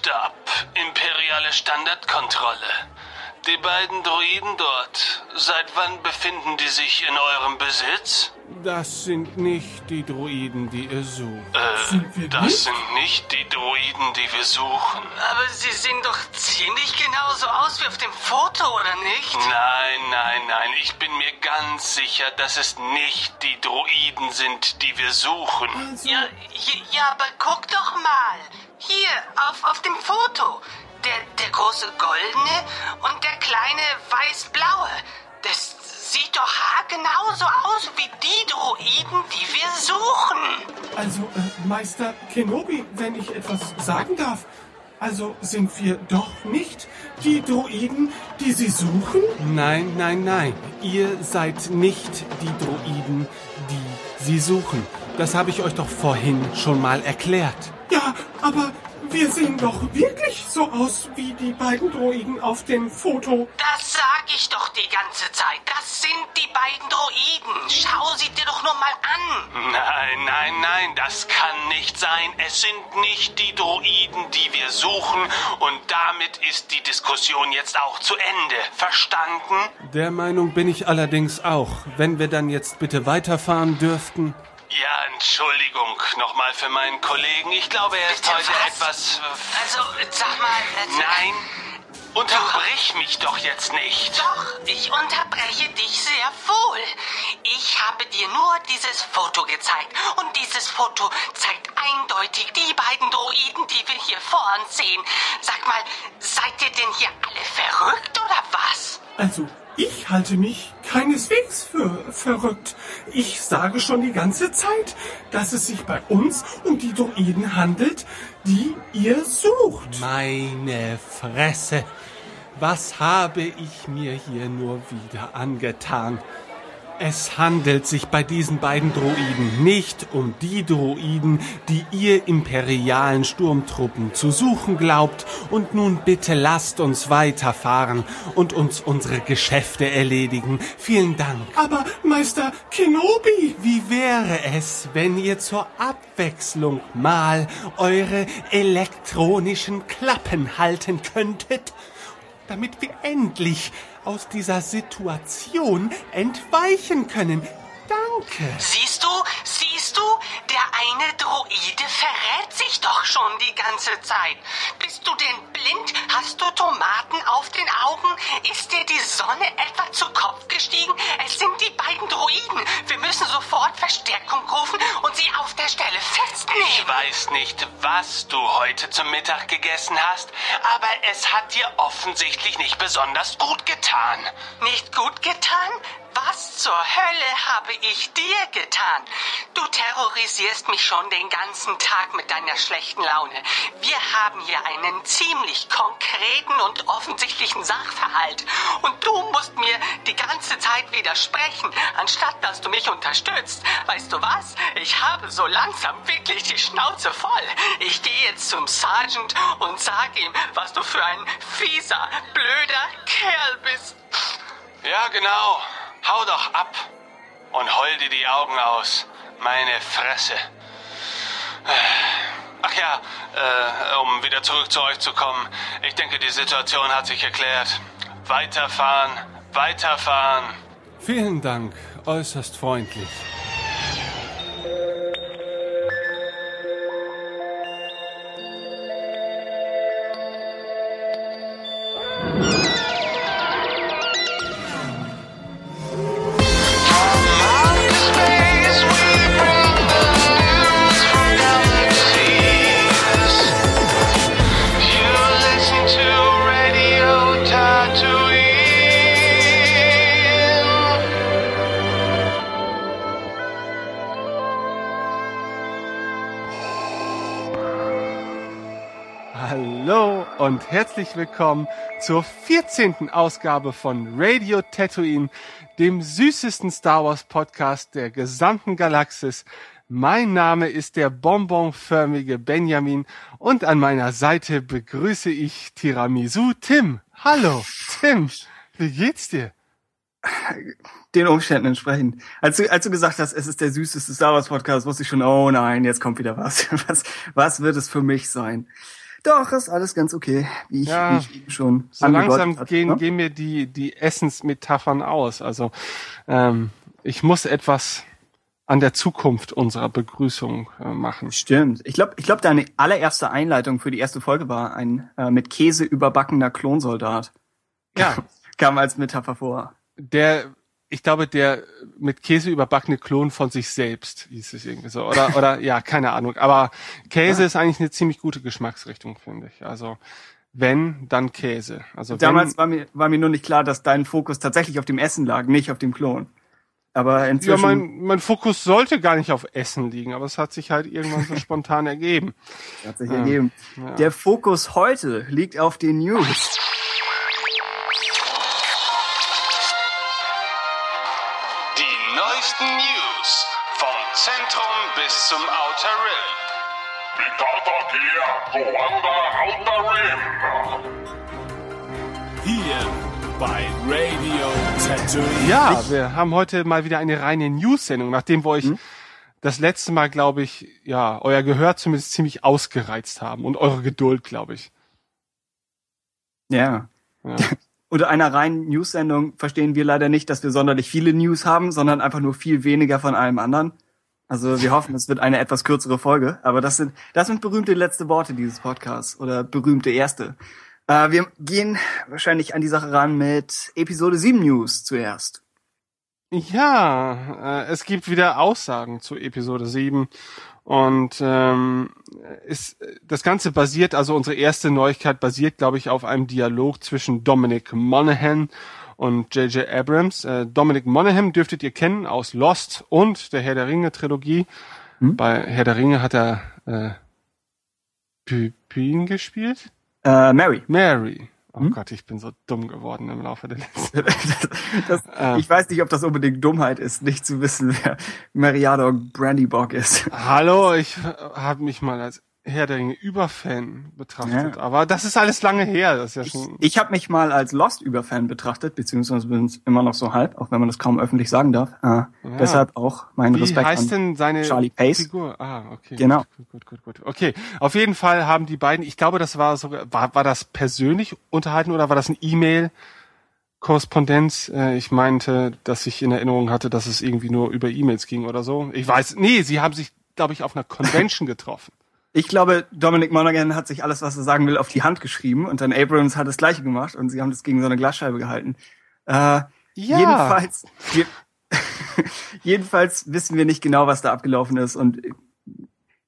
Stopp. Imperiale Standardkontrolle. Die beiden Droiden dort, seit wann befinden die sich in eurem Besitz? Das sind nicht die Droiden, die ihr sucht. Äh, das sind nicht die Droiden, die wir suchen. Aber sie sehen doch ziemlich genauso aus wie auf dem Foto, oder nicht? Nein, nein, nein. Ich bin mir ganz sicher, dass es nicht die Droiden sind, die wir suchen. Ja, ja, ja, aber guck doch mal. Hier, auf, auf dem Foto. Der, der große goldene und der kleine weiß-blaue. Das sieht doch genauso aus wie die Droiden, die wir suchen. Also, äh, Meister Kenobi, wenn ich etwas sagen darf. Also sind wir doch nicht die Droiden, die Sie suchen? Nein, nein, nein. Ihr seid nicht die Droiden, die Sie suchen. Das habe ich euch doch vorhin schon mal erklärt. Ja, aber wir sehen doch wirklich so aus wie die beiden Droiden auf dem Foto. Das sag ich doch die ganze Zeit. Das sind die beiden Droiden. Schau sie dir doch nur mal an. Nein, nein, nein, das kann nicht sein. Es sind nicht die Droiden, die wir suchen. Und damit ist die Diskussion jetzt auch zu Ende. Verstanden? Der Meinung bin ich allerdings auch. Wenn wir dann jetzt bitte weiterfahren dürften. Ja, Entschuldigung nochmal für meinen Kollegen. Ich glaube, er ist Bitte heute was? etwas... Also, sag mal. Also, Nein, unterbrich mich doch jetzt nicht. Doch, ich unterbreche dich sehr wohl. Ich habe dir nur dieses Foto gezeigt. Und dieses Foto zeigt eindeutig die beiden Droiden, die wir hier vor uns sehen. Sag mal, seid ihr denn hier alle verrückt oder was? Also, ich halte mich keineswegs für verrückt. Ich sage schon die ganze Zeit, dass es sich bei uns um die Droiden handelt, die ihr sucht. Meine Fresse. Was habe ich mir hier nur wieder angetan? Es handelt sich bei diesen beiden Droiden nicht um die Droiden, die ihr imperialen Sturmtruppen zu suchen glaubt. Und nun bitte lasst uns weiterfahren und uns unsere Geschäfte erledigen. Vielen Dank. Aber Meister Kenobi, Wie wäre es, wenn ihr zur Abwechslung mal eure elektronischen Klappen halten könntet, damit wir endlich aus dieser Situation entweichen können? Danke. Siehst du, siehst du, der eine Droide verrät sich doch schon die ganze Zeit. Bist du denn blind? Hast du Tomaten auf den Augen? Ist dir die Sonne etwa zu Kopf gestiegen? Es sind die beiden Droiden. Wir müssen sofort Verstärkung rufen und sie auf der Stelle festnehmen. Ich weiß nicht, was du heute zum Mittag gegessen hast, aber es hat dir offensichtlich nicht besonders gut getan. Nicht gut getan? Was zur Hölle habe ich dir getan? Du terrorisierst mich schon den ganzen Tag mit deiner schlechten Laune. Wir haben hier einen ziemlich konkreten und offensichtlichen Sachverhalt. Und du musst mir die ganze Zeit widersprechen, anstatt dass du mich unterstützt. Weißt du was? Ich habe so langsam wirklich die Schnauze voll. Ich gehe jetzt zum Sergeant und sag ihm, was du für ein fieser, blöder Kerl bist. Ja, genau. Hau doch ab und heul dir die Augen aus. Meine Fresse. Ach ja, äh, um wieder zurück zu euch zu kommen. Ich denke, die Situation hat sich erklärt. Weiterfahren, weiterfahren. Vielen Dank, äußerst freundlich. Hallo und herzlich willkommen zur 14. Ausgabe von Radio Tatooine, dem süßesten Star Wars Podcast der gesamten Galaxis. Mein Name ist der bonbonförmige Benjamin und an meiner Seite begrüße ich Tiramisu Tim. Hallo, Tim. Wie geht's dir? den Umständen entsprechend. Als du, als du gesagt hast, es ist der süßeste Star Wars Podcast, wusste ich schon, oh nein, jetzt kommt wieder was. Was, was wird es für mich sein? Doch, ist alles ganz okay, wie ich, Ja. wie ich eben schon So langsam hatte, gehen, ne? gehen mir die, die Essensmetaphern aus. Also ähm, ich muss etwas an der Zukunft unserer Begrüßung äh, machen. Stimmt. Ich glaube, ich glaub, deine allererste Einleitung für die erste Folge war ein äh, mit Käse überbackener Klonsoldat. Ja, Kam als Metapher vor. der, ich glaube, der mit Käse überbackene Klon von sich selbst, hieß es irgendwie so. Oder, oder ja, keine Ahnung. Aber Käse ist eigentlich eine ziemlich gute Geschmacksrichtung, finde ich. Also wenn, dann Käse. Also Damals wenn, war mir, war mir nur nicht klar, dass dein Fokus tatsächlich auf dem Essen lag, nicht auf dem Klon. Aber ja, inzwischen. mein, mein Fokus sollte gar nicht auf Essen liegen, aber es hat sich halt irgendwann so spontan ergeben. hat sich ergeben. ja. Der Fokus heute liegt auf den News. Ja, wir haben heute mal wieder eine reine News-Sendung, nachdem wir euch Hm? das letzte Mal, glaube ich, ja, euer Gehör zumindest ziemlich ausgereizt haben und eure Geduld, glaube ich. Ja. Ja. Unter einer reinen News-Sendung verstehen wir leider nicht, dass wir sonderlich viele News haben, sondern einfach nur viel weniger von allem anderen. Also wir hoffen, es wird eine etwas kürzere Folge, aber das sind, das sind berühmte letzte Worte dieses Podcasts oder berühmte erste. Äh, wir gehen wahrscheinlich an die Sache ran mit Episode 7 News zuerst. Ja, äh, es gibt wieder Aussagen zu Episode 7 und ähm, ist, das Ganze basiert, also unsere erste Neuigkeit basiert, glaube ich, auf einem Dialog zwischen Dominic Monaghan und J.J. Abrams. Äh, Dominic Monaghan dürftet ihr kennen aus Lost und der Herr der Ringe Trilogie. Bei Herr der Ringe hat er äh, Pippin gespielt? Äh, Mary. Mary. Oh Gott, ich bin so dumm geworden im Laufe der letzten das, ich weiß nicht, ob das unbedingt Dummheit ist, nicht zu wissen, wer Meriadoc Brandybock ist. Hallo, ich habe mich mal als Herr der Ringe Überfan betrachtet, Ja. aber das ist alles lange her, das ist ja schon. Ich habe mich mal als Lost-Überfan betrachtet, beziehungsweise bin es immer noch so halb, auch wenn man das kaum öffentlich sagen darf. Äh, Deshalb auch mein Wie Respekt heißt denn seine Charlie Pace. Figur? Ah, okay. Genau. Gut, gut, gut, gut. Okay, auf jeden Fall haben die beiden, ich glaube, das war sogar, war, war das persönlich unterhalten oder war das ein E-Mail? Korrespondenz, äh, ich meinte, dass ich in Erinnerung hatte, dass es irgendwie nur über E-Mails ging oder so. Ich weiß, nee, sie haben sich, glaube ich, auf einer Convention getroffen. Ich glaube, Dominic Monaghan hat sich alles, was er sagen will, auf die Hand geschrieben und dann Abrams hat das gleiche gemacht und sie haben das gegen so eine Glasscheibe gehalten. Äh, Jedenfalls, je, jedenfalls wissen wir nicht genau, was da abgelaufen ist und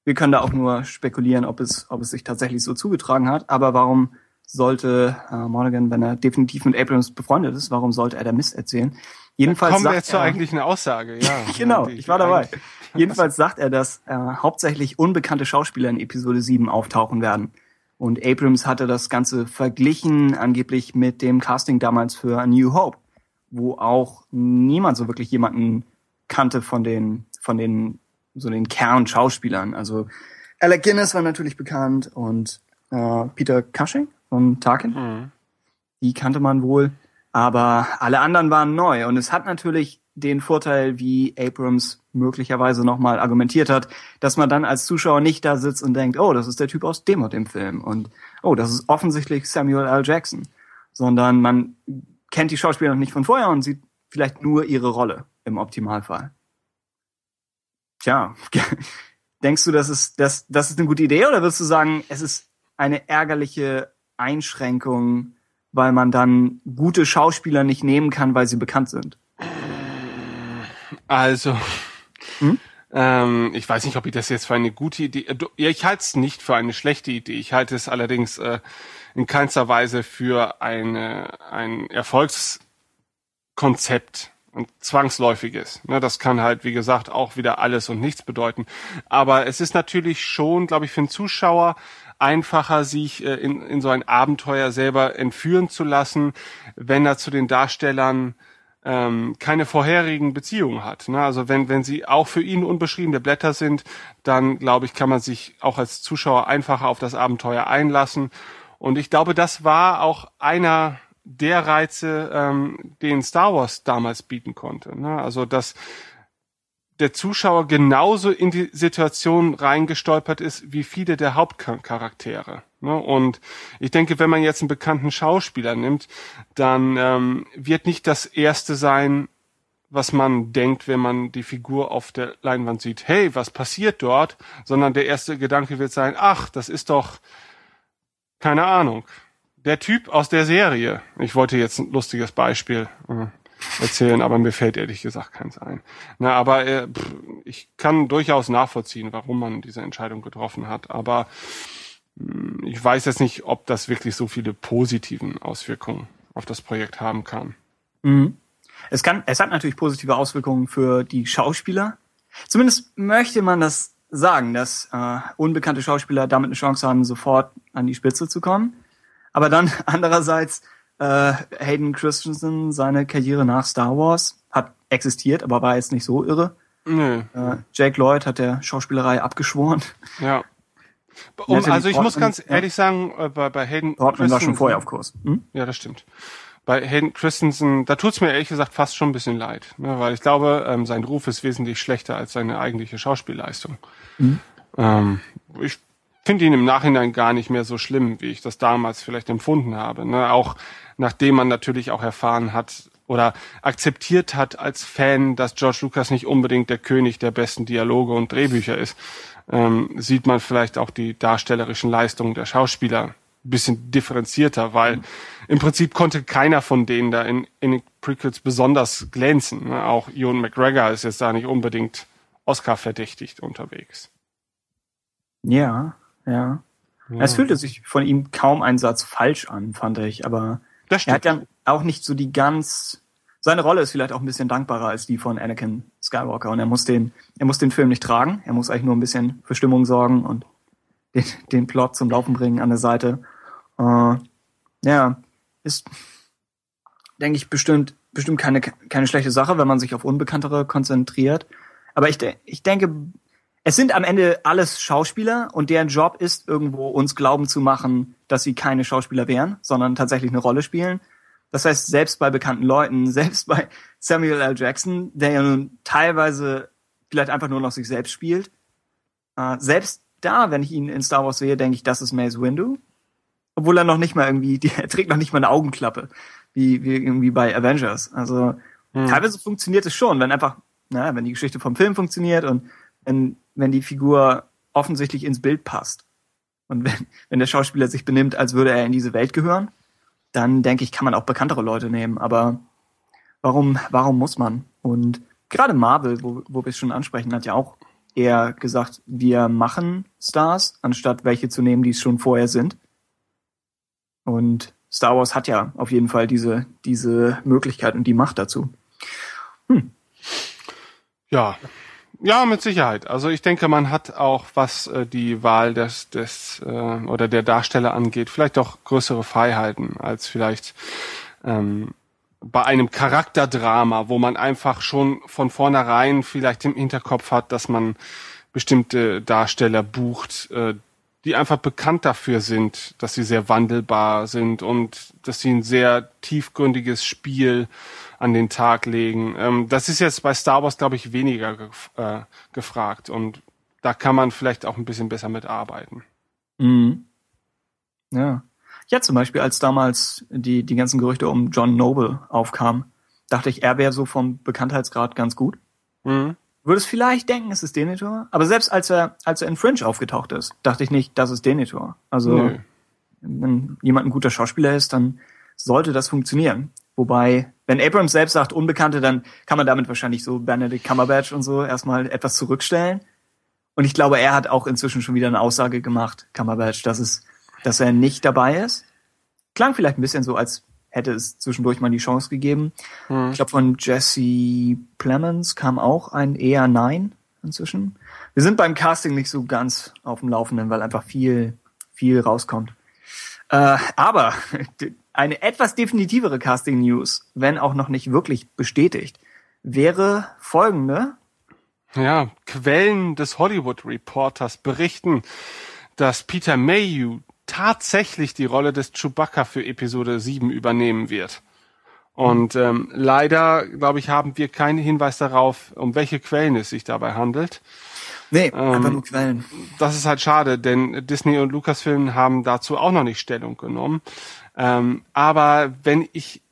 wir können da auch nur spekulieren, ob es, ob es sich tatsächlich so zugetragen hat. Aber warum sollte äh, Monaghan, wenn er definitiv mit Abrams befreundet ist, warum sollte er da Mist erzählen? Jedenfalls Kommen wir jetzt zur eigentlichen Aussage, ja. Genau, ich war dabei. Jedenfalls sagt er, dass äh, hauptsächlich unbekannte Schauspieler in Episode 7 auftauchen werden. Und Abrams hatte das Ganze verglichen angeblich mit dem Casting damals für A New Hope, wo auch niemand so wirklich jemanden kannte von den, von den, so den Kernschauspielern. Also Alec Guinness war natürlich bekannt und äh, Peter Cushing von Tarkin Mhm. die kannte man wohl, aber alle anderen waren neu. Und es hat natürlich den Vorteil, wie Abrams möglicherweise nochmal argumentiert hat, dass man dann als Zuschauer nicht da sitzt und denkt, oh, das ist der Typ aus dem und dem Film und oh, das ist offensichtlich Samuel L. Jackson, sondern man kennt die Schauspieler noch nicht von vorher und sieht vielleicht nur ihre Rolle im Optimalfall. Tja, denkst du, das ist, das, das ist eine gute Idee oder würdest du sagen, es ist eine ärgerliche Einschränkung, weil man dann gute Schauspieler nicht nehmen kann, weil sie bekannt sind? Also, Hm? ähm, ich weiß nicht, ob ich das jetzt für eine gute Idee. äh, Ja, ich halte es nicht für eine schlechte Idee. Ich halte es allerdings äh, in keinster Weise für eine, ein Erfolgskonzept und zwangsläufiges. Ne, das kann halt, wie gesagt, auch wieder alles und nichts bedeuten. Aber es ist natürlich schon, glaube ich, für den Zuschauer einfacher, sich äh, in, in so ein Abenteuer selber entführen zu lassen, wenn er zu den Darstellern ähm, keine vorherigen Beziehungen hat. Ne? Also wenn, wenn sie auch für ihn unbeschriebene Blätter sind, dann glaube ich, kann man sich auch als Zuschauer einfacher auf das Abenteuer einlassen. Und ich glaube, das war auch einer der Reize, ähm, den Star Wars damals bieten konnte. Ne? Also dass der Zuschauer genauso in die Situation reingestolpert ist wie viele der Hauptcharaktere. Ne? Und ich denke, wenn man jetzt einen bekannten Schauspieler nimmt, dann ähm, wird nicht das erste sein, was man denkt, wenn man die Figur auf der Leinwand sieht, hey, was passiert dort, sondern der erste Gedanke wird sein, ach, das ist doch, keine Ahnung, der Typ aus der Serie. Ich wollte jetzt ein lustiges Beispiel äh, erzählen, aber mir fällt ehrlich gesagt keins ein. Na, aber äh, pff, ich kann durchaus nachvollziehen, warum man diese Entscheidung getroffen hat, aber mh, hm, ich weiß jetzt nicht, ob das wirklich so viele positiven Auswirkungen auf das Projekt haben kann. Mhm. Es kann, es hat natürlich positive Auswirkungen für die Schauspieler. Zumindest möchte man das sagen, dass äh, unbekannte Schauspieler damit eine Chance haben, sofort an die Spitze zu kommen. Aber dann andererseits äh, Hayden Christensen, seine Karriere nach Star Wars hat existiert, aber war jetzt nicht so irre. Nö. Äh, Jake Lloyd hat der Schauspielerei abgeschworen. Ja. Um, also ich muss ganz ehrlich sagen, äh, bei, bei Hayden Portman war schon vorher auf Kurs. Hm? Ja, das stimmt bei Hayden Christensen, da tut's mir ehrlich gesagt fast schon ein bisschen leid, ne, weil ich glaube, ähm, sein Ruf ist wesentlich schlechter als seine eigentliche Schauspielleistung. Mhm. Ähm, ich finde ihn im Nachhinein gar nicht mehr so schlimm, wie ich das damals vielleicht empfunden habe. Ne? Auch nachdem man natürlich auch erfahren hat oder akzeptiert hat als Fan, dass George Lucas nicht unbedingt der König der besten Dialoge und Drehbücher ist, ähm, sieht man vielleicht auch die darstellerischen Leistungen der Schauspieler bisschen differenzierter, weil im Prinzip konnte keiner von denen da in, in Prequels besonders glänzen. Ne? Auch Ewan McGregor ist jetzt da nicht unbedingt Oscar verdächtigt unterwegs. Ja, ja. ja. Es fühlte sich von ihm kaum ein Satz falsch an, fand ich, aber er hat ja auch nicht so die ganz seine Rolle ist vielleicht auch ein bisschen dankbarer als die von Anakin Skywalker und er muss den er muss den Film nicht tragen, er muss eigentlich nur ein bisschen für Stimmung sorgen und den, den Plot zum Laufen bringen an der Seite. Äh, ja, ist, denke ich, bestimmt, bestimmt keine, keine schlechte Sache, wenn man sich auf Unbekanntere konzentriert. Aber ich, ich denke, es sind am Ende alles Schauspieler und deren Job ist irgendwo uns glauben zu machen, dass sie keine Schauspieler wären, sondern tatsächlich eine Rolle spielen. Das heißt, selbst bei bekannten Leuten, selbst bei Samuel L. Jackson, der ja nun teilweise vielleicht einfach nur noch sich selbst spielt, äh, selbst da, wenn ich ihn in Star Wars sehe, denke ich, das ist Mace Windu obwohl er noch nicht mal irgendwie, er trägt noch nicht mal eine Augenklappe, wie, wie irgendwie bei Avengers. Also hm. teilweise funktioniert es schon, wenn einfach, na, wenn die Geschichte vom Film funktioniert und wenn, wenn die Figur offensichtlich ins Bild passt. Und wenn, wenn der Schauspieler sich benimmt, als würde er in diese Welt gehören, dann denke ich, kann man auch bekanntere Leute nehmen. Aber warum, warum muss man? Und gerade Marvel, wo, wo wir es schon ansprechen, hat ja auch eher gesagt, wir machen Stars, anstatt welche zu nehmen, die es schon vorher sind. Und Star Wars hat ja auf jeden Fall diese, diese Möglichkeit und die Macht dazu. Hm. Ja. Ja, mit Sicherheit. Also ich denke, man hat auch, was äh, die Wahl des, des äh, oder der Darsteller angeht, vielleicht auch größere Freiheiten als vielleicht ähm, bei einem Charakterdrama, wo man einfach schon von vornherein vielleicht im Hinterkopf hat, dass man bestimmte Darsteller bucht, äh, die einfach bekannt dafür sind, dass sie sehr wandelbar sind und dass sie ein sehr tiefgründiges Spiel an den Tag legen. Ähm, das ist jetzt bei Star Wars, glaube ich, weniger gef äh, gefragt und da kann man vielleicht auch ein bisschen besser mitarbeiten. Mhm. Ja. Ja, zum Beispiel, als damals die, die ganzen Gerüchte um John Noble aufkamen, dachte ich, er wäre so vom Bekanntheitsgrad ganz gut. Mhm würdest vielleicht denken, es ist Denethor. Aber selbst als er, als er in Fringe aufgetaucht ist, dachte ich nicht, das ist Denethor. Also, Nö. wenn jemand ein guter Schauspieler ist, dann sollte das funktionieren. Wobei, wenn Abrams selbst sagt Unbekannte, dann kann man damit wahrscheinlich so Benedict Cumberbatch und so erstmal etwas zurückstellen. Und ich glaube, er hat auch inzwischen schon wieder eine Aussage gemacht, Cumberbatch, dass es, dass er nicht dabei ist. Klang vielleicht ein bisschen so, als hätte es zwischendurch mal die Chance gegeben. Hm. Ich glaube, von Jesse Plemons kam auch ein eher Nein inzwischen. Wir sind beim Casting nicht so ganz auf dem Laufenden, weil einfach viel, viel rauskommt. Äh, aber eine etwas definitivere Casting-News, wenn auch noch nicht wirklich bestätigt, wäre folgende. Ja, Quellen des Hollywood Reporters berichten, dass Peter Mayhew tatsächlich die Rolle des Chewbacca für Episode 7 übernehmen wird. Und ähm, leider, glaube ich, haben wir keinen Hinweis darauf, um welche Quellen es sich dabei handelt. Nee, einfach nur Quellen. Das ist halt schade, denn Disney und Lucasfilm haben dazu auch noch nicht Stellung genommen. Ähm, aber wenn ich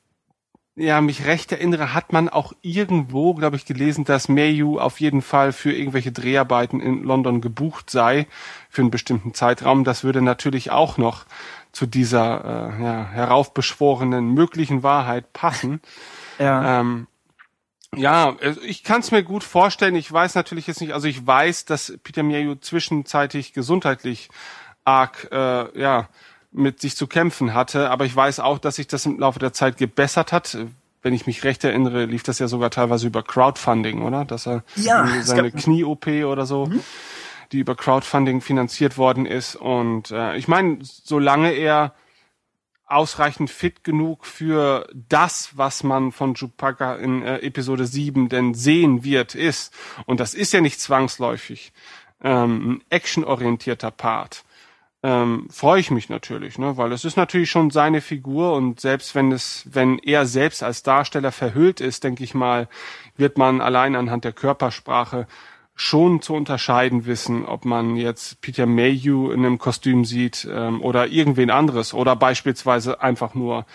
ja mich recht erinnere, hat man auch irgendwo, glaube ich, gelesen, dass Mayu auf jeden Fall für irgendwelche Dreharbeiten in London gebucht sei für einen bestimmten Zeitraum. Das würde natürlich auch noch zu dieser äh, ja, heraufbeschworenen möglichen Wahrheit passen. Ja. Ähm, ja, also ich kann es mir gut vorstellen. Ich weiß natürlich jetzt nicht, also ich weiß, dass Peter Mayhew zwischenzeitlich gesundheitlich arg äh, ja mit sich zu kämpfen hatte, aber ich weiß auch, dass sich das im Laufe der Zeit gebessert hat. Wenn ich mich recht erinnere, lief das ja sogar teilweise über Crowdfunding, oder? Dass er Ja, seine Knie-OP oder so, die über Crowdfunding finanziert worden ist. Und äh, ich meine, solange er ausreichend fit genug für das, was man von Chewbacca in äh, Episode 7 denn sehen wird, ist. Und das ist ja nicht zwangsläufig ähm, ein actionorientierter Part. Ähm, freue ich mich natürlich, ne, weil es ist natürlich schon seine Figur und selbst wenn es, wenn er selbst als Darsteller verhüllt ist, denke ich mal, wird man allein anhand der Körpersprache schon zu unterscheiden wissen, ob man jetzt Peter Mayhew in einem Kostüm sieht ähm, oder irgendwen anderes oder beispielsweise einfach nur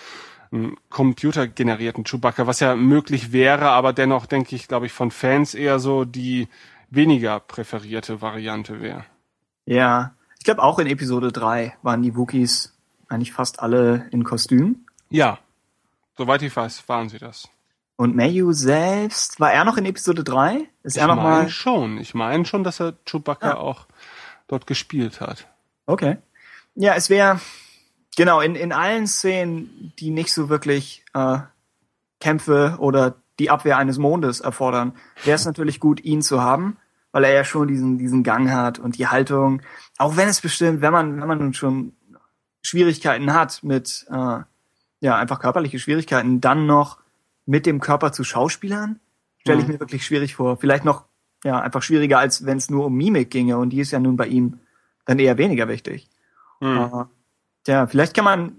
einen computergenerierten Chewbacca, was ja möglich wäre, aber dennoch denke ich, glaube ich, von Fans eher so die weniger präferierte Variante wäre. Ja. Ich glaube auch in Episode 3 waren die Wookies eigentlich fast alle in Kostüm. Ja, soweit ich weiß, waren sie das. Und Mayu selbst, war er noch in Episode 3? Ist er ich noch mal? meine schon. Ich meine schon, dass er Chewbacca Ja. auch dort gespielt hat. Okay. Ja, es wäre genau in, in allen Szenen, die nicht so wirklich äh, Kämpfe oder die Abwehr eines Mondes erfordern, wäre es natürlich gut, ihn zu haben, weil er ja schon diesen diesen Gang hat und die Haltung. Auch wenn es bestimmt, wenn man wenn man nun schon Schwierigkeiten hat mit äh, ja einfach körperliche Schwierigkeiten, dann noch mit dem Körper zu Schauspielern, stelle ich Mhm. mir wirklich schwierig vor. Vielleicht noch ja einfach schwieriger, als wenn es nur um Mimik ginge und die ist ja nun bei ihm dann eher weniger wichtig. Hm. Aber, Tja, vielleicht kann man,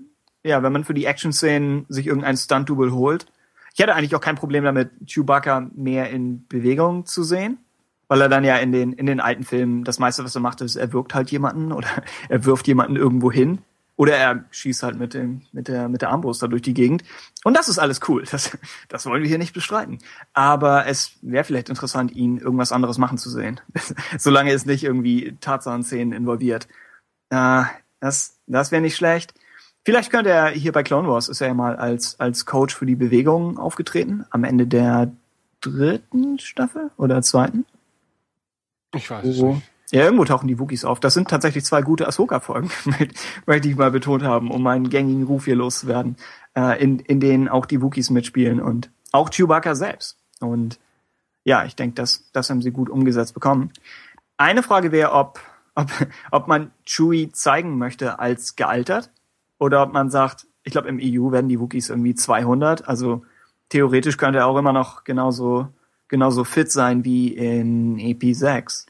ja, wenn man für die Action-Szenen sich irgendein Stunt-Double holt. Ich hätte eigentlich auch kein Problem damit, Chewbacca mehr in Bewegung zu sehen, weil er dann ja in den, in den alten Filmen das meiste, was er macht, ist, er wirkt halt jemanden oder er wirft jemanden irgendwo hin oder er schießt halt mit dem, mit der, mit der Armbrust da durch die Gegend. Und das ist alles cool. Das, das wollen wir hier nicht bestreiten. Aber es wäre vielleicht interessant, ihn irgendwas anderes machen zu sehen. Solange es nicht irgendwie Tarzan-Szenen involviert. Äh, das das wäre nicht schlecht. Vielleicht könnte er hier bei Clone Wars ist er ja mal als, als Coach für die Bewegung aufgetreten, am Ende der dritten Staffel oder zweiten. Ich weiß es nicht. ja, irgendwo tauchen die Wookies auf. Das sind tatsächlich zwei gute Ahsoka-Folgen, möchte ich mal betont haben, um meinen gängigen Ruf hier loszuwerden, äh, in, in denen auch die Wookies mitspielen und auch Chewbacca selbst. Und ja, ich denke, das, das haben sie gut umgesetzt bekommen. Eine Frage wäre, ob, ob, ob man Chewie zeigen möchte als gealtert oder ob man sagt, ich glaube, im EU werden die Wookies irgendwie 200, also theoretisch könnte er auch immer noch genauso, genauso fit sein wie in EP6.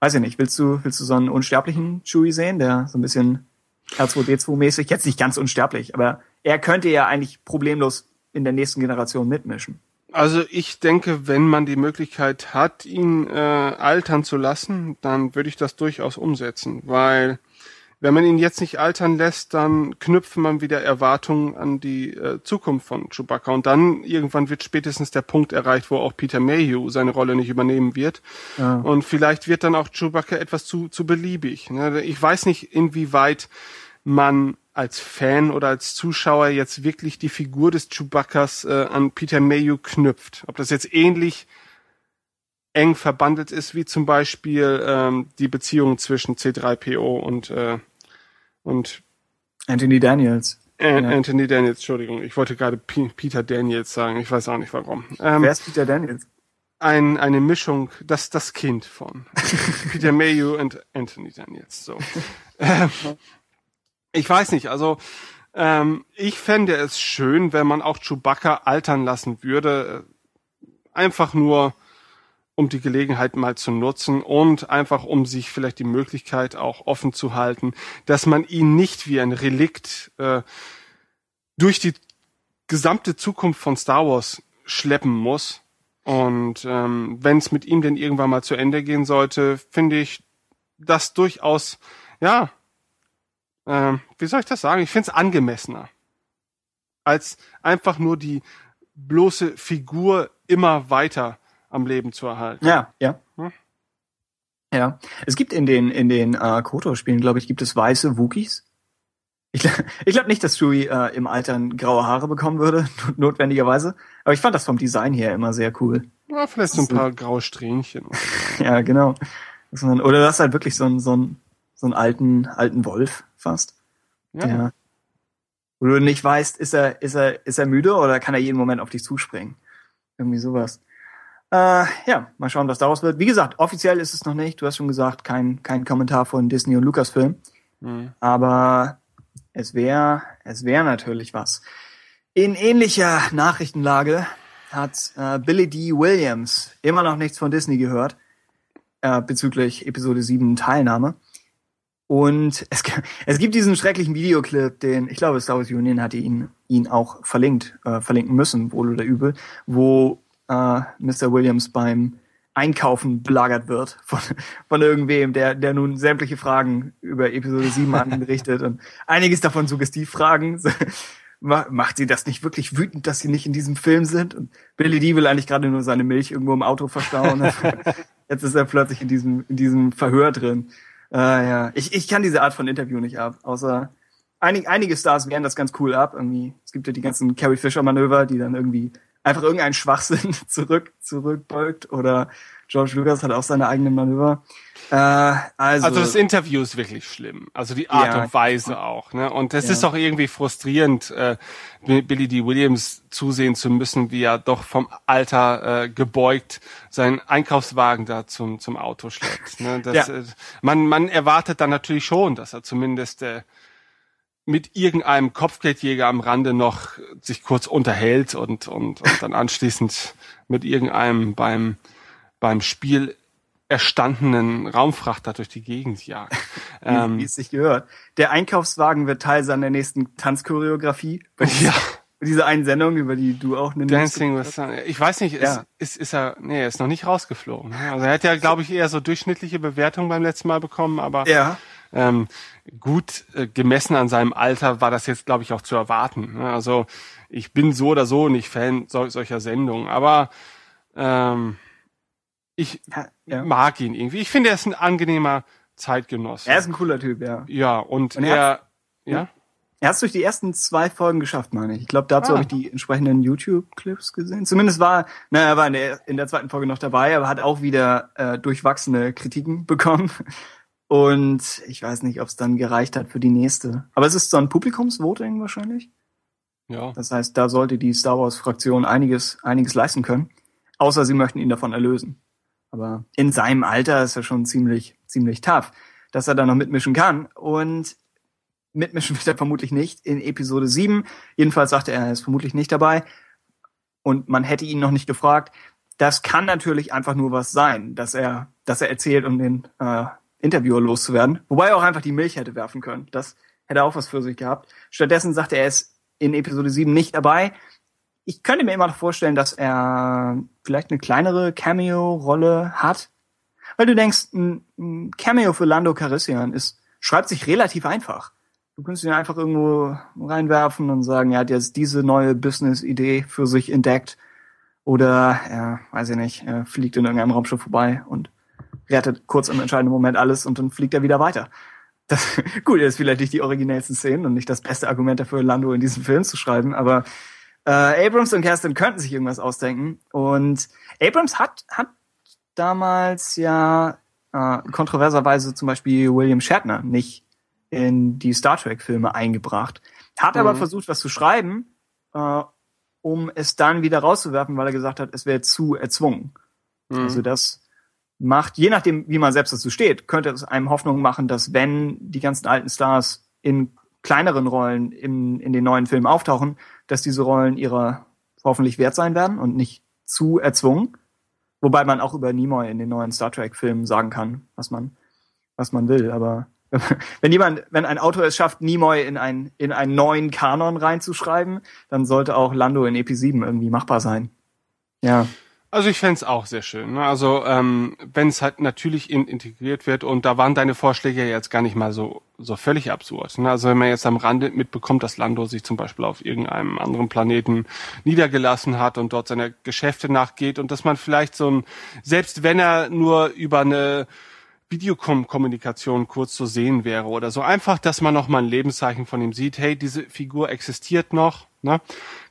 Weiß ich nicht, willst du, willst du so einen unsterblichen Chewie sehen, der so ein bisschen R2D2-mäßig, jetzt nicht ganz unsterblich, aber er könnte ja eigentlich problemlos in der nächsten Generation mitmischen. Also ich denke, wenn man die Möglichkeit hat, ihn äh, altern zu lassen, dann würde ich das durchaus umsetzen, weil wenn man ihn jetzt nicht altern lässt, dann knüpft man wieder Erwartungen an die äh, Zukunft von Chewbacca und dann irgendwann wird spätestens der Punkt erreicht, wo auch Peter Mayhew seine Rolle nicht übernehmen wird Ja. und vielleicht wird dann auch Chewbacca etwas zu, zu beliebig. ne? Ich weiß nicht, inwieweit man als Fan oder als Zuschauer jetzt wirklich die Figur des Chewbaccas äh, an Peter Mayhew knüpft. Ob das jetzt ähnlich eng verbandelt ist, wie zum Beispiel ähm, die Beziehung zwischen C3PO und, äh, und Anthony Daniels. An Ja. Anthony Daniels, Entschuldigung, ich wollte gerade P Peter Daniels sagen, ich weiß auch nicht warum. Ähm, Wer ist Peter Daniels? ein, eine Mischung, das das Kind von Peter Mayhew und Anthony Daniels. So. ähm, ich weiß nicht, also ähm, ich fände es schön, wenn man auch Chewbacca altern lassen würde, äh, einfach nur um die Gelegenheit mal zu nutzen und einfach um sich vielleicht die Möglichkeit auch offen zu halten, dass man ihn nicht wie ein Relikt äh, durch die gesamte Zukunft von Star Wars schleppen muss. Und ähm, wenn es mit ihm denn irgendwann mal zu Ende gehen sollte, finde ich das durchaus, ja, ähm, wie soll ich das sagen? Ich finde es angemessener. Als einfach nur die bloße Figur immer weiter am Leben zu erhalten. Ja, ja. Hm? Ja. Es gibt in den, in den äh, Kotor-Spielen, glaube ich, gibt es weiße Wookies. Ich, ich glaube nicht, dass Chewie äh, im Alter graue Haare bekommen würde, not- notwendigerweise. Aber ich fand das vom Design her immer sehr cool. Ja, vielleicht so ein paar graue Strähnchen. Ja, genau. Oder das ist halt wirklich so ein, so ein, so einen alten, alten Wolf fast. Ja. Ja. Wo du nicht weißt, ist er, ist er, ist er müde oder kann er jeden Moment auf dich zuspringen? Irgendwie sowas. Äh, ja, mal schauen, was daraus wird. Wie gesagt, offiziell ist es noch nicht. Du hast schon gesagt, kein, kein Kommentar von Disney und Lucasfilm. Mhm. Aber es wäre, es wäre natürlich was. In ähnlicher Nachrichtenlage hat äh, Billy D. Williams immer noch nichts von Disney gehört äh, bezüglich Episode 7 Teilnahme. Und es, es gibt diesen schrecklichen Videoclip, den, ich glaube, Star Wars Union hatte ihn, ihn auch verlinkt, äh, verlinken müssen, wohl oder übel, wo äh, Mr. Williams beim Einkaufen belagert wird von, von irgendwem, der, der nun sämtliche Fragen über Episode 7 an ihn richtet und einiges davon Suggestivfragen. Ma- Macht sie das nicht wirklich wütend, dass sie nicht in diesem Film sind? Und Billy D will eigentlich gerade nur seine Milch irgendwo im Auto verstauen. Jetzt ist er plötzlich in diesem, in diesem Verhör drin. Äh, ja, ich, ich kann diese Art von Interview nicht ab, außer einig, einige Stars wehren das ganz cool ab. Irgendwie, es gibt ja die ganzen Carrie Fisher Manöver, die dann irgendwie einfach irgendeinen Schwachsinn zurück, zurückbeugt oder George Lucas hat auch seine eigenen Manöver. Äh, also, Also das Interview ist wirklich schlimm. Also die Art Ja. und Weise auch. Ne? Und es Ja. ist auch irgendwie frustrierend, äh, Billy D. Williams zusehen zu müssen, wie er doch vom Alter äh, gebeugt seinen Einkaufswagen da zum, zum Auto schleppt. Ne? Das, Ja. äh, man, man erwartet dann natürlich schon, dass er zumindest äh, mit irgendeinem Kopfgeldjäger am Rande noch sich kurz unterhält und, und, und dann anschließend mit irgendeinem beim, beim Spiel erstandenen Raumfrachter durch die Gegend jagt. wie, ähm, wie es sich gehört. Der Einkaufswagen wird Teil seiner nächsten Tanzchoreografie. Ja. bei dieser einen Sendung, über die du auch eine Dancing with Sun. Ich weiß nicht, ist, Ja. ist, ist er, nee, er ist noch nicht rausgeflogen. ne? Also er hat ja, glaube ich, eher so durchschnittliche Bewertungen beim letzten Mal bekommen, aber Ja. Ähm, gut äh, gemessen an seinem Alter war das jetzt, glaube ich, auch zu erwarten. ne? Also ich bin so oder so nicht Fan sol solcher Sendungen, aber ähm, ich Ja, ja. mag ihn irgendwie. Ich finde, er ist ein angenehmer Zeitgenosse. Er ist ein cooler Typ, ja. ja, und, Und er er, ja, Er hat es durch die ersten zwei Folgen geschafft, meine ich. Ich glaube, dazu Ah. habe ich die entsprechenden YouTube-Clips gesehen. Zumindest war, na, er war in der, in der zweiten Folge noch dabei, aber hat auch wieder äh, durchwachsene Kritiken bekommen. Und ich weiß nicht, ob es dann gereicht hat für die nächste. Aber es ist so ein Publikumsvoting wahrscheinlich. ja. Das heißt, da sollte die Star Wars-Fraktion einiges, einiges leisten können. Außer sie möchten ihn davon erlösen. Aber in seinem Alter ist er schon ziemlich, ziemlich tough, dass er da noch mitmischen kann. Und mitmischen wird er vermutlich nicht in Episode 7. Jedenfalls sagte er, er ist vermutlich nicht dabei. Und man hätte ihn noch nicht gefragt. Das kann natürlich einfach nur was sein, dass er, dass er erzählt, um den äh, Interviewer loszuwerden. Wobei er auch einfach die Milch hätte werfen können. Das hätte auch was für sich gehabt. Stattdessen sagte er, er ist in Episode 7 nicht dabei. Ich könnte mir immer noch vorstellen, dass er vielleicht eine kleinere Cameo-Rolle hat. Weil du denkst, ein, Cameo für Lando Calrissian ist, schreibt sich relativ einfach. Du könntest ihn einfach irgendwo reinwerfen und sagen, er hat jetzt diese neue Business-Idee für sich entdeckt. Oder, ja, weiß ich nicht, er fliegt in irgendeinem Raumschiff vorbei und rettet kurz im entscheidenden Moment alles und dann fliegt er wieder weiter. Das, gut, das ist vielleicht nicht die originellsten Szenen und nicht das beste Argument dafür, Lando in diesen Film zu schreiben, aber äh, Abrams und Kerstin könnten sich irgendwas ausdenken. Und Abrams hat, hat damals ja äh, kontroverserweise zum Beispiel William Shatner nicht in die Star Trek-Filme eingebracht. Hat aber Mhm. versucht, was zu schreiben, äh, um es dann wieder rauszuwerfen, weil er gesagt hat, es wäre zu erzwungen. Mhm. Also das macht, je nachdem, wie man selbst dazu steht, könnte es einem Hoffnung machen, dass wenn die ganzen alten Stars in kleineren Rollen in, in den neuen Filmen auftauchen, dass diese Rollen ihrer hoffentlich wert sein werden und nicht zu erzwungen. Wobei man auch über Nimoy in den neuen Star Trek Filmen sagen kann, was man, was man will. Aber wenn jemand, wenn ein Autor es schafft, Nimoy in, ein, in einen neuen Kanon reinzuschreiben, dann sollte auch Lando in EP7 irgendwie machbar sein. Ja. Also ich fände auch sehr schön. Ne? Also ähm, wenn es halt natürlich in, integriert wird und da waren deine Vorschläge jetzt gar nicht mal so so völlig absurd. Ne? Also wenn man jetzt am Rande mitbekommt, dass Lando sich zum Beispiel auf irgendeinem anderen Planeten niedergelassen hat und dort seine Geschäfte nachgeht und dass man vielleicht so ein, selbst wenn er nur über eine Videokommunikation kurz zu sehen wäre oder so. Einfach, dass man noch mal ein Lebenszeichen von ihm sieht. Hey, diese Figur existiert noch. Ne?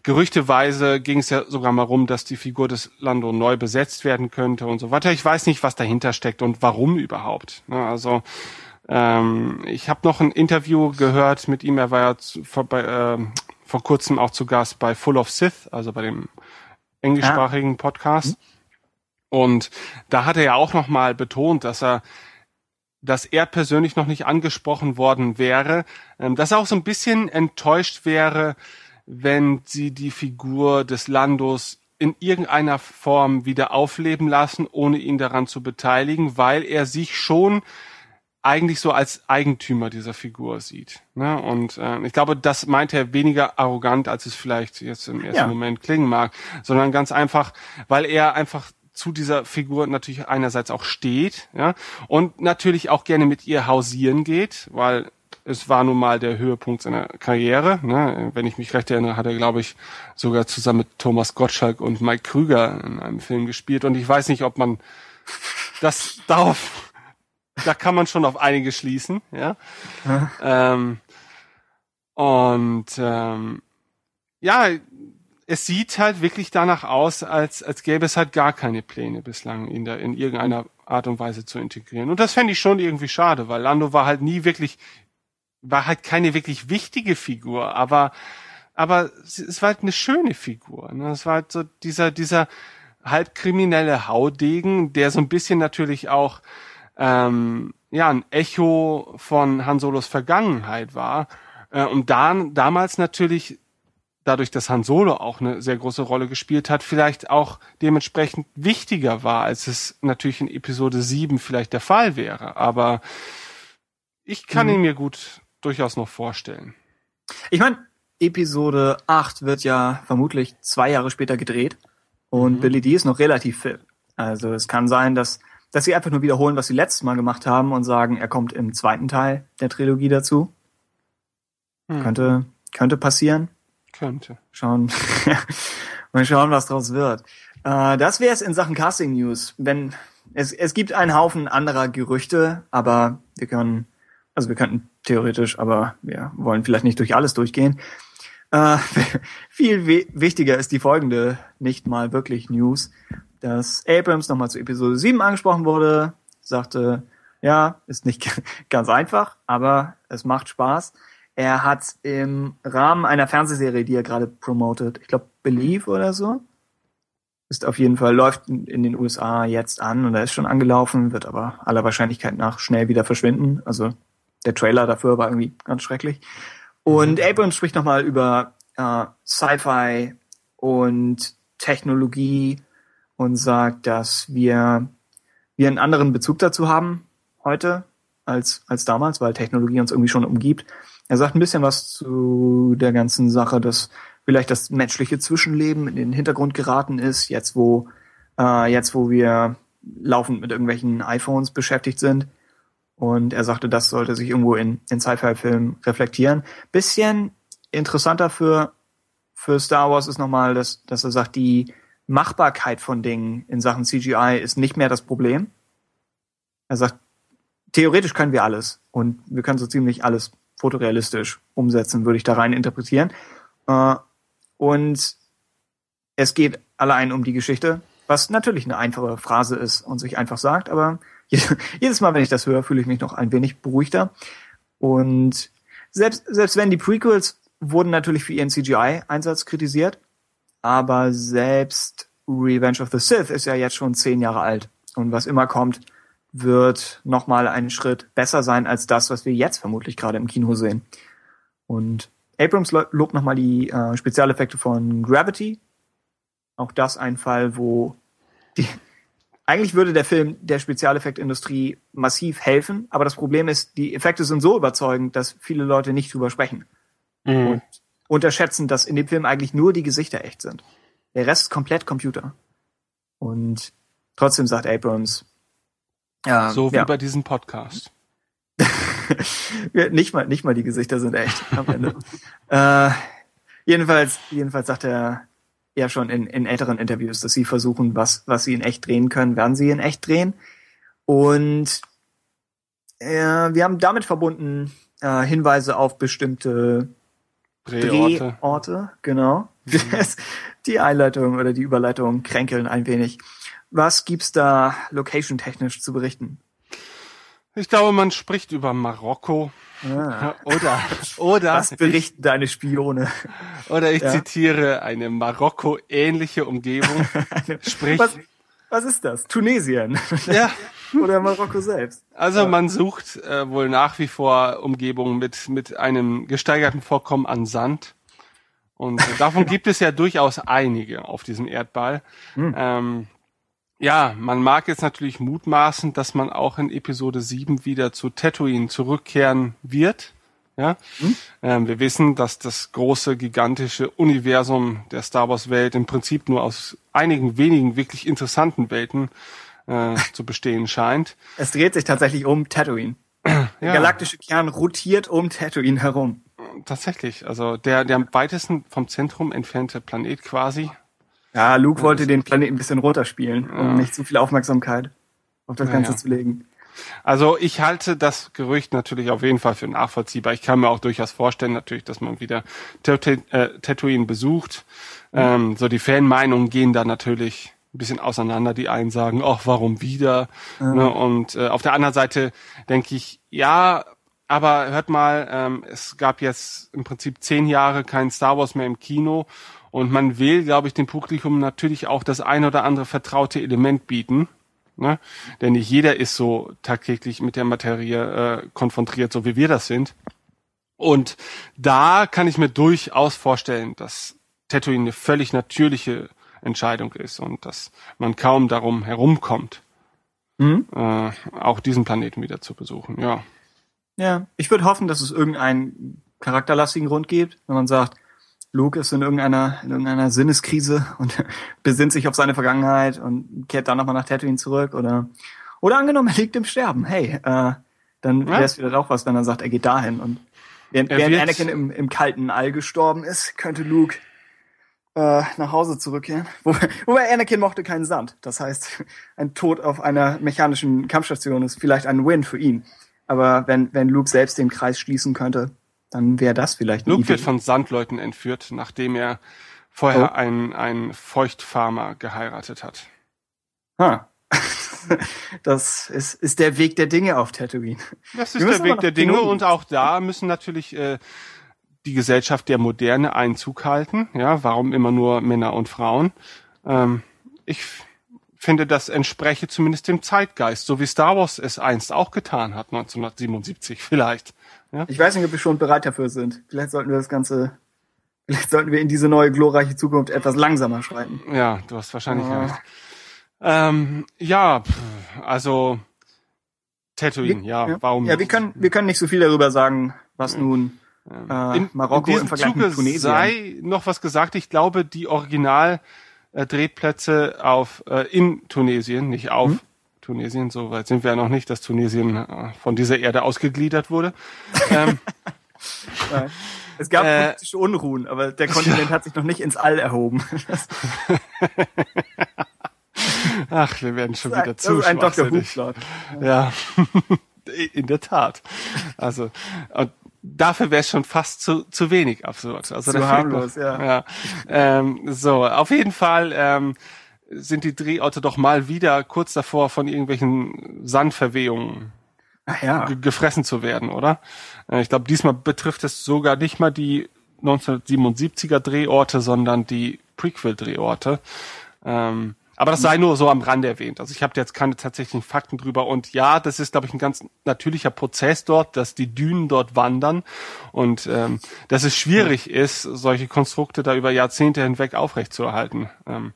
Gerüchteweise ging es ja sogar mal rum, dass die Figur des Lando neu besetzt werden könnte und so weiter. Ich weiß nicht, was dahinter steckt und warum überhaupt. Ne? Also ähm, ich habe noch ein Interview gehört mit ihm. Er war ja zu, vor, bei, äh, vor kurzem auch zu Gast bei Full of Sith, also bei dem englischsprachigen ja. Podcast. Mhm. Und da hat er ja auch noch mal betont, dass er dass er persönlich noch nicht angesprochen worden wäre, ähm, dass er auch so ein bisschen enttäuscht wäre, wenn sie die Figur des Landos in irgendeiner Form wieder aufleben lassen, ohne ihn daran zu beteiligen, weil er sich schon eigentlich so als Eigentümer dieser Figur sieht. Ne? Und äh, ich glaube, das meint er weniger arrogant, als es vielleicht jetzt im ersten ja. Moment klingen mag, sondern ganz einfach, weil er einfach zu dieser Figur natürlich einerseits auch steht, ja, und natürlich auch gerne mit ihr hausieren geht, weil es war nun mal der Höhepunkt seiner Karriere. Ne? Wenn ich mich recht erinnere, hat er, glaube ich, sogar zusammen mit Thomas Gottschalk und Mike Krüger in einem Film gespielt. Und ich weiß nicht, ob man das darauf, da kann man schon auf einige schließen, ja. Ähm, und ähm, ja, es sieht halt wirklich danach aus, als, als gäbe es halt gar keine Pläne bislang, ihn da in irgendeiner Art und Weise zu integrieren. Und das fände ich schon irgendwie schade, weil Lando war halt nie wirklich, war halt keine wirklich wichtige Figur, aber, aber es war halt eine schöne Figur. Ne? Es war halt so dieser, dieser halbkriminelle Haudegen, der so ein bisschen natürlich auch, ähm, ja, ein Echo von Han Solos Vergangenheit war. Äh, und dann damals natürlich dadurch, dass Han Solo auch eine sehr große Rolle gespielt hat, vielleicht auch dementsprechend wichtiger war, als es natürlich in Episode 7 vielleicht der Fall wäre. Aber ich kann mhm. ihn mir gut durchaus noch vorstellen. Ich meine, Episode 8 wird ja vermutlich zwei Jahre später gedreht und mhm. Billy D ist noch relativ fit. Also es kann sein, dass, dass sie einfach nur wiederholen, was sie letztes Mal gemacht haben und sagen, er kommt im zweiten Teil der Trilogie dazu. Mhm. Könnte, könnte passieren. Könnte. Schauen. Mal schauen, was draus wird. Äh, das wäre es in Sachen Casting News. Wenn es, es gibt einen Haufen anderer Gerüchte, aber wir können, also wir könnten theoretisch, aber wir wollen vielleicht nicht durch alles durchgehen. Äh, viel wichtiger ist die folgende, nicht mal wirklich News, dass Abrams nochmal zu Episode 7 angesprochen wurde, sagte, ja, ist nicht ganz einfach, aber es macht Spaß. Er hat im Rahmen einer Fernsehserie, die er gerade promotet, ich glaube Believe oder so, ist auf jeden Fall, läuft in den USA jetzt an und er ist schon angelaufen, wird aber aller Wahrscheinlichkeit nach schnell wieder verschwinden. Also der Trailer dafür war irgendwie ganz schrecklich. Und mhm. Abrams spricht nochmal über äh, Sci-Fi und Technologie und sagt, dass wir, wir einen anderen Bezug dazu haben heute als, als damals, weil Technologie uns irgendwie schon umgibt. Er sagt ein bisschen was zu der ganzen Sache, dass vielleicht das menschliche Zwischenleben in den Hintergrund geraten ist, jetzt wo, äh, jetzt wo wir laufend mit irgendwelchen iPhones beschäftigt sind. Und er sagte, das sollte sich irgendwo in, in Sci-Fi-Filmen reflektieren. Bisschen interessanter für, für Star Wars ist nochmal, dass, dass er sagt, die Machbarkeit von Dingen in Sachen CGI ist nicht mehr das Problem. Er sagt, theoretisch können wir alles und wir können so ziemlich alles fotorealistisch umsetzen, würde ich da rein interpretieren. Äh, und es geht allein um die Geschichte, was natürlich eine einfache Phrase ist und sich einfach sagt, aber jedes Mal, wenn ich das höre, fühle ich mich noch ein wenig beruhigter. Und selbst, selbst wenn die Prequels wurden natürlich für ihren CGI-Einsatz kritisiert, aber selbst Revenge of the Sith ist ja jetzt schon zehn Jahre alt. Und was immer kommt, wird nochmal einen Schritt besser sein als das, was wir jetzt vermutlich gerade im Kino sehen. Und Abrams lobt nochmal die äh, Spezialeffekte von Gravity. Auch das ein Fall, wo die, eigentlich würde der Film der Spezialeffektindustrie massiv helfen, aber das Problem ist, die Effekte sind so überzeugend, dass viele Leute nicht drüber sprechen. Mhm. Und unterschätzen, dass in dem Film eigentlich nur die Gesichter echt sind. Der Rest ist komplett Computer. Und trotzdem sagt Abrams, äh, So wie ja, bei diesem Podcast. Nicht mal, nicht mal die Gesichter sind echt am Ende. äh, jedenfalls, jedenfalls sagt er ja schon in, in älteren Interviews, dass sie versuchen, was, was sie in echt drehen können, werden sie in echt drehen. Und äh, wir haben damit verbunden äh, Hinweise auf bestimmte Drehorte. Drehorte, genau. die Einleitung oder die Überleitung kränkeln ein wenig. Was gibt's da location-technisch zu berichten? Ich glaube, man spricht über Marokko. Ah. Oder, oder, Was berichten deine Spione? oder ich Ja. zitiere eine Marokko-ähnliche Umgebung. Sprich, Was, was ist das? Tunesien? ja, Oder Marokko selbst? also man sucht äh, wohl nach wie vor Umgebungen mit, mit einem gesteigerten Vorkommen an Sand. Und äh, davon gibt es ja durchaus einige auf diesem Erdball. Ähm, ja, man mag jetzt natürlich mutmaßen, dass man auch in Episode 7 wieder zu Tatooine zurückkehren wird. Ja, ähm, wir wissen, dass das große, gigantische Universum der Star Wars Welt im Prinzip nur aus einigen wenigen wirklich interessanten Welten äh, zu bestehen scheint. Es dreht sich tatsächlich um Tatooine. Der Ja. galaktische Kern rotiert um Tatooine herum. Tatsächlich, also der, der am weitesten vom Zentrum entfernte Planet quasi. Ja, Luke wollte den Planeten ein bisschen runterspielen, um nicht zu viel Aufmerksamkeit auf das Ja, Ganze ja. zu legen. Also ich halte das Gerücht natürlich auf jeden Fall für nachvollziehbar. Ich kann mir auch durchaus vorstellen, natürlich, dass man wieder äh, Tatooine besucht. Ähm, so die Fanmeinungen gehen da natürlich ein bisschen auseinander. Die einen sagen, ach, warum wieder? Ne? Und äh, auf der anderen Seite denke ich, ja, aber hört mal, ähm, es gab jetzt im Prinzip zehn Jahre kein Star Wars mehr im Kino und man will, glaube ich, dem Publikum natürlich auch das ein oder andere vertraute Element bieten. Ne? Denn nicht jeder ist so tagtäglich mit der Materie äh, konfrontiert, so wie wir das sind. Und da kann ich mir durchaus vorstellen, dass Tatooine eine völlig natürliche Entscheidung ist und dass man kaum darum herumkommt, Mhm. äh, auch diesen Planeten wieder zu besuchen. Ja. Ja, ich würde hoffen, dass es irgendeinen charakterlastigen Grund gibt, wenn man sagt, Luke ist in irgendeiner, in irgendeiner Sinneskrise und besinnt sich auf seine Vergangenheit und kehrt dann nochmal nach Tatooine zurück oder, oder angenommen, er liegt im Sterben. Hey, äh, dann wäre es vielleicht auch was, wenn er sagt, er geht dahin und während, während Anakin im, im kalten All gestorben ist, könnte Luke äh, nach Hause zurückkehren. Wo, wobei Anakin mochte keinen Sand. Das heißt, ein Tod auf einer mechanischen Kampfstation ist vielleicht ein Win für ihn. Aber wenn, wenn Luke selbst den Kreis schließen könnte, dann wäre das vielleicht Luke Idee. wird von Sandleuten entführt, nachdem er vorher Oh. einen, einen Feuchtfarmer geheiratet hat. Ha. Das ist, ist der Weg der Dinge auf Tatooine. Das ist der Weg der Dinge und auch da müssen natürlich äh, die Gesellschaft der Moderne Einzug halten. Ja, warum immer nur Männer und Frauen? Ähm, ich finde, das entspreche zumindest dem Zeitgeist, so wie Star Wars es einst auch getan hat, 1977 vielleicht. Ja, Ich weiß nicht, ob wir schon bereit dafür sind. Vielleicht sollten wir das Ganze, vielleicht sollten wir in diese neue glorreiche Zukunft etwas langsamer schreiten. ja du hast wahrscheinlich Ah. recht. Ähm, ja, also Tatooine, ja, warum? Ja, wir können, wir können nicht so viel darüber sagen, was nun äh, in, Marokko in im Vergleich Zuge mit Tunesien. sei noch was gesagt. Ich glaube, die Original äh, Drehplätze auf äh, in Tunesien, nicht auf Mhm. Tunesien, so weit sind wir ja noch nicht, dass Tunesien äh, von dieser Erde ausgegliedert wurde. ähm. Es gab Äh, politische Unruhen, aber der Kontinent hat sich noch nicht ins All erhoben. ach, wir werden schon wieder zu ein Dr. Ja, in der Tat. Also und dafür wäre es schon fast zu, zu wenig absurd. Also Zu harmlos, noch, ja. ja. Ähm, so, auf jeden Fall ähm, sind die Drehorte doch mal wieder kurz davor von irgendwelchen Sandverwehungen ja. ge- gefressen zu werden, oder? Äh, ich glaube, diesmal betrifft es sogar nicht mal die 1977er Drehorte, sondern die Prequel-Drehorte. Ähm, aber das sei nur so am Rande erwähnt. Also ich habe jetzt keine tatsächlichen Fakten drüber. Und ja, das ist, glaube ich, ein ganz natürlicher Prozess dort, dass die Dünen dort wandern und ähm, dass es schwierig ist, solche Konstrukte da über Jahrzehnte hinweg aufrechtzuerhalten. Ähm,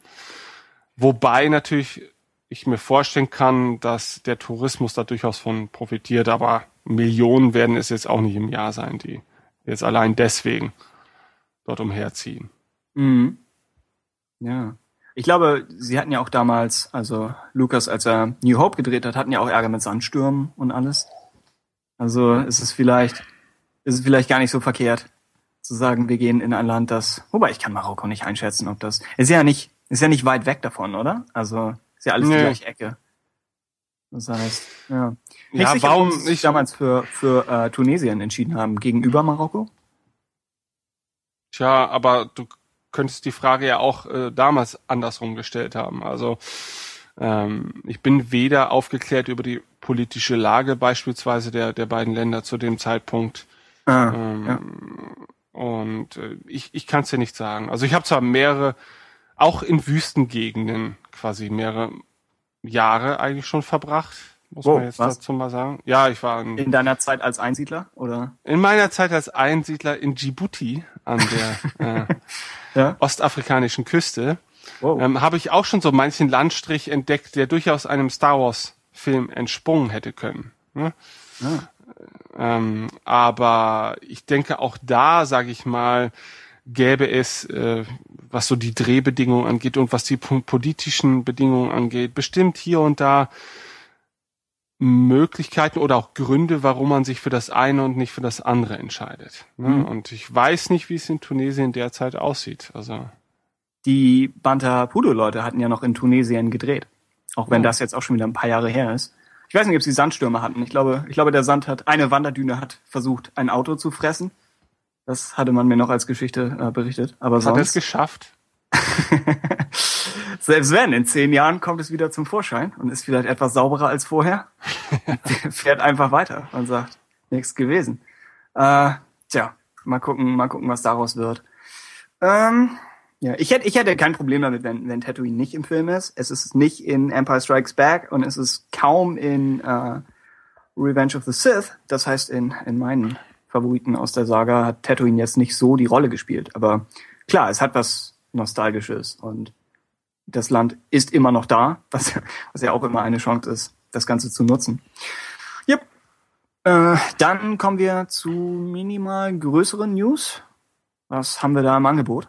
wobei natürlich ich mir vorstellen kann, dass der Tourismus da durchaus von profitiert, aber Millionen werden es jetzt auch nicht im Jahr sein, die jetzt allein deswegen dort umherziehen. Mhm. Ja. Ich glaube, sie hatten ja auch damals, also Lukas, als er New Hope gedreht hat, hatten ja auch Ärger mit Sandstürmen und alles. Also ist es vielleicht, ist es vielleicht gar nicht so verkehrt, zu sagen, wir gehen in ein Land, das, wobei ich kann Marokko nicht einschätzen, ob das, ist ja nicht, ist ja nicht weit weg davon, oder? Also ist ja alles Nee. die gleiche Ecke. Das heißt, ja. Nicht Ja, sicher, warum sich damals für, für äh, Tunesien entschieden haben, gegenüber Marokko? Tja, aber du könntest die Frage ja auch äh, damals andersrum gestellt haben. Also ähm, ich bin weder aufgeklärt über die politische Lage beispielsweise der, der beiden Länder zu dem Zeitpunkt. Ah, Ähm, ja. Und äh, ich, ich kann es dir nicht sagen. Also ich habe zwar mehrere, auch in Wüstengegenden quasi mehrere Jahre eigentlich schon verbracht, muss Wow, man jetzt was? dazu mal sagen. Ja, ich war in, In deiner Zeit als Einsiedler, oder? in meiner Zeit als Einsiedler in Djibouti an der äh, Ja. ostafrikanischen Küste Wow. ähm, habe ich auch schon so manchen Landstrich entdeckt, der durchaus einem Star Wars Film entsprungen hätte können. Ne? Ähm, aber ich denke auch da, sage ich mal, gäbe es, äh, was so die Drehbedingungen angeht und was die po- politischen Bedingungen angeht, bestimmt hier und da Möglichkeiten oder auch Gründe, warum man sich für das eine und nicht für das andere entscheidet. Ne? Mhm. Und ich weiß nicht, wie es in Tunesien derzeit aussieht. Also Die Banta Pudo-Leute hatten ja noch in Tunesien gedreht. Auch wenn Oh. das jetzt auch schon wieder ein paar Jahre her ist. Ich weiß nicht, ob sie Sandstürme hatten. Ich glaube, ich glaube, der Sand hat, eine Wanderdüne hat versucht, ein Auto zu fressen. Das hatte man mir noch als Geschichte äh, berichtet. Aber hat er es sonst, geschafft? selbst wenn, in zehn Jahren kommt es wieder zum Vorschein und ist vielleicht etwas sauberer als vorher. Fährt einfach weiter und sagt, nichts gewesen. Äh, tja, mal gucken, mal gucken, was daraus wird. Ähm, ja, ich hätte, ich hätte kein Problem damit, wenn, wenn Tatooine nicht im Film ist. Es ist nicht in Empire Strikes Back und es ist kaum in äh, Revenge of the Sith. Das heißt, in, in meinen Favoriten aus der Saga hat Tatooine jetzt nicht so die Rolle gespielt. Aber klar, es hat was Nostalgisches und das Land ist immer noch da, was, was ja auch immer eine Chance ist, das Ganze zu nutzen. Yep. Äh, dann kommen wir zu minimal größeren News. Was haben wir da im Angebot?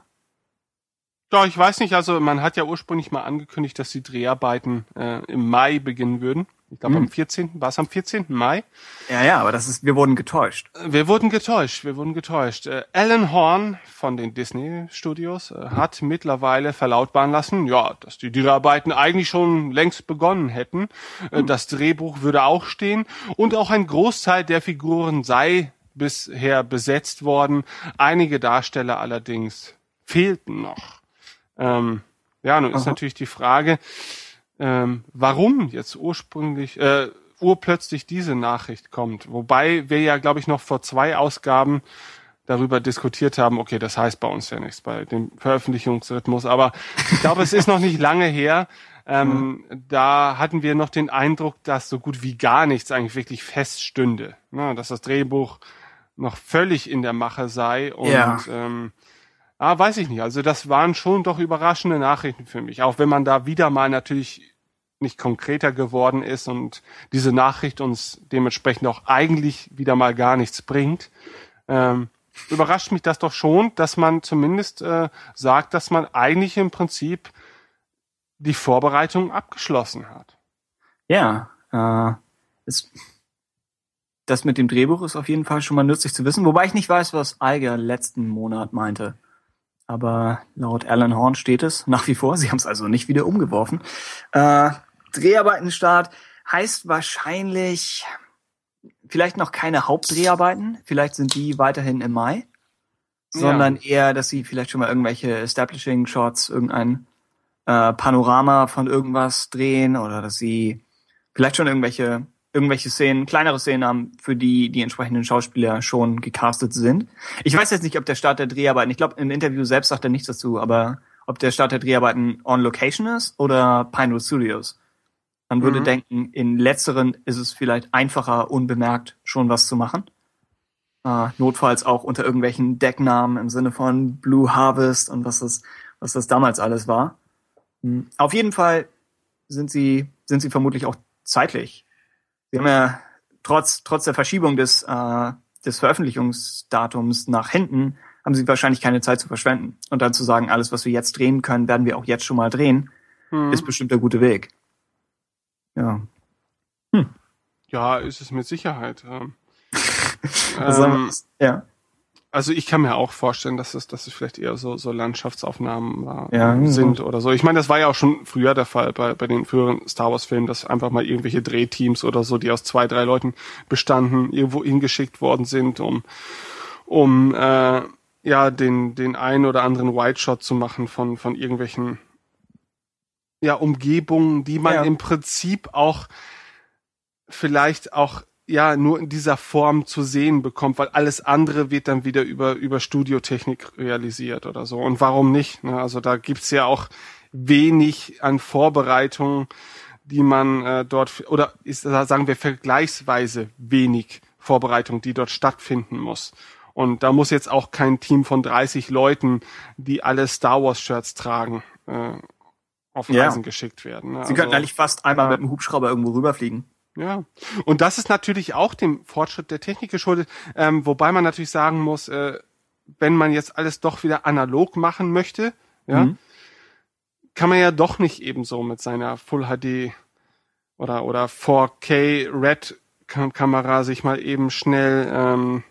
Ja, ich weiß nicht. Also man hat ja ursprünglich mal angekündigt, dass die Dreharbeiten äh, im Mai beginnen würden. Ich glaube Mhm. am 14. War es am 14. Mai? Ja, ja, aber das ist, wir wurden getäuscht. Äh, Wir wurden getäuscht. Wir wurden getäuscht. Äh, Alan Horn von den Disney Studios äh, hat mittlerweile verlautbaren lassen, ja, dass die Dreharbeiten eigentlich schon längst begonnen hätten. Äh, das Drehbuch würde auch stehen und auch ein Großteil der Figuren sei bisher besetzt worden. Einige Darsteller allerdings fehlten noch. Ähm, ja, nun ist Aha. natürlich die Frage, ähm, warum jetzt ursprünglich, äh, urplötzlich diese Nachricht kommt. Wobei wir ja, glaube ich, noch vor zwei Ausgaben darüber diskutiert haben, okay, das heißt bei uns ja nichts, bei dem Veröffentlichungsrhythmus, aber ich glaube, es ist noch nicht lange her. Ähm, Da hatten wir noch den Eindruck, dass so gut wie gar nichts eigentlich wirklich feststünde. Ne? Dass das Drehbuch noch völlig in der Mache sei und Ja. ähm, Ah, weiß ich nicht. Also das waren schon doch überraschende Nachrichten für mich. Auch wenn man da wieder mal natürlich nicht konkreter geworden ist und diese Nachricht uns dementsprechend auch eigentlich wieder mal gar nichts bringt, ähm, überrascht mich das doch schon, dass man zumindest äh, sagt, dass man eigentlich im Prinzip die Vorbereitung abgeschlossen hat. Ja, äh, es, das mit dem Drehbuch ist auf jeden Fall schon mal nützlich zu wissen, wobei ich nicht weiß, was Eiger letzten Monat meinte. Aber laut Alan Horn steht es nach wie vor. Sie haben es also nicht wieder umgeworfen. Äh, Dreharbeitenstart heißt wahrscheinlich vielleicht noch keine Hauptdreharbeiten. Vielleicht sind die weiterhin im Mai. Sondern eher, dass sie vielleicht schon mal irgendwelche Establishing Shots, irgendein äh, Panorama von irgendwas drehen oder dass sie vielleicht schon irgendwelche irgendwelche Szenen, kleinere Szenen haben, für die die entsprechenden Schauspieler schon gecastet sind. Ich weiß jetzt nicht, ob der Start der Dreharbeiten, ich glaube im Interview selbst sagt er nichts dazu, aber ob der Start der Dreharbeiten on Location ist oder Pinewood Studios. Man würde Mhm. denken, in letzteren ist es vielleicht einfacher, unbemerkt schon was zu machen. Äh, notfalls auch unter irgendwelchen Decknamen im Sinne von Blue Harvest und was das, was das damals alles war. Hm, Auf jeden Fall sind sie, sind sie vermutlich auch zeitlich. Sie haben ja trotz, trotz der Verschiebung des, äh, des Veröffentlichungsdatums nach hinten, haben sie wahrscheinlich keine Zeit zu verschwenden. Und dann zu sagen, alles, was wir jetzt drehen können, werden wir auch jetzt schon mal drehen, Hm. ist bestimmt der gute Weg. Ja. Ja, ist es mit Sicherheit. Ähm, Also, ähm, ja. Also ich kann mir auch vorstellen, dass es, dass es vielleicht eher so, so Landschaftsaufnahmen war, Ja, sind oder so. Ich meine, das war ja auch schon früher der Fall bei, bei den früheren Star Wars Filmen, dass einfach mal irgendwelche Drehteams oder so, die aus zwei, drei Leuten bestanden, irgendwo hingeschickt worden sind, um, um äh, ja den, den einen oder anderen White Shot zu machen von, von irgendwelchen ja, Umgebungen, die man Ja. im Prinzip auch vielleicht auch ja nur in dieser Form zu sehen bekommt, weil alles andere wird dann wieder über über Studiotechnik realisiert oder so. Und warum nicht? Ne? Also da gibt's ja auch wenig an Vorbereitungen, die man äh, dort oder ist sagen wir vergleichsweise wenig Vorbereitung, die dort stattfinden muss. Und da muss jetzt auch kein Team von 30 Leuten, die alle Star Wars Shirts tragen, äh, auf Ja. Reisen geschickt werden. Ne? Sie könnten Also- eigentlich fast einmal mit dem Hubschrauber irgendwo rüberfliegen. Ja, und das ist natürlich auch dem Fortschritt der Technik geschuldet, ähm, wobei man natürlich sagen muss, äh, wenn man jetzt alles doch wieder analog machen möchte, ja, Mhm. kann man ja doch nicht ebenso mit seiner Full HD oder oder 4K Red Kam- Kamera sich mal eben schnell ähm,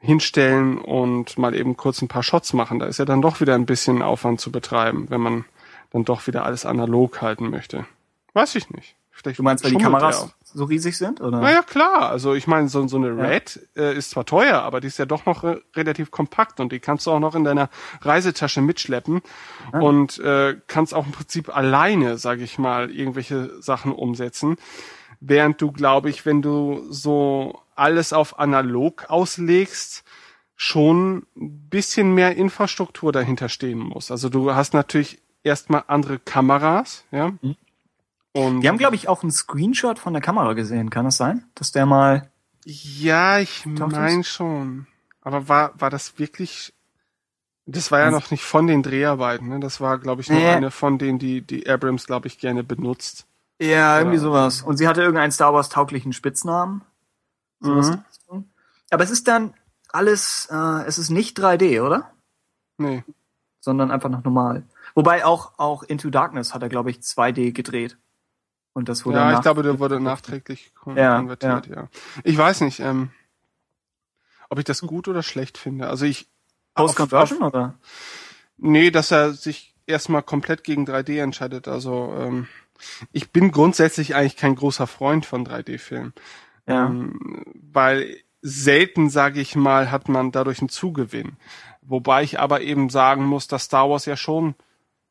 hinstellen und mal eben kurz ein paar Shots machen. Da ist ja dann doch wieder ein bisschen Aufwand zu betreiben, wenn man dann doch wieder alles analog halten möchte. Weiß ich nicht. Vielleicht Du meinst, weil die er Kameras. So riesig sind? Oder? Naja, klar. Also ich meine, so, so eine Ja. Red äh, ist zwar teuer, aber die ist ja doch noch äh, relativ kompakt und die kannst du auch noch in deiner Reisetasche mitschleppen Ah. und äh, kannst auch im Prinzip alleine, sage ich mal, irgendwelche Sachen umsetzen. Während du, glaube ich, wenn du so alles auf analog auslegst, schon ein bisschen mehr Infrastruktur dahinter stehen muss. Also du hast natürlich erstmal andere Kameras, ja. Mhm. Und Wir haben, glaube ich, auch einen Screenshot von der Kamera gesehen. Kann das sein? Dass der mal. Ja, ich meine schon. Aber war, war das wirklich. Das war ja Also- noch nicht von den Dreharbeiten, ne? Das war, glaube ich, nur Nee. eine von denen, die, die Abrams, glaube ich, gerne benutzt. Ja, irgendwie Ja. sowas. Und sie hatte irgendeinen Star Wars tauglichen Spitznamen. Mhm. Aber es ist dann alles, äh, es ist nicht 3D, oder? Nee. Sondern einfach noch normal. Wobei auch, auch Into Darkness hat er, glaube ich, 2D gedreht. Und das wurde ja, ich glaube, der wurde nachträglich kon Ja, konvertiert, ja. Ich weiß nicht, ähm, ob ich das gut oder schlecht finde. Also ich. Post-Conversion, oder? Nee, dass er sich erstmal komplett gegen 3D entscheidet. Also ähm, ich bin grundsätzlich eigentlich kein großer Freund von 3D-Filmen. Ja. Ähm, weil selten, sage ich mal, hat man dadurch einen Zugewinn. Wobei ich aber eben sagen muss, dass Star Wars ja schon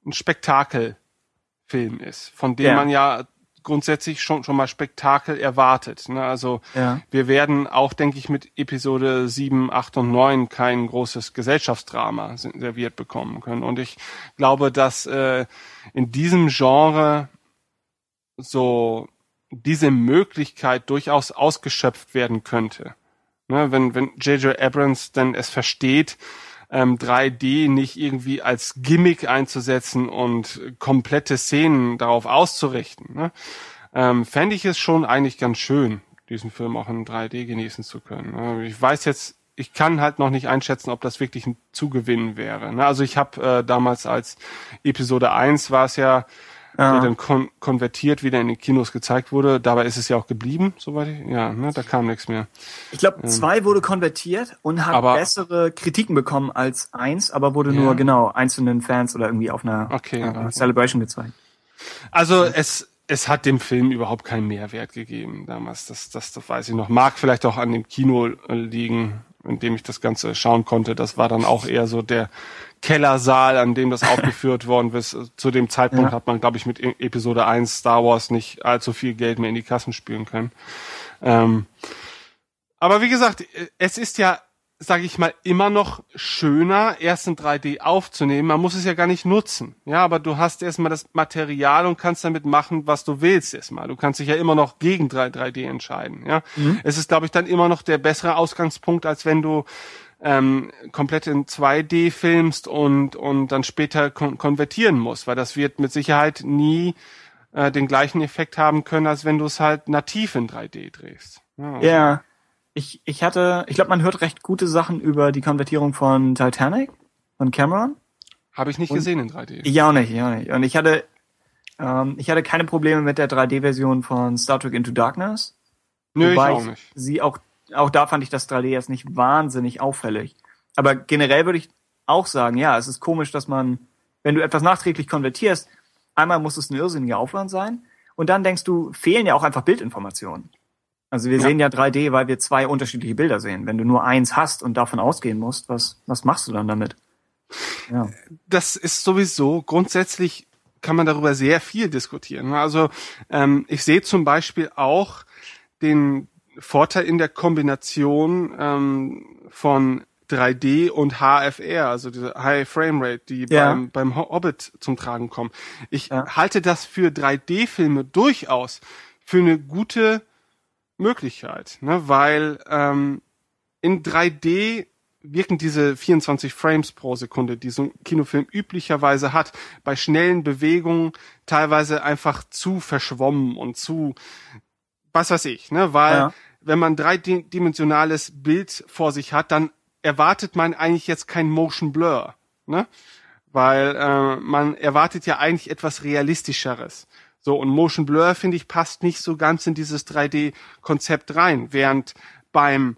ein Spektakelfilm ist, von dem Ja. man ja grundsätzlich schon schon mal Spektakel erwartet. Ne? Also Ja. wir werden auch, denke ich, mit Episode 7, 8 und 9 kein großes Gesellschaftsdrama se- serviert bekommen können. Und ich glaube, dass äh, in diesem Genre so diese Möglichkeit durchaus ausgeschöpft werden könnte. Ne, wenn wenn J.J. Abrams denn es versteht, ähm, 3D nicht irgendwie als Gimmick einzusetzen und komplette Szenen darauf auszurichten, ne, ähm, fände ich es schon eigentlich ganz schön, diesen Film auch in 3D genießen zu können. Ne. Ich weiß jetzt, ich kann halt noch nicht einschätzen, ob das wirklich ein Zugewinn wäre. Ne. Also ich habe äh, damals als Episode 1 war es ja Ja. der dann kon konvertiert wieder in den Kinos gezeigt wurde. Dabei ist es ja auch geblieben, soweit ich, ja, ne, da kam nichts mehr. Ich glaube, zwei wurde konvertiert und hat Aber- bessere Kritiken bekommen als eins, aber wurde Ja. nur genau einzelnen Fans oder irgendwie auf einer Okay, äh, okay. Celebration gezeigt. Also es, es hat dem Film überhaupt keinen Mehrwert gegeben damals. Das, das, das weiß ich noch. Mag vielleicht auch an dem Kino liegen, in dem ich das Ganze schauen konnte. Das war dann auch eher so der Kellersaal, an dem das aufgeführt worden ist. Zu dem Zeitpunkt Ja. hat man, glaube ich, mit E- Episode 1 Star Wars nicht allzu viel Geld mehr in die Kassen spülen können. Ähm, aber wie gesagt, äh, es ist ja, sage ich mal, immer noch schöner, erst in 3D aufzunehmen. Man muss es ja gar nicht nutzen. Ja, aber du hast erstmal das Material und kannst damit machen, was du willst erstmal. Du kannst dich ja immer noch gegen 3, 3D entscheiden. Ja, es ist, glaube ich, dann immer noch der bessere Ausgangspunkt, als wenn du ähm, komplett in 2D filmst und und dann später kon konvertieren musst, weil das wird mit Sicherheit nie äh, den gleichen Effekt haben können, als wenn du es halt nativ in 3D drehst. Ja, also Ja. Ich, ich hatte, ich glaube, man hört recht gute Sachen über die Konvertierung von Titanic, von Cameron. Habe ich nicht gesehen in 3D. Ich auch nicht, ich auch nicht. Und ich hatte, ähm, ich hatte keine Probleme mit der 3D-Version von Star Trek Into Darkness. Nö, ich Wobei auch nicht. Sie auch, auch da fand ich das 3D jetzt nicht wahnsinnig auffällig. Aber generell würde ich auch sagen, ja, es ist komisch, dass man, wenn du etwas nachträglich konvertierst, einmal muss es ein irrsinniger Aufwand sein und dann denkst du, fehlen ja auch einfach Bildinformationen. Also wir Ja. sehen ja 3D, weil wir zwei unterschiedliche Bilder sehen. Wenn du nur eins hast und davon ausgehen musst, was, was machst du dann damit? Ja. das ist sowieso grundsätzlich kann man darüber sehr viel diskutieren. Also ähm, ich sehe zum Beispiel auch den Vorteil in der Kombination ähm, von 3D und HFR, also diese High Frame Rate, die Ja. beim, beim Hobbit zum Tragen kommen. Ich Ja. halte das für 3D-Filme durchaus für eine gute Möglichkeit, ne? weil ähm, in 3D wirken diese 24 Frames pro Sekunde, die so ein Kinofilm üblicherweise hat, bei schnellen Bewegungen teilweise einfach zu verschwommen und zu, was weiß ich, ne? Weil Ja. wenn man dreidimensionales Bild vor sich hat, dann erwartet man eigentlich jetzt kein Motion Blur, ne? Weil äh, man erwartet ja eigentlich etwas realistischeres. So und Motion Blur finde ich passt nicht so ganz in dieses 3D-Konzept rein, während beim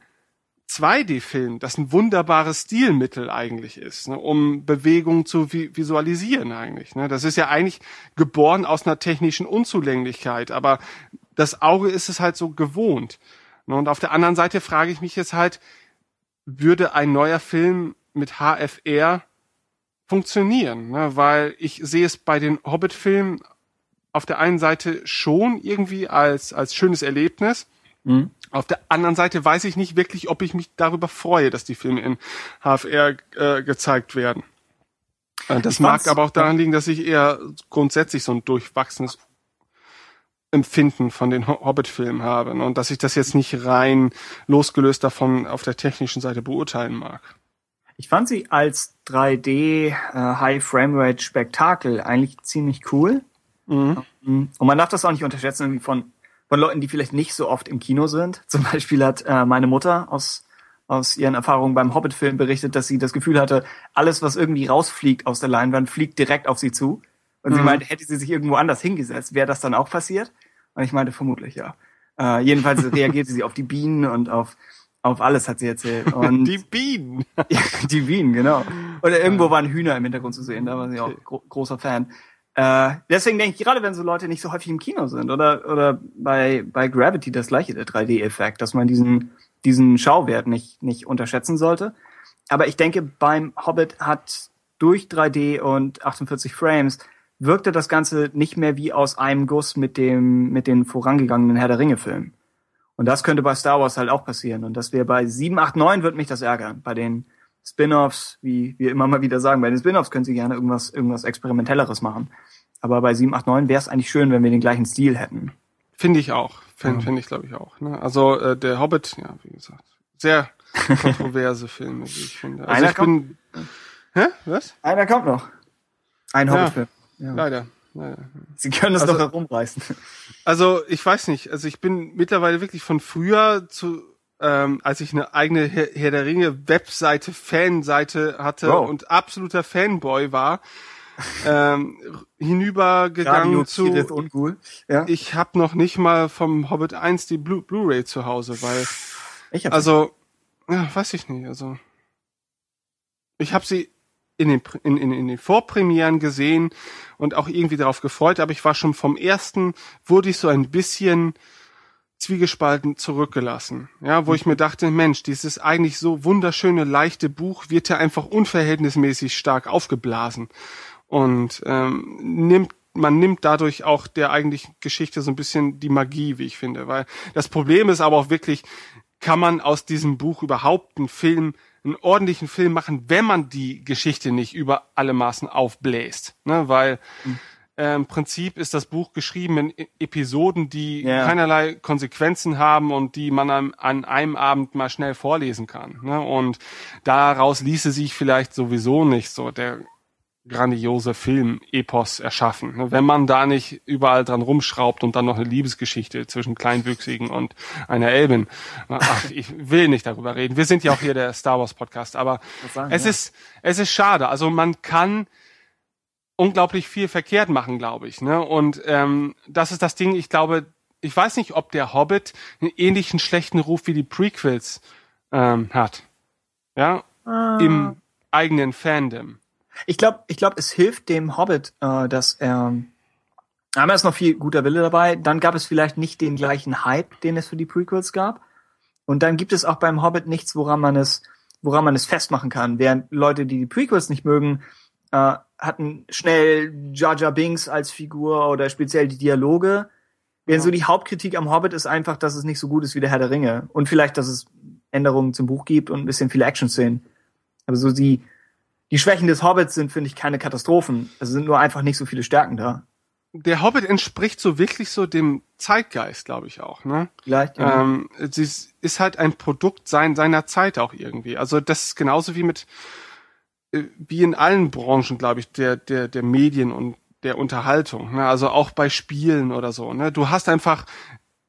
2D-Film das ein wunderbares Stilmittel eigentlich ist, ne, um Bewegungen zu vi visualisieren eigentlich. Ne. Das ist ja eigentlich geboren aus einer technischen Unzulänglichkeit, aber das Auge ist es halt so gewohnt. Ne, und auf der anderen Seite frage ich mich jetzt halt, würde ein neuer Film mit HFR funktionieren? Ne? Weil ich sehe es bei den Hobbit-Filmen auf der einen Seite schon irgendwie als, als schönes Erlebnis, Mhm. auf der anderen Seite weiß ich nicht wirklich, ob ich mich darüber freue, dass die Filme in HFR äh, gezeigt werden. Äh, das Ich mag aber auch daran liegen, dass ich eher grundsätzlich so ein durchwachsenes Empfinden von den Ho- Hobbit-Filmen habe ne? und dass ich das jetzt nicht rein losgelöst davon auf der technischen Seite beurteilen mag. Ich fand sie als 3D äh, High Framerate Spektakel eigentlich ziemlich cool. Mhm. Und man darf das auch nicht unterschätzen irgendwie von von Leuten, die vielleicht nicht so oft im Kino sind. Zum Beispiel hat äh, meine Mutter aus aus ihren Erfahrungen beim Hobbit-Film berichtet, dass sie das Gefühl hatte, alles, was irgendwie rausfliegt aus der Leinwand, fliegt direkt auf sie zu. Und sie Mhm. meinte, hätte sie sich irgendwo anders hingesetzt, wäre das dann auch passiert? Und ich meinte, vermutlich ja. Äh, jedenfalls reagierte sie auf die Bienen und auf auf alles hat sie erzählt. Und Die Bienen. ja, die Wien, genau. Oder irgendwo waren Hühner im Hintergrund zu sehen, da war sie auch gro großer Fan. Äh, deswegen denke ich, gerade wenn so Leute nicht so häufig im Kino sind oder, oder bei, bei Gravity das gleiche, der 3D-Effekt, dass man diesen, diesen Schauwert nicht, nicht unterschätzen sollte. Aber ich denke, beim Hobbit hat durch 3D und 48 Frames wirkte das Ganze nicht mehr wie aus einem Guss mit dem, mit den vorangegangenen Herr der Ringe-Filmen. Und das könnte bei Star Wars halt auch passieren. Und das wäre bei 7, 8, 9 wird mich das ärgern. Bei den Spin-offs, wie wir immer mal wieder sagen, bei den Spin-offs können sie gerne irgendwas, irgendwas Experimentelleres machen. Aber bei 7, 8, 9 wäre es eigentlich schön, wenn wir den gleichen Stil hätten. Finde ich auch. Finde find ich, glaube ich, auch. Ne? Also äh, der Hobbit, ja, wie gesagt, sehr kontroverse Filme, wie ich finde. Also Einer ich bin. Hä? Was? Einer kommt noch. Ein Ja. Hobbit-Film. Ja. Leider. Leider. Sie können es Also- doch herumreißen. Also ich weiß nicht. Also ich bin mittlerweile wirklich von früher zu, ähm, als ich eine eigene Herr, Herr der Ringe Webseite, Fanseite hatte Wow. und absoluter Fanboy war, ähm, hinübergegangen zu. Ja. Ich habe noch nicht mal vom Hobbit 1 die Blu- Blu-ray zu Hause, weil Ich hab's Also, ja, weiß ich nicht. Also, ich habe sie in den, in, in, in den Vorpremieren gesehen und auch irgendwie darauf gefreut, aber ich war schon vom ersten, wurde ich so ein bisschen zwiegespalten zurückgelassen. Ja, wo ich mir dachte, Mensch, dieses eigentlich so wunderschöne, leichte Buch wird ja einfach unverhältnismäßig stark aufgeblasen. Und ähm, nimmt man nimmt dadurch auch der eigentlichen Geschichte so ein bisschen die Magie, wie ich finde. Weil das Problem ist aber auch wirklich, kann man aus diesem Buch überhaupt einen Film, einen ordentlichen Film machen, wenn man die Geschichte nicht über alle Maßen aufbläst. Ne? Weil äh, im Prinzip ist das Buch geschrieben in E- Episoden, die Ja. keinerlei Konsequenzen haben und die man an, an einem Abend mal schnell vorlesen kann. Ne? Und daraus ließe sich vielleicht sowieso nicht so der grandiose Film-Epos erschaffen. ne? Wenn man da nicht überall dran rumschraubt und dann noch eine Liebesgeschichte zwischen Kleinwüchsigen und einer Elbin. Ach, ich will nicht darüber reden. Wir sind ja auch hier der Star Wars Podcast, aber sagen, es ja. ist, es ist schade. Also man kann unglaublich viel verkehrt machen, glaube ich. Ne? Und ähm, das ist das Ding, ich glaube, ich weiß nicht, ob der Hobbit einen ähnlichen schlechten Ruf wie die Prequels ähm, hat. Ja, im eigenen Fandom. Ich glaube, ich glaube, es hilft dem Hobbit, äh, dass er einmal ist noch viel guter Wille dabei. Dann gab es vielleicht nicht den gleichen Hype, den es für die Prequels gab. Und dann gibt es auch beim Hobbit nichts, woran man es, woran man es festmachen kann. Während Leute, die die Prequels nicht mögen, äh, hatten schnell Jar Jar Binks als Figur oder speziell die Dialoge. Während so die Hauptkritik am Hobbit ist einfach, dass es nicht so gut ist wie der Herr der Ringe. Und vielleicht, dass es Änderungen zum Buch gibt und ein bisschen viele Action-Szenen. Aber so die, die Schwächen des Hobbits sind, finde ich, keine Katastrophen. Es sind nur einfach nicht so viele Stärken da. Der Hobbit entspricht so wirklich so dem Zeitgeist, glaube ich auch. Ne? Vielleicht, ja. Ähm, es ist, ist halt ein Produkt sein, seiner Zeit auch irgendwie. Also das ist genauso wie mit, äh, wie in allen Branchen, glaube ich, der, der, der Medien und der Unterhaltung. Ne? Also auch bei Spielen oder so. Ne? Du hast einfach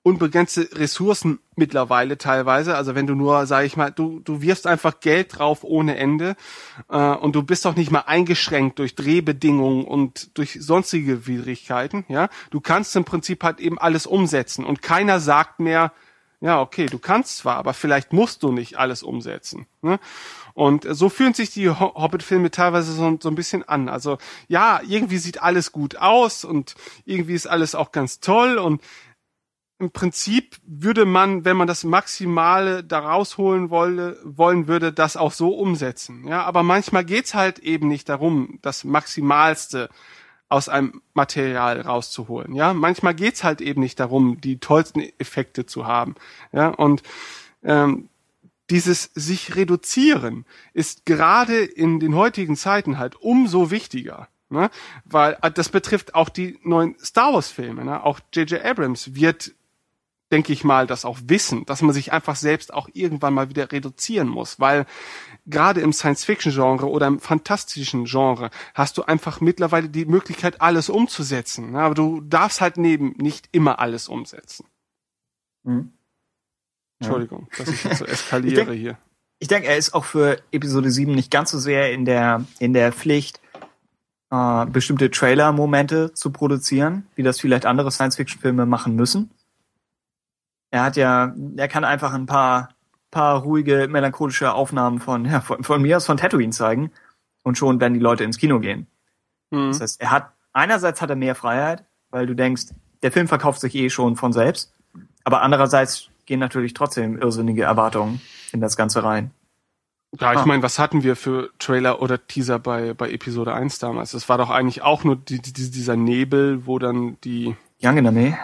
unbegrenzte Ressourcen mittlerweile teilweise. Also wenn du nur, sag ich mal, du, du wirfst einfach Geld drauf ohne Ende äh, und du bist doch nicht mal eingeschränkt durch Drehbedingungen und durch sonstige Widrigkeiten. Ja, du kannst im Prinzip halt eben alles umsetzen und keiner sagt mehr, ja okay, du kannst zwar, aber vielleicht musst du nicht alles umsetzen. Ne? Und so fühlen sich die Ho- Hobbit-Filme teilweise so, so ein bisschen an. Also ja, irgendwie sieht alles gut aus und irgendwie ist alles auch ganz toll und im Prinzip würde man, wenn man das Maximale da rausholen wolle, wollen würde, das auch so umsetzen. Ja, aber manchmal geht's halt eben nicht darum, das Maximalste aus einem Material rauszuholen. Ja, manchmal geht's halt eben nicht darum, die tollsten Effekte zu haben. Ja, und ähm, dieses sich reduzieren ist gerade in den heutigen Zeiten halt umso wichtiger. Ne? Weil äh, das betrifft auch die neuen Star Wars Filme. Ne? Auch J.J. Abrams wird denke ich mal, das auch wissen, dass man sich einfach selbst auch irgendwann mal wieder reduzieren muss, weil gerade im Science-Fiction-Genre oder im fantastischen Genre hast du einfach mittlerweile die Möglichkeit, alles umzusetzen. Aber du darfst halt neben nicht immer alles umsetzen. Mhm. Entschuldigung, dass ich jetzt so Ich eskaliere denk- hier. Ich denke, er ist auch für Episode 7 nicht ganz so sehr in der, in der Pflicht, äh, bestimmte Trailer-Momente zu produzieren, wie das vielleicht andere Science-Fiction-Filme machen müssen. Er hat ja, er kann einfach ein paar, paar ruhige, melancholische Aufnahmen von, ja, von, von mir aus von Tatooine zeigen und schon werden die Leute ins Kino gehen. Hm. Das heißt, er hat, einerseits hat er mehr Freiheit, weil du denkst, der Film verkauft sich eh schon von selbst, aber andererseits gehen natürlich trotzdem irrsinnige Erwartungen in das Ganze rein. Ja, ich Ah. meine, was hatten wir für Trailer oder Teaser bei, bei Episode 1 damals? Es war doch eigentlich auch nur die, die, dieser Nebel, wo dann die, Young in Armee.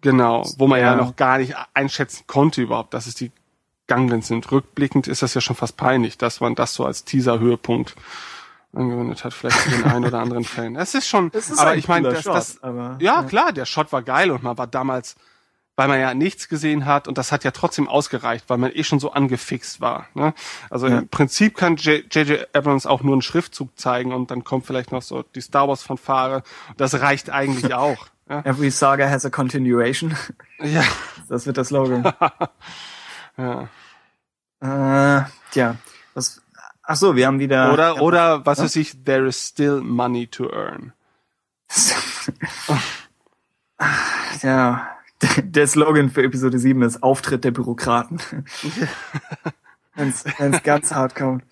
Genau, wo man ja. Ja. noch gar nicht einschätzen konnte überhaupt, dass es die Gangen sind. Rückblickend ist das ja schon fast peinlich, dass man das so als Teaser-Höhepunkt angewendet hat, vielleicht für den einen oder anderen Fan. Es ist schon, aber ein ich meine, das, das, aber, ja, klar, der Shot war geil und man war damals, weil man ja nichts gesehen hat und das hat ja trotzdem ausgereicht, weil man eh schon so angefixt war. Ne? Also Ja. im Prinzip kann J.J. Abrams auch nur einen Schriftzug zeigen und dann kommt vielleicht noch so die Star Wars Fanfare. Das reicht eigentlich auch. Ja. Every saga has a continuation. ja. Das wird der Slogan. ja. äh, tja, was, ach so, wir haben wieder. Oder, oder, was Ja. weiß ich, there is still money to earn. ja, der Slogan für Episode 7 ist Auftritt der Bürokraten. Wenn's, wenn's ganz hart kommt.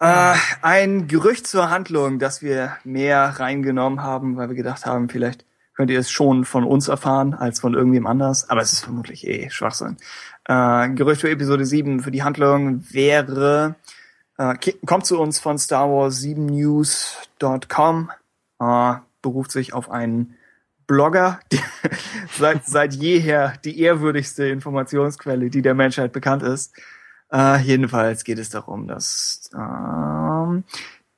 Äh, ein Gerücht zur Handlung, das wir mehr reingenommen haben, weil wir gedacht haben, vielleicht könnt ihr es schon von uns erfahren als von irgendwem anders, aber es ist vermutlich eh Schwachsinn. Äh, Gerücht für Episode 7 für die Handlung wäre, äh, kommt zu uns von Star Wars 7news.com, äh, beruft sich auf einen Blogger, seit, seit jeher die ehrwürdigste Informationsquelle, die der Menschheit bekannt ist. Äh, jedenfalls geht es darum, dass ähm,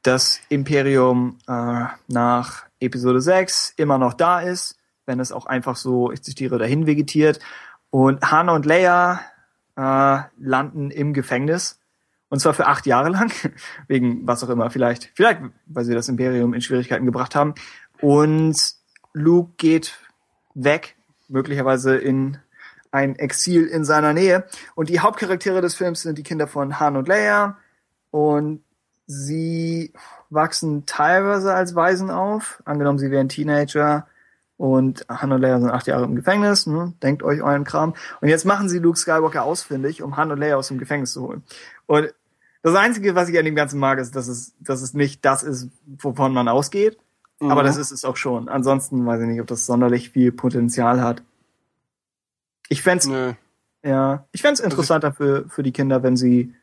das Imperium äh, nach Episode 6 immer noch da ist, wenn es auch einfach so, ich zitiere, dahin vegetiert. Und Han und Leia äh, landen im Gefängnis. Und zwar für acht Jahre lang, wegen was auch immer, vielleicht, vielleicht, weil sie das Imperium in Schwierigkeiten gebracht haben. Und Luke geht weg, möglicherweise in ein Exil in seiner Nähe. Und die Hauptcharaktere des Films sind die Kinder von Han und Leia. Und sie wachsen teilweise als Waisen auf. Angenommen, sie wären Teenager. Und Han und Leia sind acht Jahre im Gefängnis. Ne? Denkt euch euren Kram. Und jetzt machen sie Luke Skywalker ausfindig, um Han und Leia aus dem Gefängnis zu holen. Und das Einzige, was ich an dem Ganzen mag, ist, dass es, dass es nicht das ist, wovon man ausgeht. Mhm. Aber das ist es auch schon. Ansonsten weiß ich nicht, ob das sonderlich viel Potenzial hat. Ich fände ja, ich fänd's interessanter für, für die Kinder, wenn sie,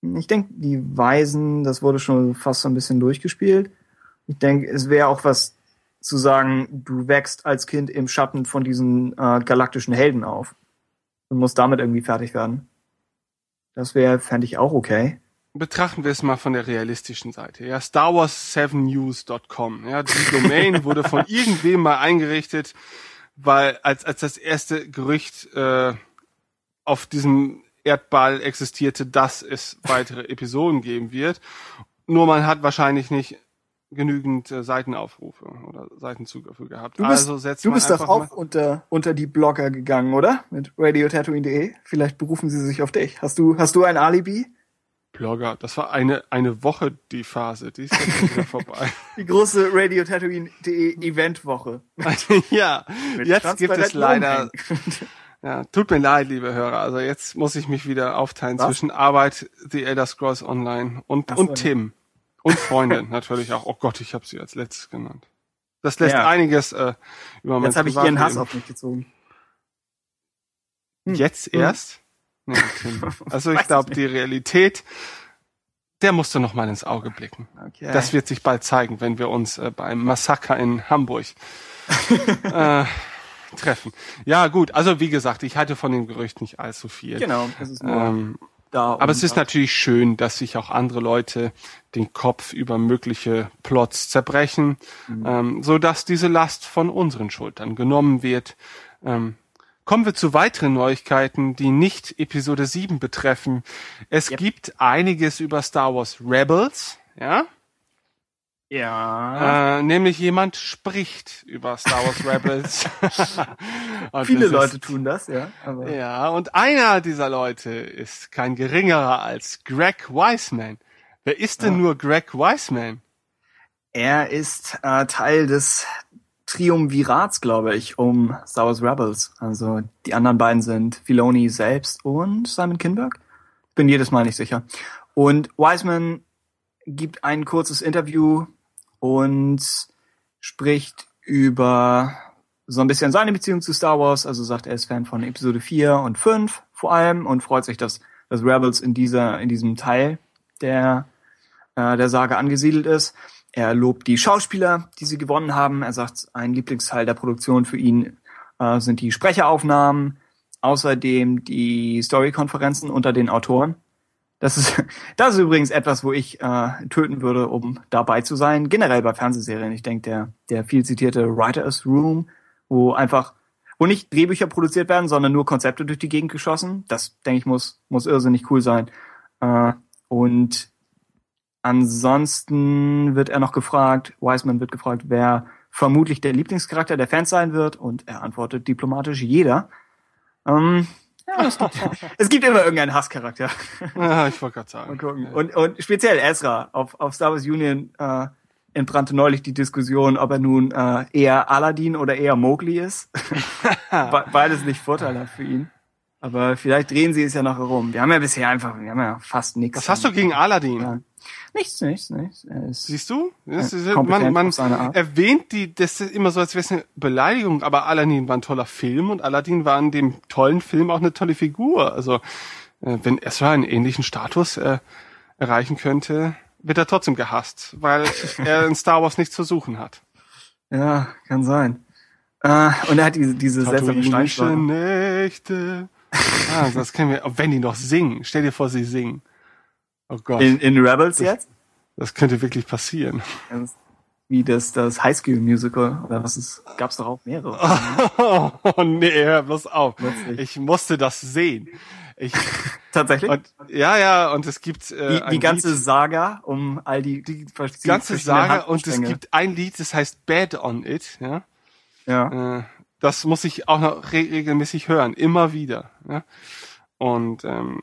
ich denke, die Weisen, das wurde schon fast so ein bisschen durchgespielt. Ich denke, es wäre auch was zu sagen, du wächst als Kind im Schatten von diesen äh, galaktischen Helden auf und musst damit irgendwie fertig werden. Das wäre, fände ich auch okay. Betrachten wir es mal von der realistischen Seite. Ja, Star Wars 7news.com. Ja, die Domain wurde von irgendwem mal eingerichtet, weil als als das erste Gerücht äh, auf diesem Erdball existierte, dass es weitere Episoden geben wird. Nur man hat wahrscheinlich nicht genügend äh, Seitenaufrufe oder Seitenzug dafür gehabt. Du bist, also setzt du bist doch auch unter, unter die Blogger gegangen, oder? Mit radiotatooine.de. Vielleicht berufen sie sich auf dich. Hast du, hast du ein Alibi? Blogger. Das war eine eine Woche die Phase. Die ist jetzt wieder vorbei. Die große radiotatooine.de Eventwoche. ja, jetzt gibt es leider. Ja, tut mir leid, liebe Hörer. Also jetzt muss ich mich wieder aufteilen Was? zwischen Arbeit, The Elder Scrolls Online und, Ach so, und ja. Tim. Und Freundin natürlich auch. Oh Gott, ich habe sie als letztes genannt. Das lässt Ja. einiges äh, über mein Jetzt habe ich ihren Hass auf mich gezogen. Hm. Jetzt Hm. erst? Nee, Tim. Also ich glaube, die Realität, der musste noch mal ins Auge blicken. Okay. Das wird sich bald zeigen, wenn wir uns äh, beim Massaker in Hamburg äh, treffen. Ja, gut. Also wie gesagt, ich halte von dem Gerücht nicht allzu viel. genau, es ist nur Ähm, da. aber es ist natürlich schön, dass sich auch andere Leute den Kopf über mögliche Plots zerbrechen, ähm, so dass diese Last von unseren Schultern genommen wird. Ähm, kommen wir zu weiteren Neuigkeiten, die nicht Episode 7 betreffen. Es Yep. gibt einiges über Star Wars Rebels, ja? Ja. Äh, nämlich jemand spricht über Star Wars Rebels. Viele das ist- Leute tun das, ja. Aber ja, und einer dieser Leute ist kein geringerer als Greg Wiseman. Wer ist denn nur Greg Wiseman? er ist äh, Teil des Triumvirats, glaube ich, um Star Wars Rebels. Also die anderen beiden sind Filoni selbst und Simon Kinberg. Bin jedes Mal nicht sicher. Und Wiseman gibt ein kurzes Interview und spricht über so ein bisschen seine Beziehung zu Star Wars. Also sagt, er ist Fan von Episode 4 und 5 vor allem und freut sich, dass, dass Rebels in dieser, in diesem Teil der, äh, der Sage angesiedelt ist. Er lobt die Schauspieler, die sie gewonnen haben. Er sagt, ein Lieblingsteil der Produktion für ihn äh, sind die Sprecheraufnahmen, außerdem die Storykonferenzen unter den Autoren. Das ist, das ist übrigens etwas, wo ich äh, töten würde, um dabei zu sein. Generell bei Fernsehserien. Ich denke, der, der viel zitierte Writers Room, wo einfach, wo nicht Drehbücher produziert werden, sondern nur Konzepte durch die Gegend geschossen. Das, denke ich, muss, muss irrsinnig cool sein. Äh, und ansonsten wird er noch gefragt, Wiseman wird gefragt, wer vermutlich der Lieblingscharakter der Fans sein wird. Und er antwortet diplomatisch jeder. Ähm, ja, es, gibt, es gibt immer irgendeinen Hasscharakter. Ja, ich wollte gerade sagen. Mal gucken. Und, und speziell Ezra auf, auf Star Wars Union äh, entbrannte neulich die Diskussion, ob er nun äh, eher Aladdin oder eher Mowgli ist. Be beides nicht vorteilhaft für ihn. Aber vielleicht drehen sie es ja noch herum. Wir haben ja bisher einfach, wir haben ja fast nichts. Was hast du gegen Aladdin? Ja. Nichts, nichts, nichts. Ist Siehst du? Ist, man man erwähnt die, das ist immer so, als wäre es eine Beleidigung, aber Aladdin war ein toller Film und Aladdin war in dem tollen Film auch eine tolle Figur. Also äh, wenn Ezra einen ähnlichen Status äh, erreichen könnte, wird er trotzdem gehasst, weil er in Star Wars nichts zu suchen hat. Ja, kann sein. Äh, und er hat diese, diese seltsame. Nächte. Ah, das kennen wir. Wenn die noch singen. Stell dir vor, sie singen. Oh Gott. In, in Rebels jetzt? Das könnte wirklich passieren. Das- Wie das, das Highschool Musical, oder was ist, gab's doch auch mehrere. Oh nee, hör bloß auf. Plötzlich. Ich musste das sehen. Ich, Tatsächlich? und, ja, ja, und es gibt äh, die, die ganze Lied, Saga um all die, die die ganze Saga und es gibt ein Lied, das heißt Bad on It, ja. ja. Äh, das muss ich auch noch re regelmäßig hören, immer wieder. Ja? Und ähm,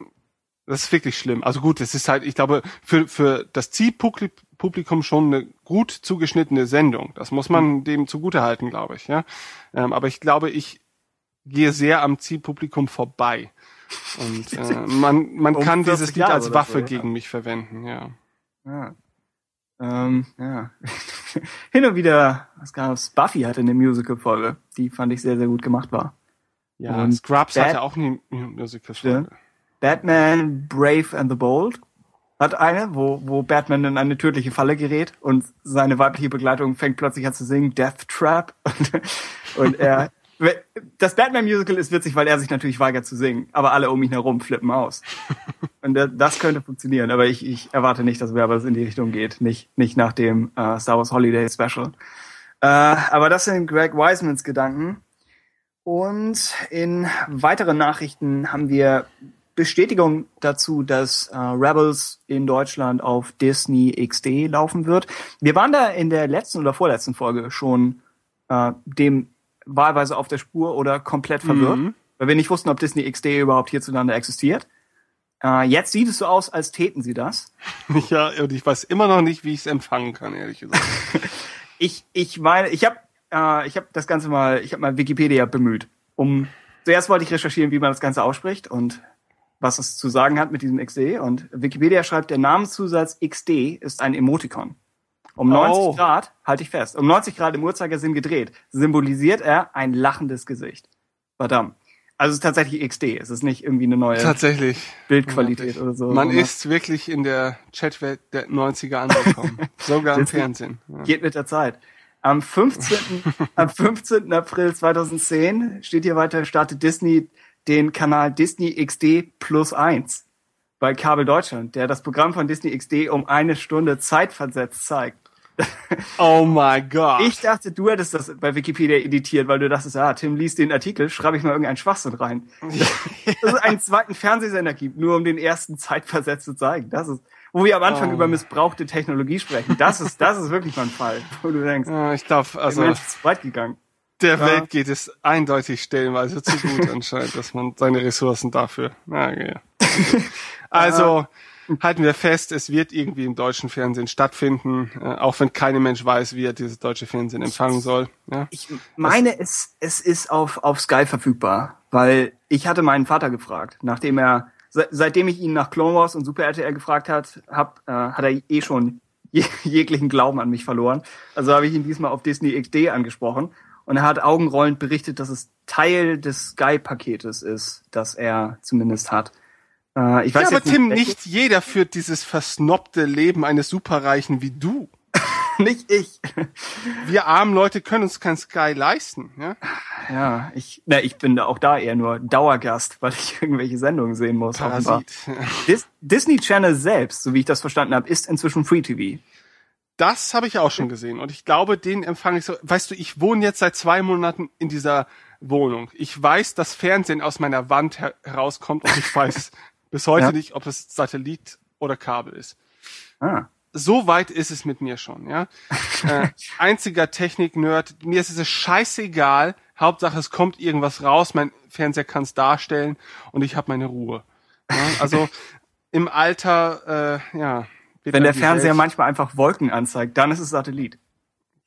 das ist wirklich schlimm. Also gut, es ist halt, ich glaube, für, für das Zielpublikum schon eine gut zugeschnittene Sendung. Das muss man dem zugutehalten, glaube ich. Ja? Ähm, aber ich glaube, ich gehe sehr am Zielpublikum vorbei. Und äh, man, man Um kann 40 dieses Lied als Waffe so, ja. gegen mich verwenden, ja. Ja. Ähm, ja. Hin und wieder, was gab's? Buffy hatte eine Musical-Folge, die fand ich sehr, sehr gut gemacht war. Ja, Und Scrubs Bad- hatte auch eine musical Stimmt. Batman Brave and the Bold hat eine, wo, wo Batman in eine tödliche Falle gerät und seine weibliche Begleitung fängt plötzlich an zu singen Death Trap. und er, das Batman Musical ist witzig, weil er sich natürlich weigert zu singen, aber alle um ihn herum flippen aus. Und da- das könnte funktionieren, aber ich, ich erwarte nicht, dass Werbers in die Richtung geht, nicht, nicht nach dem äh, Star Wars Holiday Special. Äh, aber das sind Greg Wisemans Gedanken. Und in weiteren Nachrichten haben wir Bestätigung dazu, dass äh, Rebels in Deutschland auf Disney XD laufen wird. Wir waren da in der letzten oder vorletzten Folge schon äh, dem wahlweise auf der Spur oder komplett verwirrt, Mhm. weil wir nicht wussten, ob Disney XD überhaupt hierzulande existiert. Äh, jetzt sieht es so aus, als täten sie das. Ja, und ich weiß immer noch nicht, wie ich es empfangen kann, ehrlich gesagt. Ich, ich meine, ich habe äh, ich habe das Ganze mal, ich habe mal Wikipedia bemüht. Um zuerst wollte ich recherchieren, wie man das Ganze ausspricht und was es zu sagen hat mit diesem XD. Und Wikipedia schreibt, der Namenszusatz XD ist ein Emoticon. Um 90 Oh. Grad, halte ich fest, um 90 Grad im Uhrzeigersinn gedreht, symbolisiert er ein lachendes Gesicht. Verdammt. Also es ist tatsächlich XD. Es ist nicht irgendwie eine neue Tatsächlich. Bildqualität oder so. Man sondern ist wirklich in der Chatwelt der 90er angekommen. Sogar im Fernsehen. Ja. Geht mit der Zeit. Am 15. am 15. April 2010 steht hier weiter, startet Disney den Kanal Disney XD plus eins bei Kabel Deutschland, der das Programm von Disney XD um eine Stunde zeitversetzt zeigt. Oh my God. Ich dachte, du hättest das bei Wikipedia editiert, weil du dachtest, ah, Tim liest den Artikel, schreibe ich mal irgendeinen Schwachsinn rein. Dass es einen zweiten Fernsehsender gibt, nur um den ersten zeitversetzt zu zeigen. Das ist, wo wir am Anfang Oh. über missbrauchte Technologie sprechen. Das ist, das ist wirklich mal ein Fall, wo du denkst, ja, ich der also ist weit gegangen. Der Ja. Welt geht es eindeutig stellenweise zu gut anscheinend, dass man seine Ressourcen dafür. Na, ja. Also halten wir fest, es wird irgendwie im deutschen Fernsehen stattfinden, äh, auch wenn kein Mensch weiß, wie er dieses deutsche Fernsehen empfangen soll. Ja? Ich meine, es, es ist auf, auf Sky verfügbar, weil ich hatte meinen Vater gefragt, nachdem er, se, seitdem ich ihn nach Clone Wars und Super RTL gefragt hat, hab, äh, hat er eh schon je, jeglichen Glauben an mich verloren. Also habe ich ihn diesmal auf Disney XD angesprochen und er hat augenrollend berichtet, dass es Teil des Sky-Paketes ist, das er zumindest hat. Äh, ich weiß Ja, aber Tim, welches- nicht jeder führt dieses versnobte Leben eines Superreichen wie du. nicht ich. Wir armen Leute können uns kein Sky leisten. Ja? Ja, ich, na, ich bin da auch da eher nur Dauergast, weil ich irgendwelche Sendungen sehen muss. Parasit. Dis Disney Channel selbst, so wie ich das verstanden habe, ist inzwischen Free TV. Das habe ich auch schon gesehen und ich glaube, den empfange ich so. Weißt du, ich wohne jetzt seit zwei Monaten in dieser Wohnung. Ich weiß, dass Fernsehen aus meiner Wand her herauskommt und ich weiß bis heute Ja. nicht, ob es Satellit oder Kabel ist. Ah. So weit ist es mit mir schon, ja. äh, einziger Technik-Nerd. Mir ist es scheißegal. Hauptsache, es kommt irgendwas raus. Mein Fernseher kann es darstellen und ich habe meine Ruhe. Ja, also im Alter, äh, ja. Wenn der Fernseher Welt- manchmal einfach Wolken anzeigt, dann ist es Satellit.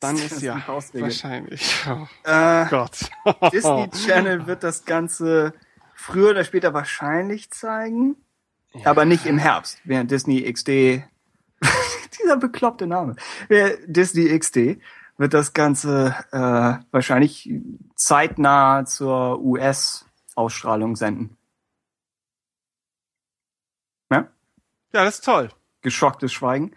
dann ist ist ja wahrscheinlich. Oh Äh, Gott. Disney Channel wird das Ganze früher oder später wahrscheinlich zeigen, aber nicht im Herbst, während Disney XD, dieser bekloppte Name, Disney XD wird das Ganze äh, wahrscheinlich zeitnah zur US-Ausstrahlung senden. Ja? Ja, das ist toll. Geschocktes Schweigen.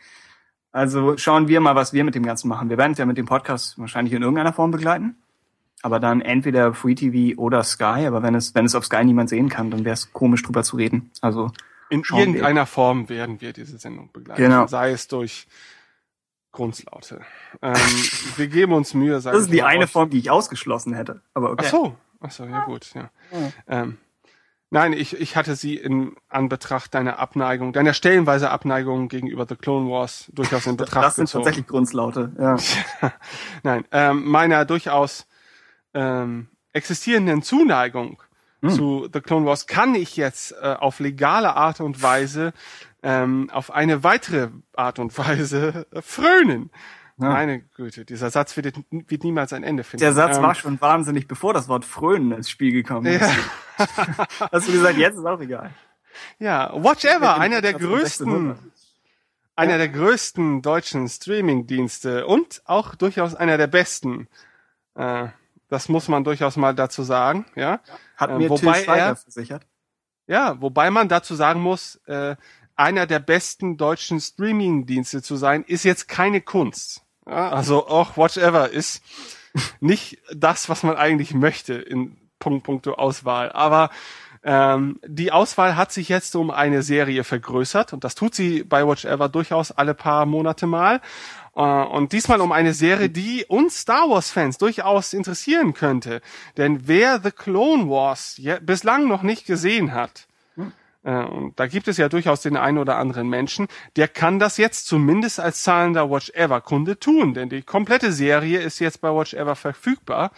Also schauen wir mal, was wir mit dem Ganzen machen. Wir werden es ja mit dem Podcast wahrscheinlich in irgendeiner Form begleiten. Aber dann entweder Free TV oder Sky. Aber wenn es, wenn es auf Sky niemand sehen kann, dann wäre es komisch drüber zu reden. Also In Schauen wir. irgendeiner Form werden wir diese Sendung begleiten. Genau. Sei es durch Grundslaute. Ähm, wir geben uns Mühe. das ist die eine Form, die ich ausgeschlossen hätte. Aber okay. Ach so. Ach so, ja gut, ja. Ähm, Nein, ich, ich hatte sie in Anbetracht deiner Abneigung, deiner stellenweise Abneigung gegenüber The Clone Wars durchaus in Betracht Das sind gezogen. tatsächlich Grundslaute, ja. Nein, ähm, meiner durchaus ähm, existierenden Zuneigung zu The Clone Wars kann ich jetzt äh, auf legale Art und Weise ähm, auf eine weitere Art und Weise äh, frönen. Meine Güte, dieser Satz wird, wird niemals ein Ende finden. Der Satz Ähm, war schon wahnsinnig, bevor das Wort Frönen ins Spiel gekommen ist. Ja. Hast du gesagt, jetzt ist auch egal. Ja, Watch Ever, einer der von größten, 1600. einer der größten deutschen Streaming-Dienste und auch durchaus einer der besten. Äh, das muss man durchaus mal dazu sagen, ja. Hat Äh, mir wobei Till Schweiger er- versichert. Ja, wobei man dazu sagen muss, äh, einer der besten deutschen Streaming-Dienste zu sein, ist jetzt keine Kunst. Ja, also auch Watch Ever ist nicht das, was man eigentlich möchte in Punkt, Punkto Auswahl. Aber ähm, die Auswahl hat sich jetzt um eine Serie vergrößert und das tut sie bei Watch Ever durchaus alle paar Monate mal. Äh, Und diesmal um eine Serie, die uns Star Wars-Fans durchaus interessieren könnte. Denn wer The Clone Wars bislang noch nicht gesehen hat, und da gibt es ja durchaus den einen oder anderen Menschen, der kann das jetzt zumindest als zahlender Watch Ever Kunde tun, denn die komplette Serie ist jetzt bei Watch Ever verfügbar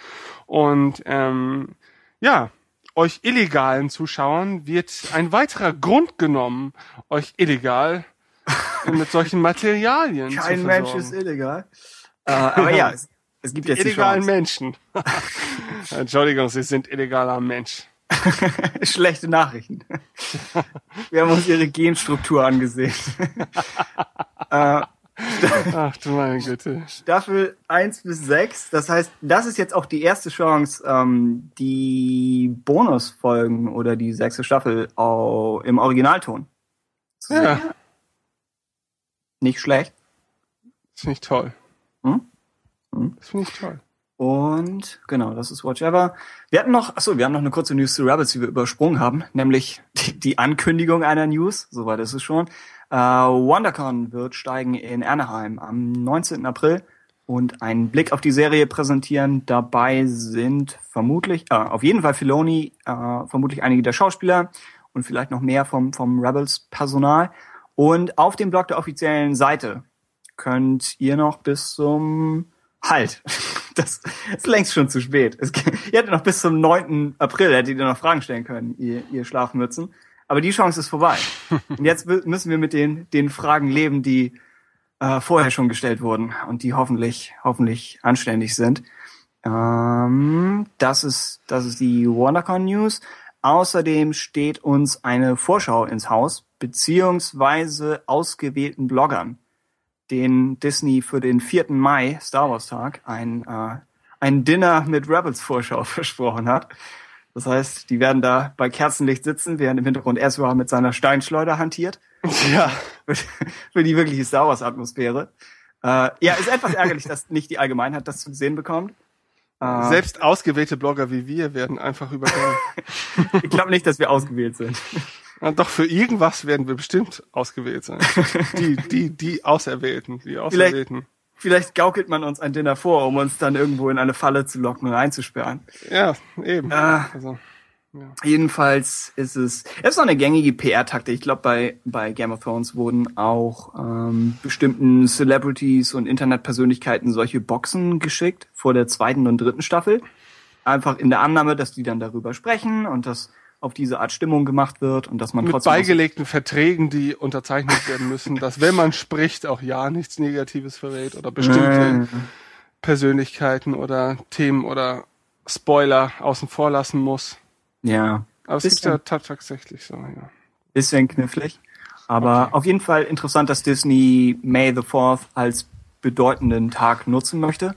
und ähm, ja, euch illegalen Zuschauern wird ein weiterer Grund genommen, euch illegal mit solchen Materialien zu Kein Mensch versorgen. ist illegal. Äh, aber ja, es, es gibt jetzt die illegalen Chance. Menschen. Entschuldigung, Sie sind illegaler Mensch. Schlechte Nachrichten. Wir haben uns ihre Genstruktur angesehen. Ach du meine Güte. Staffel 1 bis 6. Das heißt, das ist jetzt auch die erste Chance, ähm, die Bonusfolgen oder die sechste Staffel au, im Originalton. zu sehen. Ja, Nicht schlecht. das finde ich toll. Hm? Hm. Das finde ich toll. Und genau, das ist Watch Ever. Wir hatten noch, achso, wir haben noch eine kurze News zu Rebels, die wir übersprungen haben, nämlich die, die Ankündigung einer News, soweit ist es schon. Äh, WonderCon wird steigen in Anaheim am 19. April und einen Blick auf die Serie präsentieren. Dabei sind vermutlich, äh, auf jeden Fall Filoni, äh, vermutlich einige der Schauspieler und vielleicht noch mehr vom, vom Rebels-Personal. Und auf dem Blog der offiziellen Seite könnt ihr noch bis zum Halt. Das ist längst schon zu spät. Es, ihr hättet noch bis zum 9. April, hättet ihr noch Fragen stellen können, ihr, ihr Schlafmützen. Aber die Chance ist vorbei. Und jetzt müssen wir mit den, den Fragen leben, die äh, vorher schon gestellt wurden und die hoffentlich, hoffentlich anständig sind. Ähm, das ist, das ist die WonderCon News. Außerdem steht uns eine Vorschau ins Haus, beziehungsweise ausgewählten Bloggern den Disney für den 4. Mai, Star Wars Tag, ein, äh, ein Dinner mit Rebels Vorschau versprochen hat. Das heißt, die werden da bei Kerzenlicht sitzen, während im Hintergrund Ezra mit seiner Steinschleuder hantiert. Ja. Für, für die wirkliche Star Wars Atmosphäre. Äh, ja, ist etwas ärgerlich, dass nicht die Allgemeinheit das zu sehen bekommt. Äh, Selbst ausgewählte Blogger wie wir werden einfach übergangen. ich glaube nicht, dass wir ausgewählt sind. Ja, doch für irgendwas werden wir bestimmt ausgewählt sein. Die, die, die Auserwählten, die Auserwählten. Vielleicht gaukelt man uns ein Dinner vor, um uns dann irgendwo in eine Falle zu locken und einzusperren. Ja, eben. Ah. Also, Jedenfalls ist es, es ist auch eine gängige PR-Taktik. Ich glaube, bei, bei Game of Thrones wurden auch ähm, bestimmten Celebrities und Internetpersönlichkeiten solche Boxen geschickt vor der zweiten und dritten Staffel. Einfach in der Annahme, dass die dann darüber sprechen und dass auf diese Art Stimmung gemacht wird und dass man mit beigelegten Verträgen, die unterzeichnet werden müssen, dass wenn man spricht, auch ja nichts Negatives verrät oder bestimmte Persönlichkeiten oder Themen oder Spoiler außen vor lassen muss. ja, Aber es Bisschen. gibt ja ta- tatsächlich so, ja. bisschen knifflig. Aber auf jeden Fall interessant, dass Disney May the 4th als bedeutenden Tag nutzen möchte.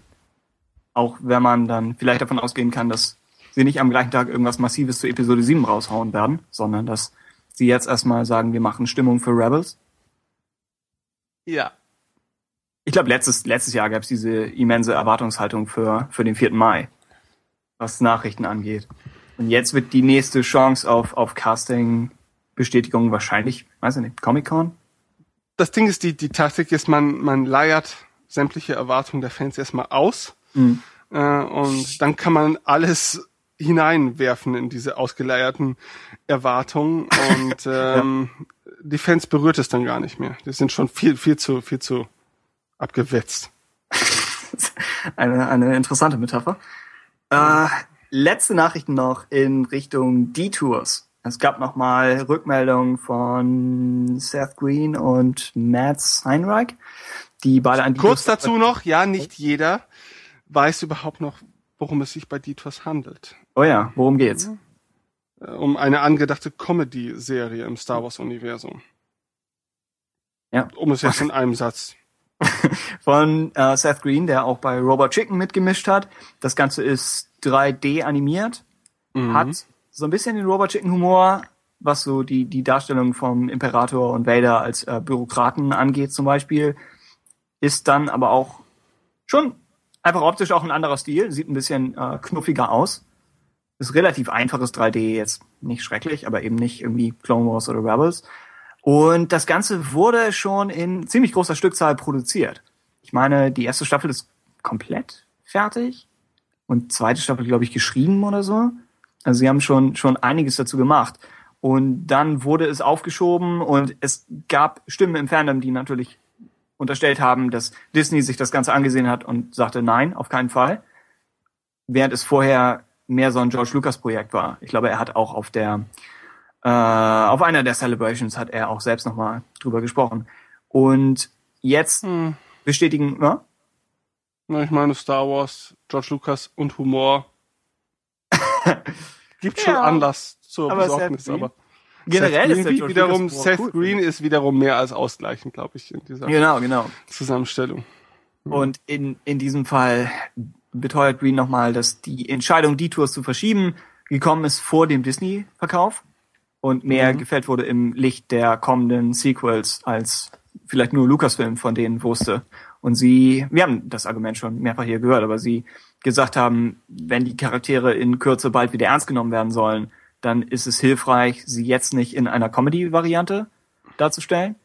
Auch wenn man dann vielleicht davon ausgehen kann, dass sie nicht am gleichen Tag irgendwas Massives zu Episode 7 raushauen werden, sondern dass sie jetzt erstmal sagen, wir machen Stimmung für Rebels. Ja. Ich glaube, letztes, letztes Jahr gab es diese immense Erwartungshaltung für, für den 4. Mai, was Nachrichten angeht. Und jetzt wird die nächste Chance auf, auf Casting-Bestätigung wahrscheinlich, weiß ich nicht, Comic-Con? Das Ding ist, die, die Taktik ist, man, man leiert sämtliche Erwartungen der Fans erstmal aus. Mhm. Äh, und dann kann man alles hineinwerfen in diese ausgeleierten Erwartungen und ähm, die Fans berührt es dann gar nicht mehr. Die sind schon viel, viel zu, viel zu abgewetzt. eine, eine interessante Metapher. Äh, letzte Nachrichten noch in Richtung Detours. Es gab nochmal Rückmeldungen von Seth Green und Matt Steinreich, die beide an Kurz dazu noch, ja, nicht jeder weiß überhaupt noch, worum es sich bei Detours handelt. Oh ja, worum geht's? Äh, Um eine angedachte Comedy-Serie im Star Wars-Universum. Ja. Um es jetzt in einem Satz. Von äh, Seth Green, der auch bei Robot Chicken mitgemischt hat. Das Ganze ist 3D animiert, Mhm. hat so ein bisschen den Robot Chicken Humor, was so die, die Darstellung vom Imperator und Vader als äh, Bürokraten angeht zum Beispiel. Ist dann aber auch schon einfach optisch auch ein anderer Stil, sieht ein bisschen äh, knuffiger aus. Ist relativ einfaches 3D, jetzt nicht schrecklich, aber eben nicht irgendwie Clone Wars oder Rebels. Und das Ganze wurde schon in ziemlich großer Stückzahl produziert. Ich meine, die erste Staffel ist komplett fertig und zweite Staffel, glaube ich, geschrieben oder so. Also sie haben schon, schon einiges dazu gemacht. Und dann wurde es aufgeschoben und es gab Stimmen im Fandom, die natürlich unterstellt haben, dass Disney sich das Ganze angesehen hat und sagte, nein, auf keinen Fall. Während es vorher mehr so ein George Lucas Projekt war. Ich glaube, er hat auch auf der, äh, auf einer der Celebrations hat er auch selbst nochmal drüber gesprochen. Und jetzt Hm. bestätigen, ja? Na, ich meine Star Wars, George Lucas und Humor. Gibt schon Ja. Anlass zur Aber Besorgnis, aber generell Seth ist Green George wiederum, Seth cool. Green ist wiederum mehr als ausgleichend, glaube ich, in dieser Genau, genau. Zusammenstellung. Und in, in diesem Fall beteuert Green nochmal, dass die Entscheidung, die Tours zu verschieben, gekommen ist vor dem Disney-Verkauf und mehr gefällt wurde im Licht der kommenden Sequels, als vielleicht nur Lucasfilm von denen wusste. Und sie, wir haben das Argument schon mehrfach hier gehört, aber sie gesagt haben, wenn die Charaktere in Kürze bald wieder ernst genommen werden sollen, dann ist es hilfreich, sie jetzt nicht in einer Comedy-Variante darzustellen.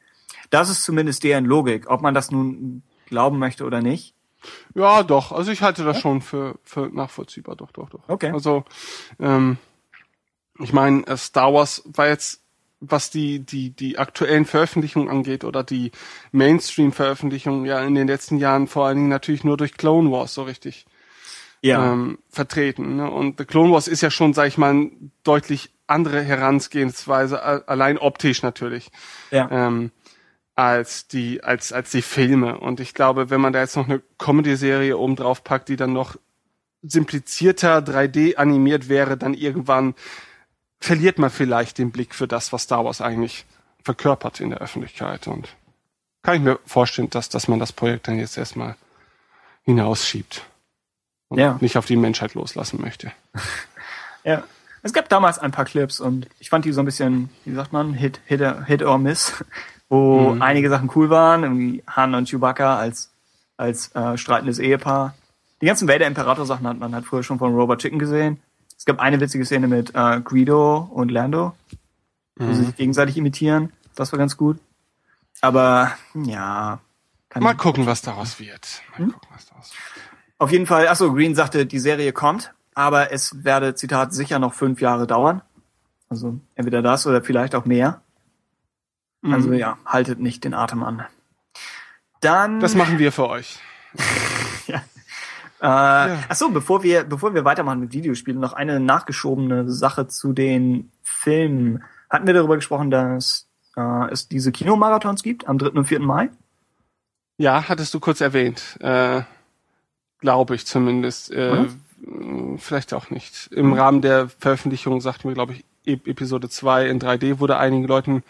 Das ist zumindest deren Logik. Ob man das nun glauben möchte oder nicht. Ja, doch. Also ich halte das schon für, für nachvollziehbar. Doch, doch, doch. Okay. Also, ähm, ich meine, äh, Star Wars war jetzt, was die, die, die aktuellen Veröffentlichungen angeht oder die Mainstream-Veröffentlichungen ja in den letzten Jahren vor allen Dingen natürlich nur durch Clone Wars so richtig ähm, vertreten. Ne? Und The Clone Wars ist ja schon, sag ich mal, eine deutlich andere Herangehensweise, allein optisch natürlich ja. ähm, als die als als die Filme und ich glaube, wenn man da jetzt noch eine Comedy-Serie oben drauf packt, die dann noch simplizierter 3D animiert wäre, dann irgendwann verliert man vielleicht den Blick für das, was Star Wars eigentlich verkörpert in der Öffentlichkeit und kann ich mir vorstellen, dass dass man das Projekt dann jetzt erstmal hinausschiebt und Ja. nicht auf die Menschheit loslassen möchte. Ja. Es gab damals ein paar Clips und ich fand die so ein bisschen, wie sagt man, Hit, Hit, Hit or Miss, wo Mhm. einige Sachen cool waren, irgendwie Han und Chewbacca als, als äh, streitendes Ehepaar. Die ganzen Vader-Imperator-Sachen hat man halt früher schon von Robot Chicken gesehen. Es gab eine witzige Szene mit äh, Greedo und Lando, wo Mhm. sie sich gegenseitig imitieren. Das war ganz gut. Aber ja, kann Mal gucken, was daraus wird. Mal Hm? gucken, was daraus wird. Auf jeden Fall, achso, Green sagte, die Serie kommt, aber es werde, Zitat, sicher noch fünf Jahre dauern. Also entweder das oder vielleicht auch mehr. Also Mhm. ja, haltet nicht den Atem an. Dann. Das machen wir für euch. Äh, Ach so, bevor wir, bevor wir weitermachen mit Videospielen, noch eine nachgeschobene Sache zu den Filmen. Hatten wir darüber gesprochen, dass äh, es diese Kinomarathons gibt am 3. und 4. Mai? Ja, hattest du kurz erwähnt. Äh, Glaube ich zumindest. Äh, vielleicht auch nicht. Im Rahmen der Veröffentlichung sagten wir, glaube ich, E- Episode 2 in 3D wurde einigen Leuten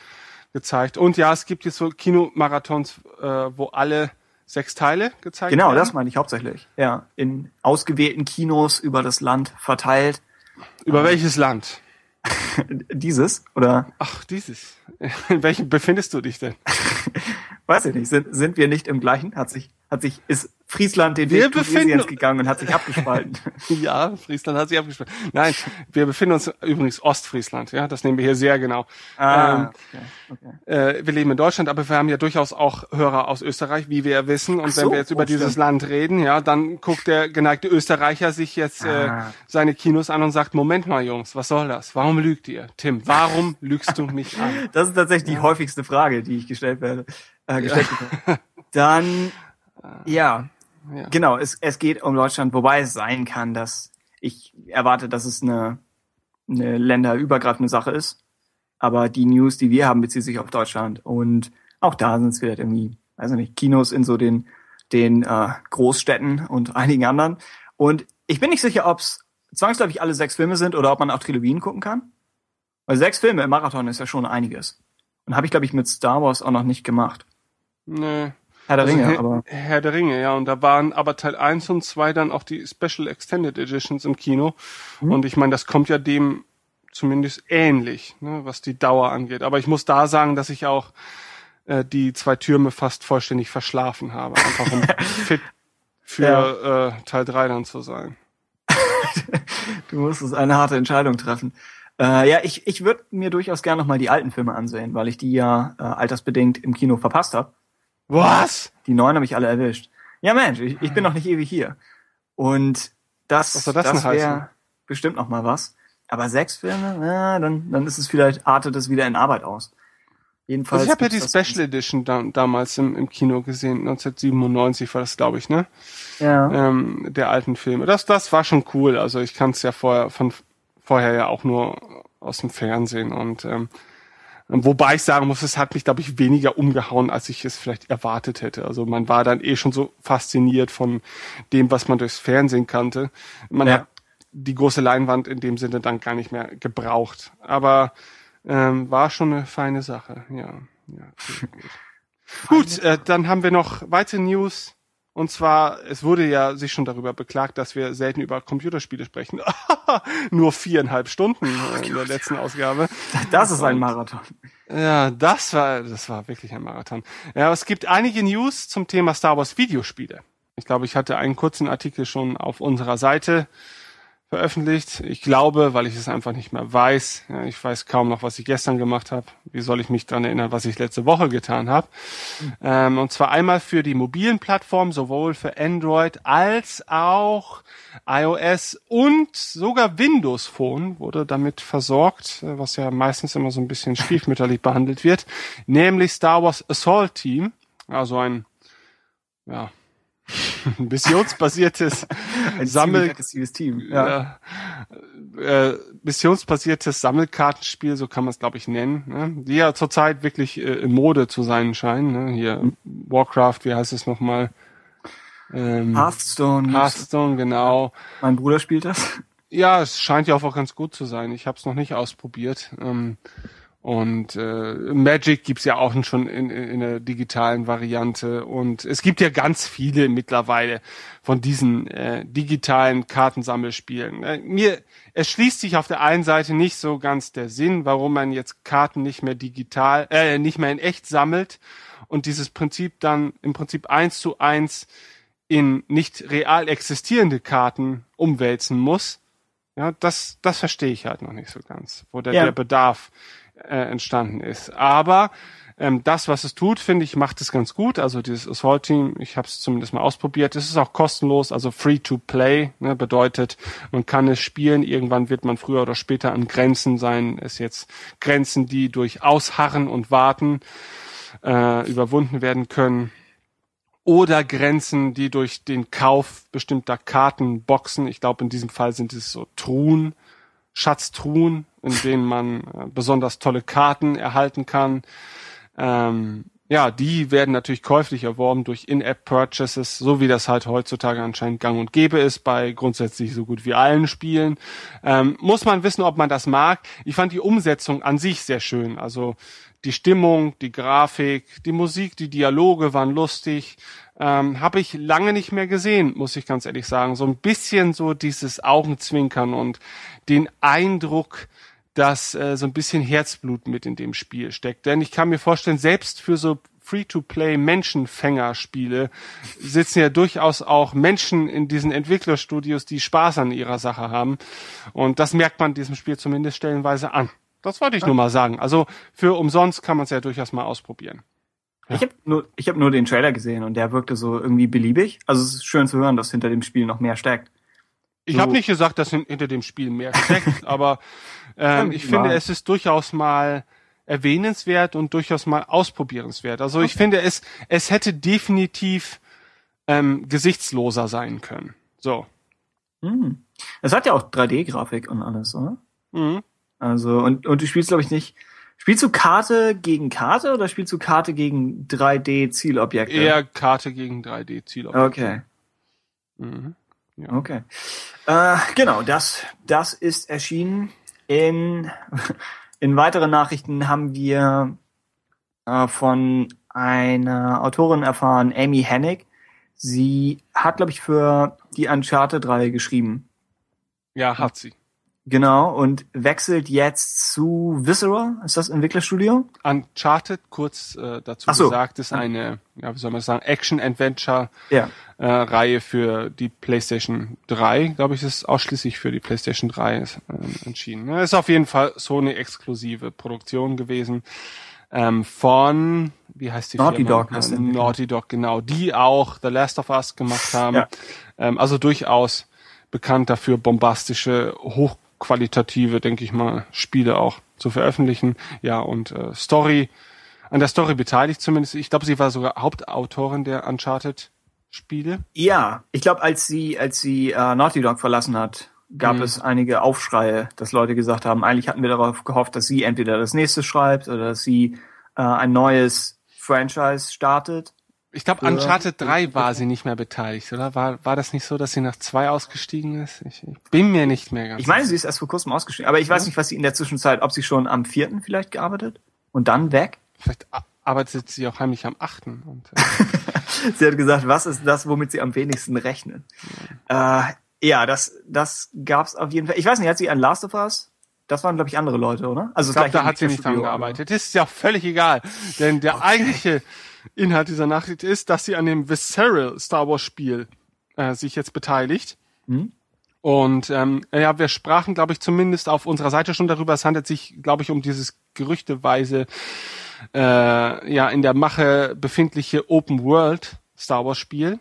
gezeigt. Und ja, es gibt jetzt so Kinomarathons, äh, wo alle sechs Teile gezeigt Genau, werden. das meine ich hauptsächlich. Ja, in ausgewählten Kinos über das Land verteilt. Über welches Land? Dieses, oder Ach, dieses. In welchem befindest du dich denn? weiß ich nicht, sind, sind wir nicht im gleichen? Hat sich, hat sich, ist Friesland den Wir Weg befinden- Tunesiens gegangen und hat sich abgespalten. Ja, Friesland hat sich abgespielt. Nein, wir befinden uns übrigens Ostfriesland, ja, das nehmen wir hier sehr genau. Ah, okay, okay. Äh, wir leben in Deutschland, aber wir haben ja durchaus auch Hörer aus Österreich, wie wir ja wissen. Und Ach so, wenn wir jetzt über oh, dieses stimmt. Land reden, ja, dann guckt der geneigte Österreicher sich jetzt äh, Ah. seine Kinos an und sagt, Moment mal, Jungs, was soll das? Warum lügt ihr? Tim, warum lügst du mich an? Das ist tatsächlich die häufigste Frage, die ich gestellt werde. Äh, gestellt bekomme. Dann, ja, Ja. genau, es, es geht um Deutschland, wobei es sein kann, dass ich erwarte, dass es eine, eine länderübergreifende Sache ist. Aber die News, die wir haben, bezieht sich auf Deutschland. Und auch da sind es vielleicht irgendwie, weiß ich nicht, Kinos in so den, den äh, Großstädten und einigen anderen. Und ich bin nicht sicher, ob es zwangsläufig alle sechs Filme sind oder ob man auch Trilogien gucken kann. Weil sechs Filme im Marathon ist ja schon einiges. Und habe ich, glaube ich, mit Star Wars auch noch nicht gemacht. Nee. Herr der Also Ringe, Herr, aber Herr der Ringe, ja. Und da waren aber Teil 1 und 2 dann auch die Special Extended Editions im Kino. Mhm. Und ich meine, das kommt ja dem zumindest ähnlich, ne, was die Dauer angeht. Aber ich muss da sagen, dass ich auch äh, die zwei Türme fast vollständig verschlafen habe. Einfach um fit für äh, Teil 3 dann zu sein. du musstest eine harte Entscheidung treffen. Äh, ja, ich, ich würde mir durchaus gerne nochmal die alten Filme ansehen, weil ich die ja äh, altersbedingt im Kino verpasst habe. Was? Die neuen habe ich alle erwischt. Ja, Mensch, ich, ich bin noch nicht ewig hier. Und das, Was soll das das wäre bestimmt noch mal was. Aber sechs Filme, na, dann, dann ist es vielleicht, artet es wieder in Arbeit aus. Jedenfalls. Also ich habe ja die Special Edition da, damals im, im Kino gesehen, 1997 war das, glaube ich, ne? Ja. ähm, der alten Filme. Das, das war schon cool. Also ich kann es ja vorher von vorher ja auch nur aus dem Fernsehen und ähm, wobei ich sagen muss, es hat mich, glaube ich, weniger umgehauen, als ich es vielleicht erwartet hätte. Also man war dann eh schon so fasziniert von dem, was man durchs Fernsehen kannte. Man Ja. hat die große Leinwand in dem Sinne dann gar nicht mehr gebraucht. Aber ähm, war schon eine feine Sache, ja. ja gut äh, dann haben wir noch weitere News. Und zwar, es wurde ja sich schon darüber beklagt, dass wir selten über Computerspiele sprechen. Nur viereinhalb Stunden äh, in der letzten Ausgabe. Das ist ein Marathon. Ja, das war, das war wirklich ein Marathon. Ja, es gibt einige News zum Thema Star Wars Videospiele. Ich glaube, ich hatte einen kurzen Artikel schon auf unserer Seite veröffentlicht. Ich glaube, weil ich es einfach nicht mehr weiß. Ja, ich weiß kaum noch, was ich gestern gemacht habe. Wie soll ich mich dran erinnern, was ich letzte Woche getan habe? Ähm, und zwar einmal für die mobilen Plattformen, sowohl für Android als auch iOS und sogar Windows Phone wurde damit versorgt, äh, was ja meistens immer so ein bisschen stiefmütterlich behandelt wird, nämlich Star Wars Assault Team, also ein ja, missionsbasiertes Ein Sammel Team. Ja. ja. äh, missionsbasiertes Sammelkartenspiel, so kann man es glaube ich nennen, ne? die ja zurzeit wirklich äh, in Mode zu sein scheinen. Ne? Hier Warcraft, wie heißt es nochmal? Ähm, Hearthstone. Hearthstone, genau. Mein Bruder spielt das. Ja, es scheint ja auch ganz gut zu sein. Ich habe es noch nicht ausprobiert. Ähm, und äh, Magic gibt's ja auch schon in, in, in der digitalen Variante. Und es gibt ja ganz viele mittlerweile von diesen äh, digitalen Kartensammelspielen. Äh, mir erschließt sich auf der einen Seite nicht so ganz der Sinn, warum man jetzt Karten nicht mehr digital, äh, nicht mehr in echt sammelt und dieses Prinzip dann im Prinzip eins zu eins in nicht real existierende Karten umwälzen muss. Ja, das, das verstehe ich halt noch nicht so ganz, wo der, Ja. der Bedarf äh, entstanden ist. Aber ähm, das, was es tut, finde ich, macht es ganz gut. Also dieses Assault Team, ich habe es zumindest mal ausprobiert. Es ist auch kostenlos, also free to play, ne, bedeutet, man kann es spielen. Irgendwann wird man früher oder später an Grenzen sein. Es jetzt Grenzen, die durch Ausharren und Warten äh, überwunden werden können oder Grenzen, die durch den Kauf bestimmter Karten, Boxen, ich glaube in diesem Fall sind es so Truhen, Schatztruhen, in denen man äh, besonders tolle Karten erhalten kann. Ähm, ja, die werden natürlich käuflich erworben durch In-App-Purchases, so wie das halt heutzutage anscheinend gang und gäbe ist bei grundsätzlich so gut wie allen Spielen. Ähm, muss man wissen, ob man das mag. Ich fand die Umsetzung an sich sehr schön. Also die Stimmung, die Grafik, die Musik, die Dialoge waren lustig. Ähm, Habe ich lange nicht mehr gesehen, muss ich ganz ehrlich sagen. So ein bisschen so dieses Augenzwinkern und den Eindruck, dass äh, so ein bisschen Herzblut mit in dem Spiel steckt. Denn ich kann mir vorstellen, selbst für so Free-to-Play-Menschenfänger-Spiele sitzen ja durchaus auch Menschen in diesen Entwicklerstudios, die Spaß an ihrer Sache haben. Und das merkt man diesem Spiel zumindest stellenweise an. Das wollte ich nur mal sagen. Also für umsonst kann man es ja durchaus mal ausprobieren. Ich habe nur, ich hab nur den Trailer gesehen und der wirkte so irgendwie beliebig. Also es ist schön zu hören, dass hinter dem Spiel noch mehr steckt. Ich So. habe nicht gesagt, dass hin- hinter dem Spiel mehr steckt, aber ähm, ich finde, es ist durchaus mal erwähnenswert und durchaus mal ausprobierenswert. Also ich finde, es, es hätte definitiv ähm, gesichtsloser sein können. So. Hm. Es hat ja auch 3D-Grafik und alles, oder? Mhm. Also, und, und du spielst, glaube ich, nicht. Spielst du Karte gegen Karte oder spielst du Karte gegen 3D-Zielobjekte? Eher Karte gegen 3D-Ziel. Okay, Mhm. Ja. okay. Äh, genau, das, das ist erschienen. In, in weiteren Nachrichten haben wir äh, von einer Autorin erfahren, Amy Hennig. Sie hat, glaube ich, für die Uncharted-Reihe geschrieben. ja, hat sie. Genau, und wechselt jetzt zu Visceral, ist das Entwicklerstudio? Uncharted, kurz äh, dazu so. gesagt, ist eine, ja, wie soll man sagen, Action-Adventure Ja. äh, Reihe für die PlayStation 3, glaube ich, ist ausschließlich für die PlayStation 3 äh, entschieden. ne? Ist auf jeden Fall Sony exklusive Produktion gewesen ähm, von wie heißt die Naughty Firma? Dog heißt. Naughty Dog, genau, die auch The Last of Us gemacht haben. Ja. Ähm, also durchaus bekannt dafür, bombastische, hochqualitative, denke ich mal, Spiele auch zu veröffentlichen. Ja, und äh, Story, an der Story beteiligt zumindest. Ich glaube, sie war sogar Hauptautorin der Uncharted-Spiele. Ja, ich glaube, als sie, als sie äh, Naughty Dog verlassen hat, gab Mhm. es einige Aufschreie, dass Leute gesagt haben, eigentlich hatten wir darauf gehofft, dass sie entweder das nächste schreibt oder dass sie äh, ein neues Franchise startet. Ich glaube, Für- Uncharted 3 war sie nicht mehr beteiligt, oder? War, war das nicht so, dass sie nach zwei ausgestiegen ist? Ich, ich bin mir nicht mehr ganz Ich meine, sie ist erst vor kurzem ausgestiegen, aber ich weiß nicht, was sie in der Zwischenzeit, ob sie schon am vierten vielleicht gearbeitet und dann weg. Vielleicht arbeitet sie auch heimlich am achten. Und, äh, Sie hat gesagt, was ist das, womit sie am wenigsten rechnen? Äh, ja, das, das gab's auf jeden Fall. Ich weiß nicht, hat sie an Last of Us? Das waren, glaube ich, andere Leute, oder? Also ich gleiche da hat sie nicht dran gearbeitet. Das ist ja völlig egal. Denn der eigentliche Inhalt dieser Nachricht ist, dass sie an dem Visceral Star Wars Spiel äh, sich jetzt beteiligt. Mhm. Und ähm, ja, wir sprachen, glaube ich, zumindest auf unserer Seite schon darüber. Es handelt sich, glaube ich, um dieses gerüchteweise äh, ja in der Mache befindliche Open World Star Wars Spiel.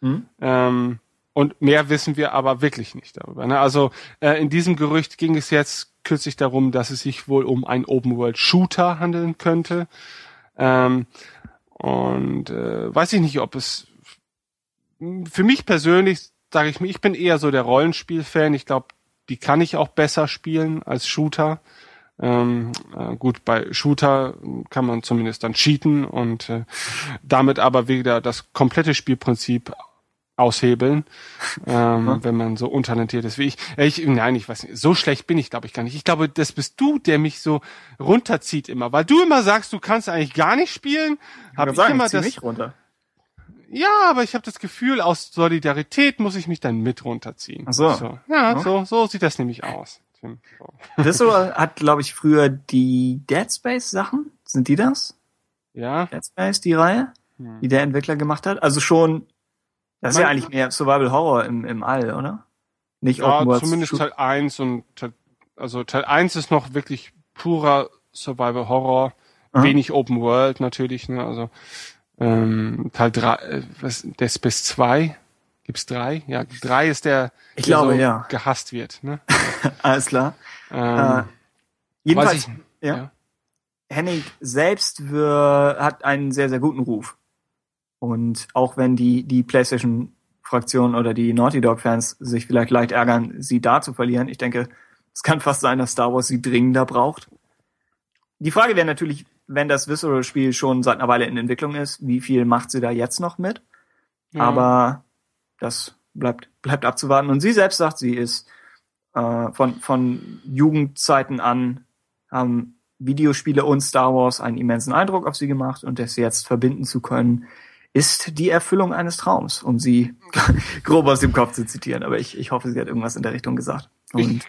Mhm. Ähm, und mehr wissen wir aber wirklich nicht darüber. Ne? Also äh, in diesem Gerücht ging es jetzt kürzlich darum, dass es sich wohl um einen Open World Shooter handeln könnte. Ähm, und äh, weiß ich nicht, ob es für mich persönlich sage ich mir, ich bin eher so der Rollenspiel-Fan. Ich glaube, die kann ich auch besser spielen als Shooter. Ähm, äh, gut, bei Shooter kann man zumindest dann cheaten und äh, damit aber wieder das komplette Spielprinzip aushebeln, ähm, wenn man so untalentiert ist wie ich. Ich. Nein, ich weiß nicht, so schlecht bin ich, glaube ich, gar nicht. Ich glaube, das bist du, der mich so runterzieht immer, weil du immer sagst, du kannst eigentlich gar nicht spielen. Habe Ich ich, sagen, immer ich das. mich runter. Ja, aber ich habe das Gefühl, aus Solidarität muss ich mich dann mit runterziehen. Ach so. so. Ja, so, so sieht das nämlich aus. Tim. So. Hat, glaube ich, früher die Dead Space Sachen. Sind die das? Ja, Dead Space, die Reihe, Hm. die der Entwickler gemacht hat? Also schon, das ist ja eigentlich mehr Survival Horror im, im All, oder? Nicht ja Open World zumindest Teil 1 und Teil, also Teil 1 ist noch wirklich purer Survival Horror, Aha. wenig Open World natürlich, ne? Also ähm, Teil 3, äh, was Dead Space 2? Gibt's drei? Ja, drei ist der, Ich der glaube, so ja. gehasst wird. Ne? Alles klar. Ähm, Äh, jedenfalls, ich, ja. ja. Hennig selbst wir, hat einen sehr, sehr guten Ruf. Und auch wenn die, die PlayStation-Fraktion oder die Naughty Dog-Fans sich vielleicht leicht ärgern, sie da zu verlieren, ich denke, es kann fast sein, dass Star Wars sie dringender braucht. Die Frage wäre natürlich, wenn das Visceral-Spiel schon seit einer Weile in Entwicklung ist, wie viel macht sie da jetzt noch mit? Ja. Aber das bleibt, bleibt abzuwarten. Und sie selbst sagt, sie ist äh, von, von Jugendzeiten an haben Videospiele und Star Wars einen immensen Eindruck auf sie gemacht und das jetzt verbinden zu können, ist die Erfüllung eines Traums, um sie grob aus dem Kopf zu zitieren. Aber ich, ich hoffe, sie hat irgendwas in der Richtung gesagt. Und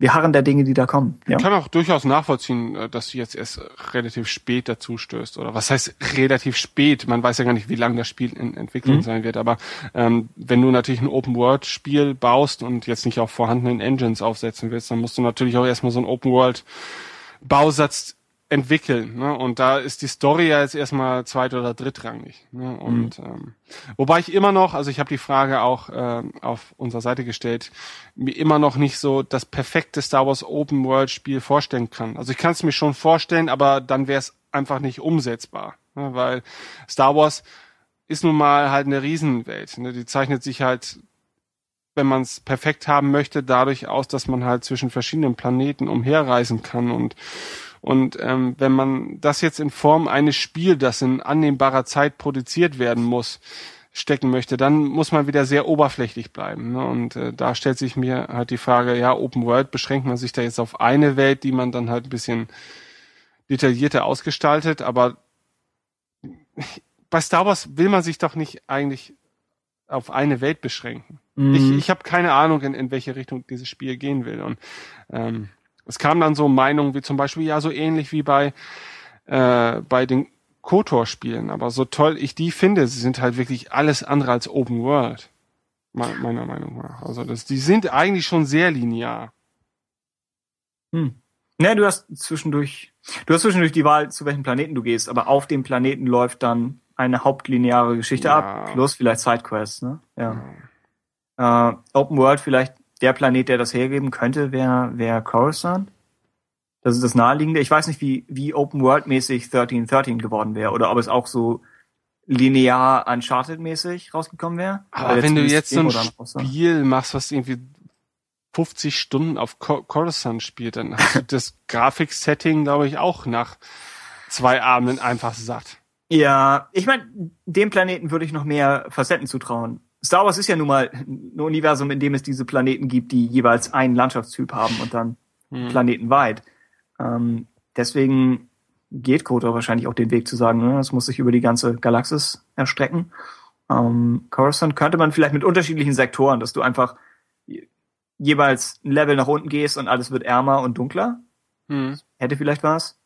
wir harren der Dinge, die da kommen. Ja? Ich kann auch durchaus nachvollziehen, äh, dass du jetzt erst relativ spät dazu stößt. Oder was heißt relativ spät? Man weiß ja gar nicht, wie lange das Spiel in Entwicklung mhm. sein wird. Aber ähm, wenn du natürlich ein Open-World-Spiel baust und jetzt nicht auf vorhandenen Engines aufsetzen willst, dann musst du natürlich auch erstmal so einen Open-World-Bausatz entwickeln. Ne? Und da ist die Story ja jetzt erstmal zweit- oder drittrangig. Ne? Und mhm. ähm, wobei ich immer noch, also ich habe die Frage auch äh, auf unserer Seite gestellt, mir immer noch nicht so das perfekte Star Wars Open World Spiel vorstellen kann. Also ich kann es mir schon vorstellen, aber dann wäre es einfach nicht umsetzbar, ne? weil Star Wars ist nun mal halt eine Riesenwelt. Ne? Die zeichnet sich halt wenn man es perfekt haben möchte, dadurch aus, dass man halt zwischen verschiedenen Planeten umherreisen kann und und ähm, wenn man das jetzt in Form eines Spiels, das in annehmbarer Zeit produziert werden muss, stecken möchte, dann muss man wieder sehr oberflächlich bleiben. Ne? Und äh, da stellt sich mir halt die Frage, ja, Open World beschränkt man sich da jetzt auf eine Welt, die man dann halt ein bisschen detaillierter ausgestaltet, aber bei Star Wars will man sich doch nicht eigentlich auf eine Welt beschränken. Mhm. Ich, ich habe keine Ahnung, in, in welche Richtung dieses Spiel gehen will. Und ähm, es kam dann so Meinungen wie zum Beispiel, ja, so ähnlich wie bei, äh, bei den KOTOR-Spielen. Aber so toll ich die finde, sie sind halt wirklich alles andere als Open World. Meiner Meinung nach. Also das, die sind eigentlich schon sehr linear. Hm. Ne, du hast zwischendurch, du hast zwischendurch die Wahl, zu welchem Planeten du gehst, aber auf dem Planeten läuft dann eine hauptlineare Geschichte ja. ab, plus vielleicht Sidequests, ne? Ja. ja. Äh, Open World vielleicht der Planet, der das hergeben könnte, wäre wär Coruscant. Das ist das Naheliegende. Ich weiß nicht, wie, wie Open World-mäßig 1313 geworden wäre oder ob es auch so linear Uncharted-mäßig rausgekommen wäre. Aber wenn du jetzt so ein Spiel machst, was irgendwie 50 Stunden auf Coruscant spielt, dann hast du das Grafiksetting, glaube ich, auch nach zwei Abenden einfach satt. Ja, ich meine, dem Planeten würde ich noch mehr Facetten zutrauen. Star Wars ist ja nun mal ein Universum, in dem es diese Planeten gibt, die jeweils einen Landschaftstyp haben und dann hm. planetenweit. Ähm, deswegen geht Kotor wahrscheinlich auch den Weg zu sagen, ne, das muss sich über die ganze Galaxis erstrecken. Ähm, Coruscant könnte man vielleicht mit unterschiedlichen Sektoren, dass du einfach jeweils ein Level nach unten gehst und alles wird ärmer und dunkler. Hm. Hätte vielleicht was.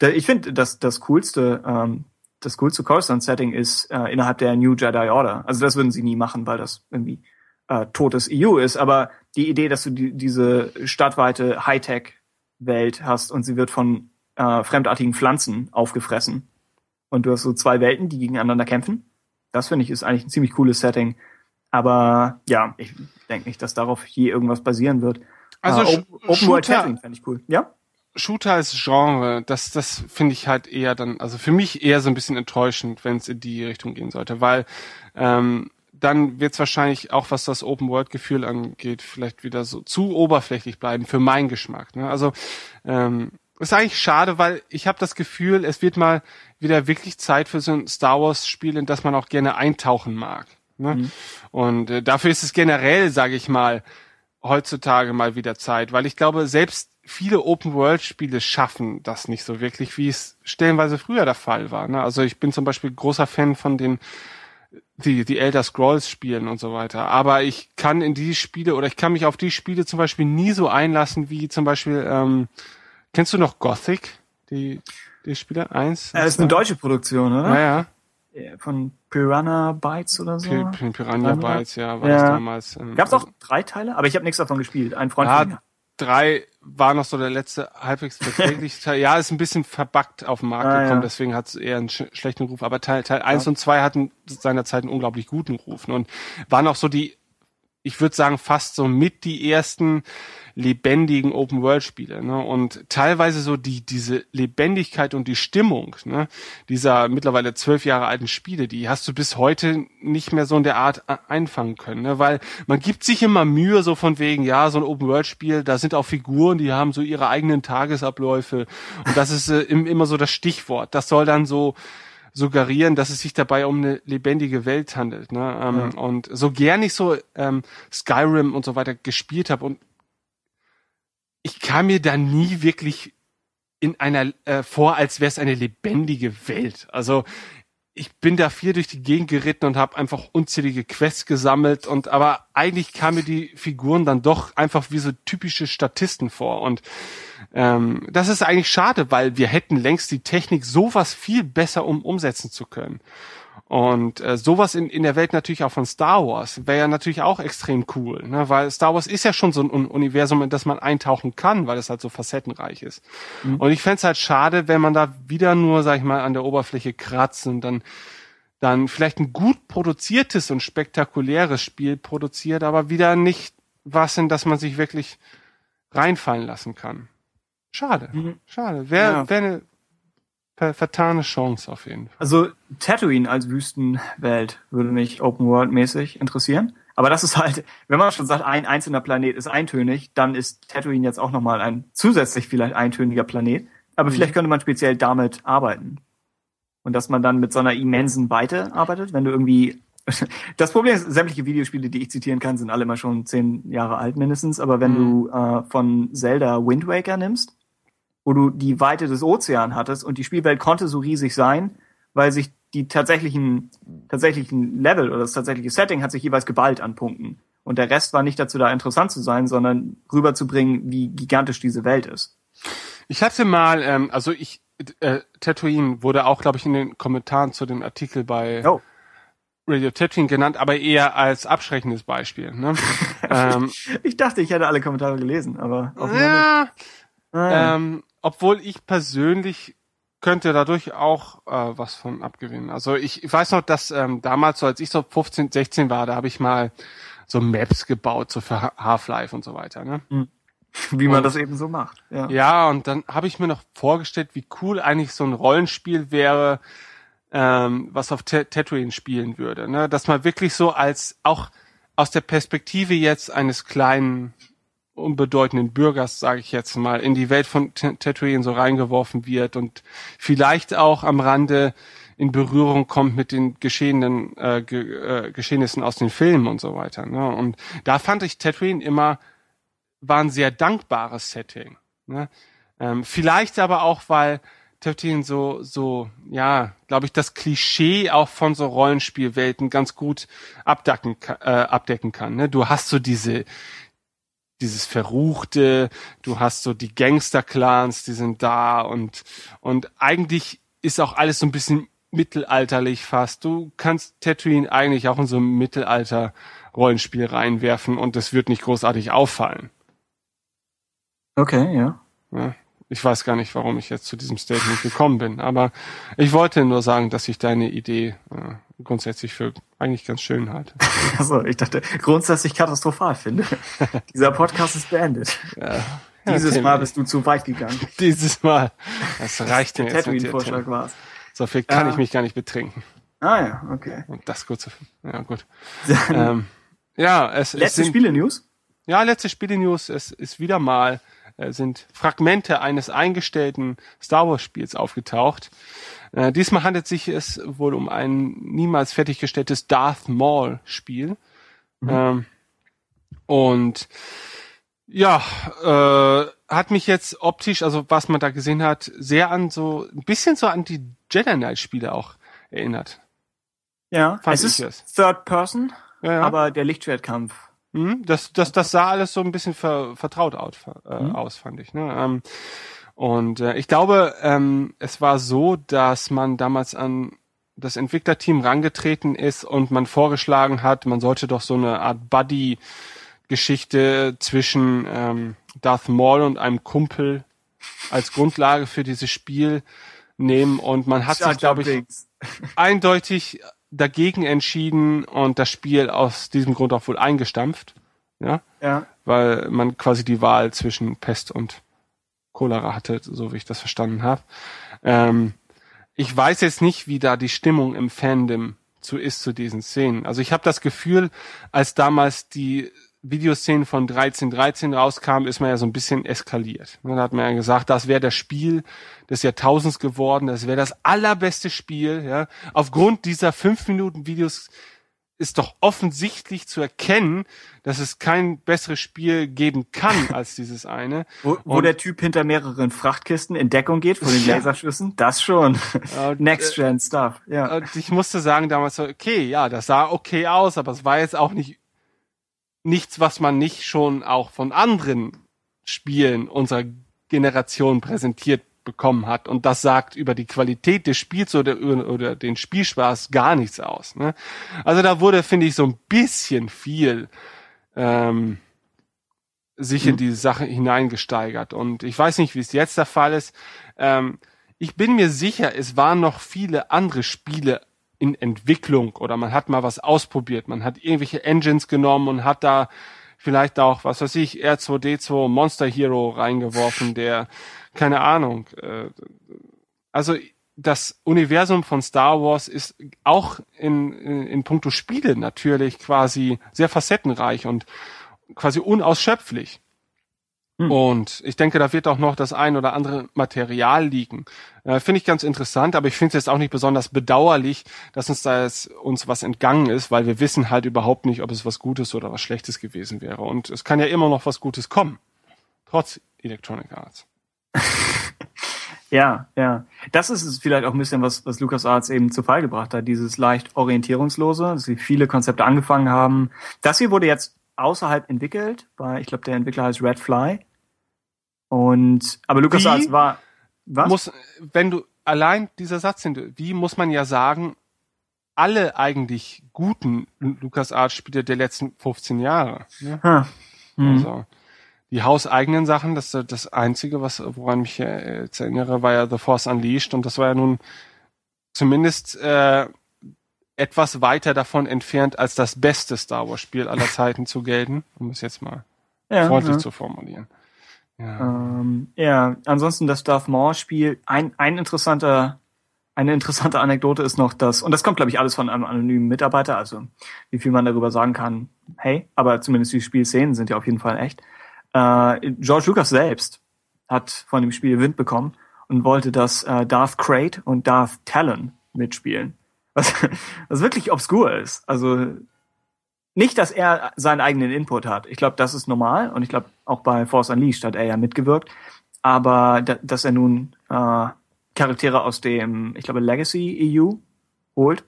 Ich finde, das, das Coolste ähm, das coolste Coruscant-Setting ist äh, innerhalb der New Jedi Order. Also das würden sie nie machen, weil das irgendwie äh, totes EU ist. Aber die Idee, dass du die, diese stadtweite Hightech-Welt hast und sie wird von äh, fremdartigen Pflanzen aufgefressen und du hast so zwei Welten, die gegeneinander kämpfen. Das finde ich ist eigentlich ein ziemlich cooles Setting. Aber ja, ich denke nicht, dass darauf je irgendwas basieren wird. Also uh, Open World Setting fände ich cool. Ja? Shooter als Genre, das, das finde ich halt eher dann, also für mich eher so ein bisschen enttäuschend, wenn es in die Richtung gehen sollte, weil ähm, dann wird es wahrscheinlich auch, was das Open-World-Gefühl angeht, vielleicht wieder so zu oberflächlich bleiben für meinen Geschmack. Ne? Also ähm, ist eigentlich schade, weil ich habe das Gefühl, es wird mal wieder wirklich Zeit für so ein Star Wars-Spiel, in das man auch gerne eintauchen mag. Ne? Mhm. Und äh, dafür ist es generell, sage ich mal, heutzutage mal wieder Zeit, weil ich glaube, selbst viele Open-World-Spiele schaffen das nicht so wirklich, wie es stellenweise früher der Fall war. Ne? Also ich bin zum Beispiel großer Fan von den die, die Elder Scrolls spielen und so weiter. Aber ich kann in die Spiele oder ich kann mich auf die Spiele zum Beispiel nie so einlassen wie zum Beispiel, ähm, kennst du noch Gothic? Die, die Spiele? Eins? Das ist eine deutsche Produktion, oder? Ja, ja. Von Piranha Bytes oder so? P Piranha Bytes, ja, war ja. das damals. Ähm, Gab es auch drei Teile? Aber ich habe nichts davon gespielt. Ein Freund ja, von mir drei war noch so der letzte halbwegs verträgliche Teil. Ja, ist ein bisschen verbuggt auf den Markt ah, gekommen, ja. deswegen hat es eher einen sch schlechten Ruf. Aber Teil, Teil eins ja. und zwei hatten seinerzeit einen unglaublich guten Ruf. Und waren auch so die, ich würde sagen, fast so mit die ersten lebendigen Open-World-Spiele. Ne? Und teilweise so die diese Lebendigkeit und die Stimmung ne? dieser mittlerweile zwölf Jahre alten Spiele, die hast du bis heute nicht mehr so in der Art einfangen können. Ne? Weil man gibt sich immer Mühe, so von wegen, ja, so ein Open-World-Spiel, da sind auch Figuren, die haben so ihre eigenen Tagesabläufe. Und das ist äh, immer so das Stichwort. Das soll dann so suggerieren, dass es sich dabei um eine lebendige Welt handelt. Ne? Ähm, ja. Und so gern ich so ähm, Skyrim und so weiter gespielt habe und ich kam mir da nie wirklich in einer äh, vor, als wäre es eine lebendige Welt. Also ich bin da viel durch die Gegend geritten und habe einfach unzählige Quests gesammelt und aber eigentlich kamen mir die Figuren dann doch einfach wie so typische Statisten vor und ähm, das ist eigentlich schade, weil wir hätten längst die Technik sowas viel besser um umsetzen zu können. Und äh, sowas in, in der Welt natürlich auch von Star Wars wäre ja natürlich auch extrem cool, ne? weil Star Wars ist ja schon so ein Universum, in das man eintauchen kann, weil es halt so facettenreich ist. Mhm. Und ich fände halt schade, wenn man da wieder nur, sag ich mal, an der Oberfläche kratzt und dann dann vielleicht ein gut produziertes und spektakuläres Spiel produziert, aber wieder nicht was, in das man sich wirklich reinfallen lassen kann. Schade, mhm. schade. Wäre ja. wär eine ver vertane Chance auf jeden Fall. Also Tatooine als Wüstenwelt würde mich Open World mäßig interessieren. Aber das ist halt, wenn man schon sagt, ein einzelner Planet ist eintönig, dann ist Tatooine jetzt auch nochmal ein zusätzlich vielleicht eintöniger Planet. Aber mhm. vielleicht könnte man speziell damit arbeiten. Und dass man dann mit so einer immensen Weite arbeitet, wenn du irgendwie das Problem ist, sämtliche Videospiele, die ich zitieren kann, sind alle immer schon zehn Jahre alt mindestens. Aber wenn mhm. du äh, von Zelda Wind Waker nimmst, wo du die Weite des Ozeans hattest und die Spielwelt konnte so riesig sein, weil sich die tatsächlichen, tatsächlichen Level oder das tatsächliche Setting hat sich jeweils geballt an Punkten. Und der Rest war nicht dazu da, interessant zu sein, sondern rüberzubringen, wie gigantisch diese Welt ist. Ich hatte mal, ähm, also ich, äh, Tatooine wurde auch, glaube ich, in den Kommentaren zu dem Artikel bei oh. Radio Tatooine genannt, aber eher als abschreckendes Beispiel. Ne? ähm, ich dachte, ich hätte alle Kommentare gelesen, aber ja, ah. Ähm, obwohl ich persönlich könnte dadurch auch äh, was von abgewinnen. Also ich, ich weiß noch, dass ähm, damals, so als ich so 15, 16 war, da habe ich mal so Maps gebaut, so für Half-Life und so weiter. Ne? Hm. Wie man und, das eben so macht. Ja, ja und dann habe ich mir noch vorgestellt, wie cool eigentlich so ein Rollenspiel wäre, ähm, was auf Tatooine spielen würde. Ne? Dass man wirklich so als auch aus der Perspektive jetzt eines kleinen unbedeutenden Bürgers, sage ich jetzt mal, in die Welt von Tatooine so reingeworfen wird und vielleicht auch am Rande in Berührung kommt mit den geschehenen äh, ge äh, Geschehnissen aus den Filmen und so weiter. Ne? Und da fand ich Tatooine immer war ein sehr dankbares Setting. Ne? Ähm, vielleicht aber auch, weil Tatooine so so ja, glaube ich, das Klischee auch von so Rollenspielwelten ganz gut abdecken äh, abdecken kann. Ne? Du hast so diese dieses Verruchte, du hast so die Gangster-Clans, die sind da und, und eigentlich ist auch alles so ein bisschen mittelalterlich fast. Du kannst Tatooine eigentlich auch in so ein Mittelalter-Rollenspiel reinwerfen und es wird nicht großartig auffallen. Okay, ja. ja. Ich weiß gar nicht, warum ich jetzt zu diesem Statement gekommen bin, aber ich wollte nur sagen, dass ich deine Idee äh, grundsätzlich für eigentlich ganz schön halte. Also ich dachte, grundsätzlich katastrophal finde. Dieser Podcast ist beendet. Ja. Dieses ja, Mal bist du zu weit gegangen. Dieses Mal. Das reicht mir jetzt. Tatooine-Vorschlag war's. So viel kann ja. ich mich gar nicht betrinken. Ah ja, okay. Und das kurz. Ja, gut. ähm, ja, es, letzte Spiele-News? Ja, letzte Spiele-News. Es ist wieder mal sind Fragmente eines eingestellten Star Wars Spiels aufgetaucht. Äh, diesmal handelt sich es wohl um ein niemals fertiggestelltes Darth Maul Spiel. Mhm. Ähm, und ja, äh, hat mich jetzt optisch, also was man da gesehen hat, sehr an so ein bisschen so an die Jedi Knight Spiele auch erinnert. Ja, Fand es ist es. Third Person, ja, ja. aber der Lichtschwertkampf hm, das, das, das sah alles so ein bisschen ver, vertraut aus, äh, mhm. aus fand ich. Ne? Ähm, und äh, ich glaube, ähm, es war so, dass man damals an das Entwicklerteam rangetreten ist und man vorgeschlagen hat, man sollte doch so eine Art Buddy-Geschichte zwischen ähm, Darth Maul und einem Kumpel als Grundlage für dieses Spiel nehmen und man hat sich, glaube ich, eindeutig dagegen entschieden und das Spiel aus diesem Grund auch wohl eingestampft. Ja. Ja. Weil man quasi die Wahl zwischen Pest und Cholera hatte, so wie ich das verstanden habe. Ähm, ich weiß jetzt nicht, wie da die Stimmung im Fandom zu ist zu diesen Szenen. Also ich habe das Gefühl, als damals die Videoszenen von 1313 rauskamen, ist man ja so ein bisschen eskaliert. Da hat man ja gesagt, das wäre das Spiel des Jahrtausends geworden, das wäre das allerbeste Spiel. Ja. Aufgrund dieser fünf Minuten Videos ist doch offensichtlich zu erkennen, dass es kein besseres Spiel geben kann als dieses eine. Wo, wo Und- der Typ hinter mehreren Frachtkisten in Deckung geht vor den Ja. Laserschüssen, das schon. Next Gen Stuff, ja. Ich musste sagen damals so, okay, ja, das sah okay aus, aber es war jetzt auch nicht nichts, was man nicht schon auch von anderen Spielen unserer Generation präsentiert bekommen hat. Und das sagt über die Qualität des Spiels oder, oder den Spielspaß gar nichts aus. Ne? Also da wurde, finde ich, so ein bisschen viel ähm, sich in die Sache hineingesteigert. Und ich weiß nicht, wie es jetzt der Fall ist. Ähm, ich bin mir sicher, es waren noch viele andere Spiele in Entwicklung oder man hat mal was ausprobiert. Man hat irgendwelche Engines genommen und hat da vielleicht auch, was weiß ich, R2D2 Monster Hero reingeworfen, der, keine Ahnung, äh, also das Universum von Star Wars ist auch in, in, in puncto Spiele natürlich quasi sehr facettenreich und quasi unausschöpflich. Und ich denke, da wird auch noch das ein oder andere Material liegen. Äh, finde ich ganz interessant, aber ich finde es jetzt auch nicht besonders bedauerlich, dass uns da jetzt uns was entgangen ist, weil wir wissen halt überhaupt nicht, ob es was Gutes oder was Schlechtes gewesen wäre. Und es kann ja immer noch was Gutes kommen. Trotz Electronic Arts. Ja, ja. Das ist es vielleicht auch ein bisschen, was, was LucasArts eben zu Fall gebracht hat. Dieses leicht orientierungslose, dass sie viele Konzepte angefangen haben. Das hier wurde jetzt außerhalb entwickelt, bei, ich glaube, der Entwickler heißt Red Fly. Und, aber LucasArts war, was? Muss, wenn du allein dieser Satz sind, wie muss man ja sagen, alle eigentlich guten LucasArts Spiele der letzten 15 Jahre. Ne? Hm. Also die hauseigenen Sachen, das das einzige, was woran mich äh, jetzt erinnere, war ja The Force Unleashed und das war ja nun zumindest äh, etwas weiter davon entfernt, als das beste Star Wars Spiel aller Zeiten zu gelten, um es jetzt mal ja, freundlich ja. zu formulieren. Ja. Ähm, ja, ansonsten das Darth Maul Spiel. Ein, ein interessanter, eine interessante Anekdote ist noch, dass, und das kommt, glaube ich, alles von einem anonymen Mitarbeiter, also wie viel man darüber sagen kann, hey, aber zumindest die Spielszenen sind ja auf jeden Fall echt. Äh, George Lucas selbst hat von dem Spiel Wind bekommen und wollte, dass äh, Darth Crate und Darth Talon mitspielen. Was, was wirklich obskur ist. Also nicht, dass er seinen eigenen Input hat. Ich glaube, das ist normal und ich glaube, auch bei Force Unleashed hat er ja mitgewirkt. Aber da, dass er nun äh, Charaktere aus dem, ich glaube, Legacy EU holt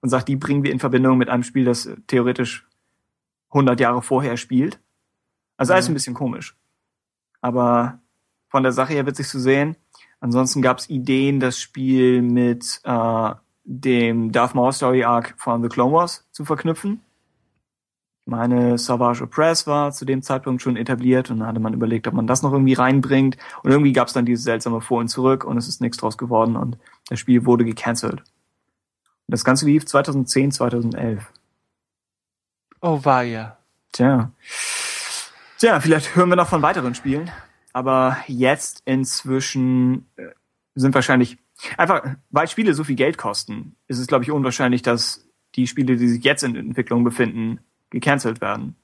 und sagt, die bringen wir in Verbindung mit einem Spiel, das theoretisch 100 Jahre vorher spielt. Also alles ein bisschen komisch. Aber von der Sache her witzig zu sehen. Ansonsten gab es Ideen, das Spiel mit äh, dem Darth Maul Story Arc von The Clone Wars zu verknüpfen. Ich meine, Savage Opress war zu dem Zeitpunkt schon etabliert und dann hatte man überlegt, ob man das noch irgendwie reinbringt. Und irgendwie gab es dann dieses seltsame Vor und Zurück und es ist nichts draus geworden und das Spiel wurde gecancelt. Und das Ganze lief 2010, 2011. Oh war ja. Tja. Tja, vielleicht hören wir noch von weiteren Spielen. Aber jetzt inzwischen äh, sind wahrscheinlich einfach, weil Spiele so viel Geld kosten, ist es, glaube ich, unwahrscheinlich, dass die Spiele, die sich jetzt in Entwicklung befinden, gecancelt werden.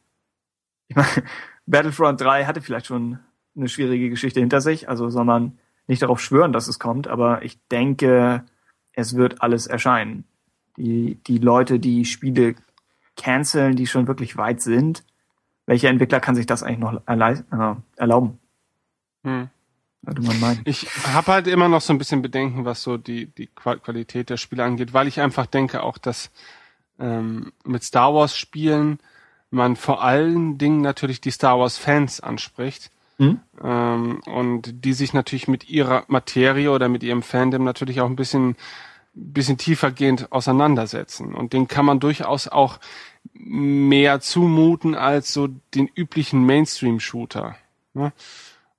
Ich meine, Battlefront 3 hatte vielleicht schon eine schwierige Geschichte hinter sich, also soll man nicht darauf schwören, dass es kommt, aber ich denke, es wird alles erscheinen. Die, die Leute, die Spiele canceln, die schon wirklich weit sind, welcher Entwickler kann sich das eigentlich noch äh, erlauben? Hm. Ich habe halt immer noch so ein bisschen Bedenken, was so die, die Qua- Qualität der Spiele angeht, weil ich einfach denke auch, dass ähm, mit Star Wars Spielen man vor allen Dingen natürlich die Star Wars Fans anspricht Hm? ähm, und die sich natürlich mit ihrer Materie oder mit ihrem Fandom natürlich auch ein bisschen bisschen tiefergehend auseinandersetzen und den kann man durchaus auch mehr zumuten als so den üblichen Mainstream-Shooter. Ne?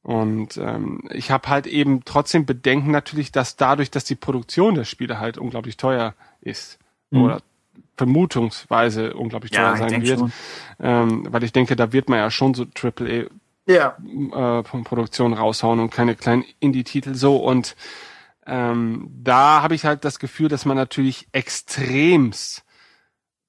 Und ähm, ich habe halt eben trotzdem Bedenken natürlich, dass dadurch, dass die Produktion der Spiele halt unglaublich teuer ist Mhm. oder vermutungsweise unglaublich teuer Ja, sein wird, ähm, weil ich denke, da wird man ja schon so Triple Ja. äh, von Produktion raushauen und keine kleinen Indie-Titel so und ähm, da habe ich halt das Gefühl, dass man natürlich extremst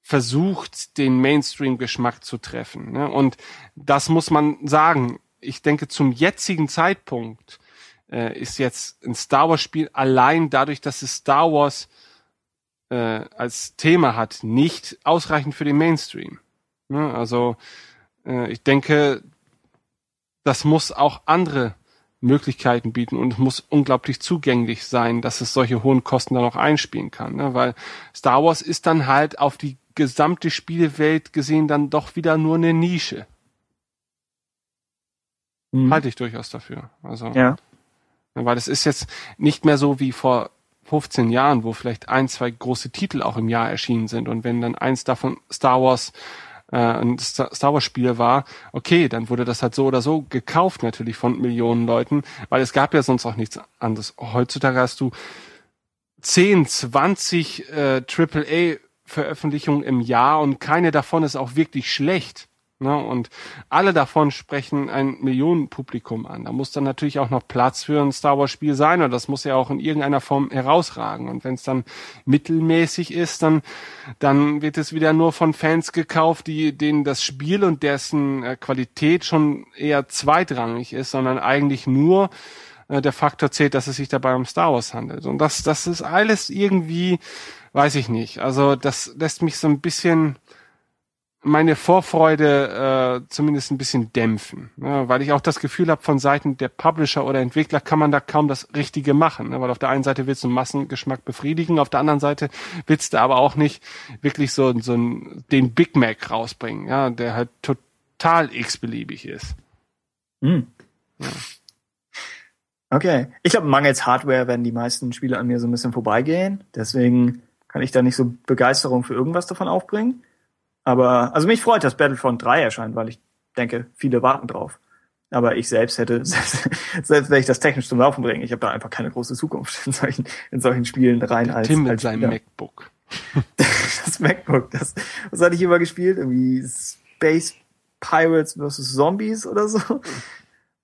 versucht, den Mainstream-Geschmack zu treffen. Ne? Und das muss man sagen. Ich denke, zum jetzigen Zeitpunkt äh, ist jetzt ein Star Wars-Spiel allein dadurch, dass es Star Wars äh, als Thema hat, nicht ausreichend für den Mainstream. Ne? Also äh, ich denke, das muss auch andere Möglichkeiten bieten und es muss unglaublich zugänglich sein, dass es solche hohen Kosten dann auch einspielen kann. Ne? Weil Star Wars ist dann halt auf die gesamte Spielewelt gesehen dann doch wieder nur eine Nische. Mhm. Halte ich durchaus dafür. Also, ja. Weil es ist jetzt nicht mehr so wie vor 15 Jahren, wo vielleicht ein, zwei große Titel auch im Jahr erschienen sind. Und wenn dann eins davon Star Wars äh, ein Star Wars Spiel war, okay, dann wurde das halt so oder so gekauft natürlich von Millionen Leuten, weil es gab ja sonst auch nichts anderes. Heutzutage hast du 10, 20 äh, AAA Veröffentlichungen im Jahr und keine davon ist auch wirklich schlecht. Ne? Und alle davon sprechen ein Millionenpublikum an. Da muss dann natürlich auch noch Platz für ein Star Wars Spiel sein und das muss ja auch in irgendeiner Form herausragen. Und wenn es dann mittelmäßig ist, dann, dann wird es wieder nur von Fans gekauft, die, denen das Spiel und dessen äh, Qualität schon eher zweitrangig ist, sondern eigentlich nur äh, der Faktor zählt, dass es sich dabei um Star Wars handelt. Und das, das ist alles irgendwie, weiß ich nicht. Also das lässt mich so ein bisschen meine Vorfreude äh, zumindest ein bisschen dämpfen, ne? weil ich auch das Gefühl habe, von Seiten der Publisher oder Entwickler kann man da kaum das Richtige machen, ne? weil auf der einen Seite willst du einen Massengeschmack befriedigen, auf der anderen Seite willst du aber auch nicht wirklich so, so ein, den Big Mac rausbringen, ja, der halt total x-beliebig ist. Hm. Ja. Okay, ich glaube, mangels Hardware werden die meisten Spiele an mir so ein bisschen vorbeigehen, deswegen kann ich da nicht so Begeisterung für irgendwas davon aufbringen. Aber, also mich freut, dass Battlefront 3 erscheint, weil ich denke, viele warten drauf. Aber ich selbst hätte, selbst, selbst wenn ich das technisch zum Laufen bringe, ich habe da einfach keine große Zukunft in solchen, in solchen Spielen rein Der als. Tim mit als seinem MacBook. das MacBook, das, was hatte ich immer gespielt? Irgendwie Space Pirates vs. Zombies oder so.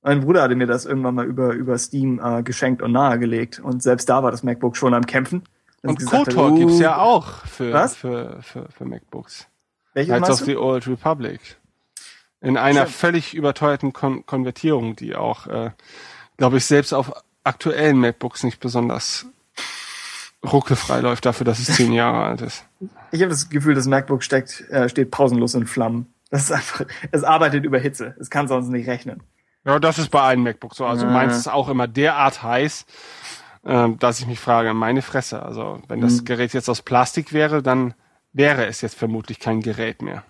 Mein Bruder hatte mir das irgendwann mal über, über Steam äh, geschenkt und nahegelegt. Und selbst da war das MacBook schon am Kämpfen. Und KOTOR uh, gibt's ja auch für, was? für, für, für MacBooks. Welche Knights of the? Old Republic. In einer Stimmt. völlig überteuerten Kon Konvertierung, die auch, äh, glaube ich, selbst auf aktuellen MacBooks nicht besonders ruckelfrei läuft, dafür, dass es zehn Jahre alt ist. Ich habe das Gefühl, das MacBook steckt, äh, steht pausenlos in Flammen. Das ist einfach, es arbeitet über Hitze. Es kann sonst nicht rechnen. Ja, das ist bei allen MacBooks so. Also Ja. meins ist auch immer derart heiß, ähm, dass ich mich frage, meine Fresse. Also wenn das Mhm. Gerät jetzt aus Plastik wäre, dann wäre es jetzt vermutlich kein Gerät mehr.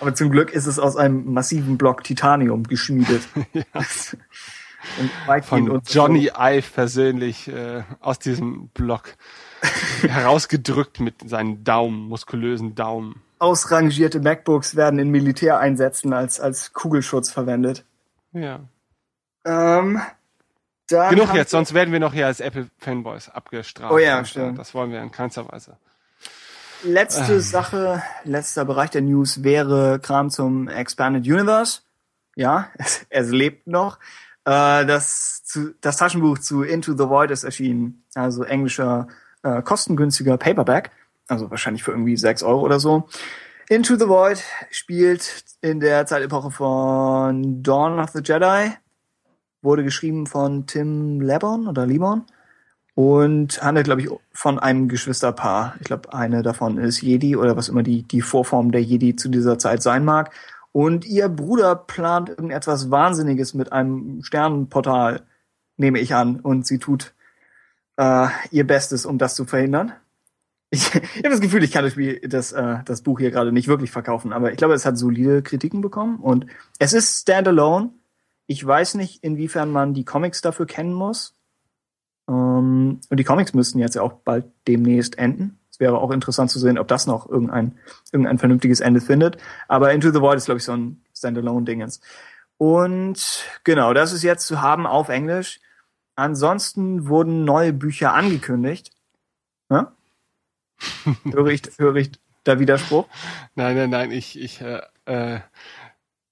Aber zum Glück ist es aus einem massiven Block Titanium geschmiedet. Und weitgehend Von Johnny Ive persönlich äh, aus diesem Block herausgedrückt mit seinen Daumen, muskulösen Daumen. Ausrangierte MacBooks werden in Militäreinsätzen als, als Kugelschutz verwendet. Ja. Ähm, Genug jetzt, sonst werden wir noch hier als Apple-Fanboys abgestraft. Oh ja, Und, stimmt. Das wollen wir in keinster Weise. Letzte Ähm. Sache, letzter Bereich der News wäre Kram zum Expanded Universe. Ja, es, es lebt noch. Äh, das, zu, das Taschenbuch zu Into the Void ist erschienen. Also englischer, äh, kostengünstiger Paperback. Also wahrscheinlich für irgendwie sechs Euro oder so. Into the Void spielt in der Zeitepoche von Dawn of the Jedi. Wurde geschrieben von Tim Lebon oder Libon und handelt, glaube ich, von einem Geschwisterpaar. Ich glaube, eine davon ist Jedi oder was immer die, die Vorform der Jedi zu dieser Zeit sein mag. Und ihr Bruder plant irgendetwas Wahnsinniges mit einem Sternenportal, nehme ich an. Und sie tut äh, ihr Bestes, um das zu verhindern. Ich, ich habe das Gefühl, ich kann das, Spiel, das, äh, das Buch hier gerade nicht wirklich verkaufen, aber ich glaube, es hat solide Kritiken bekommen und es ist standalone. Ich weiß nicht, inwiefern man die Comics dafür kennen muss. Ähm, und die Comics müssten jetzt ja auch bald demnächst enden. Es wäre auch interessant zu sehen, ob das noch irgendein, irgendein vernünftiges Ende findet. Aber Into the Void ist, glaube ich, so ein Standalone-Dingens. Und genau, das ist jetzt zu haben auf Englisch. Ansonsten wurden neue Bücher angekündigt. Ja? höre, ich, höre ich da Widerspruch? Nein, nein, nein, ich, ich äh, äh,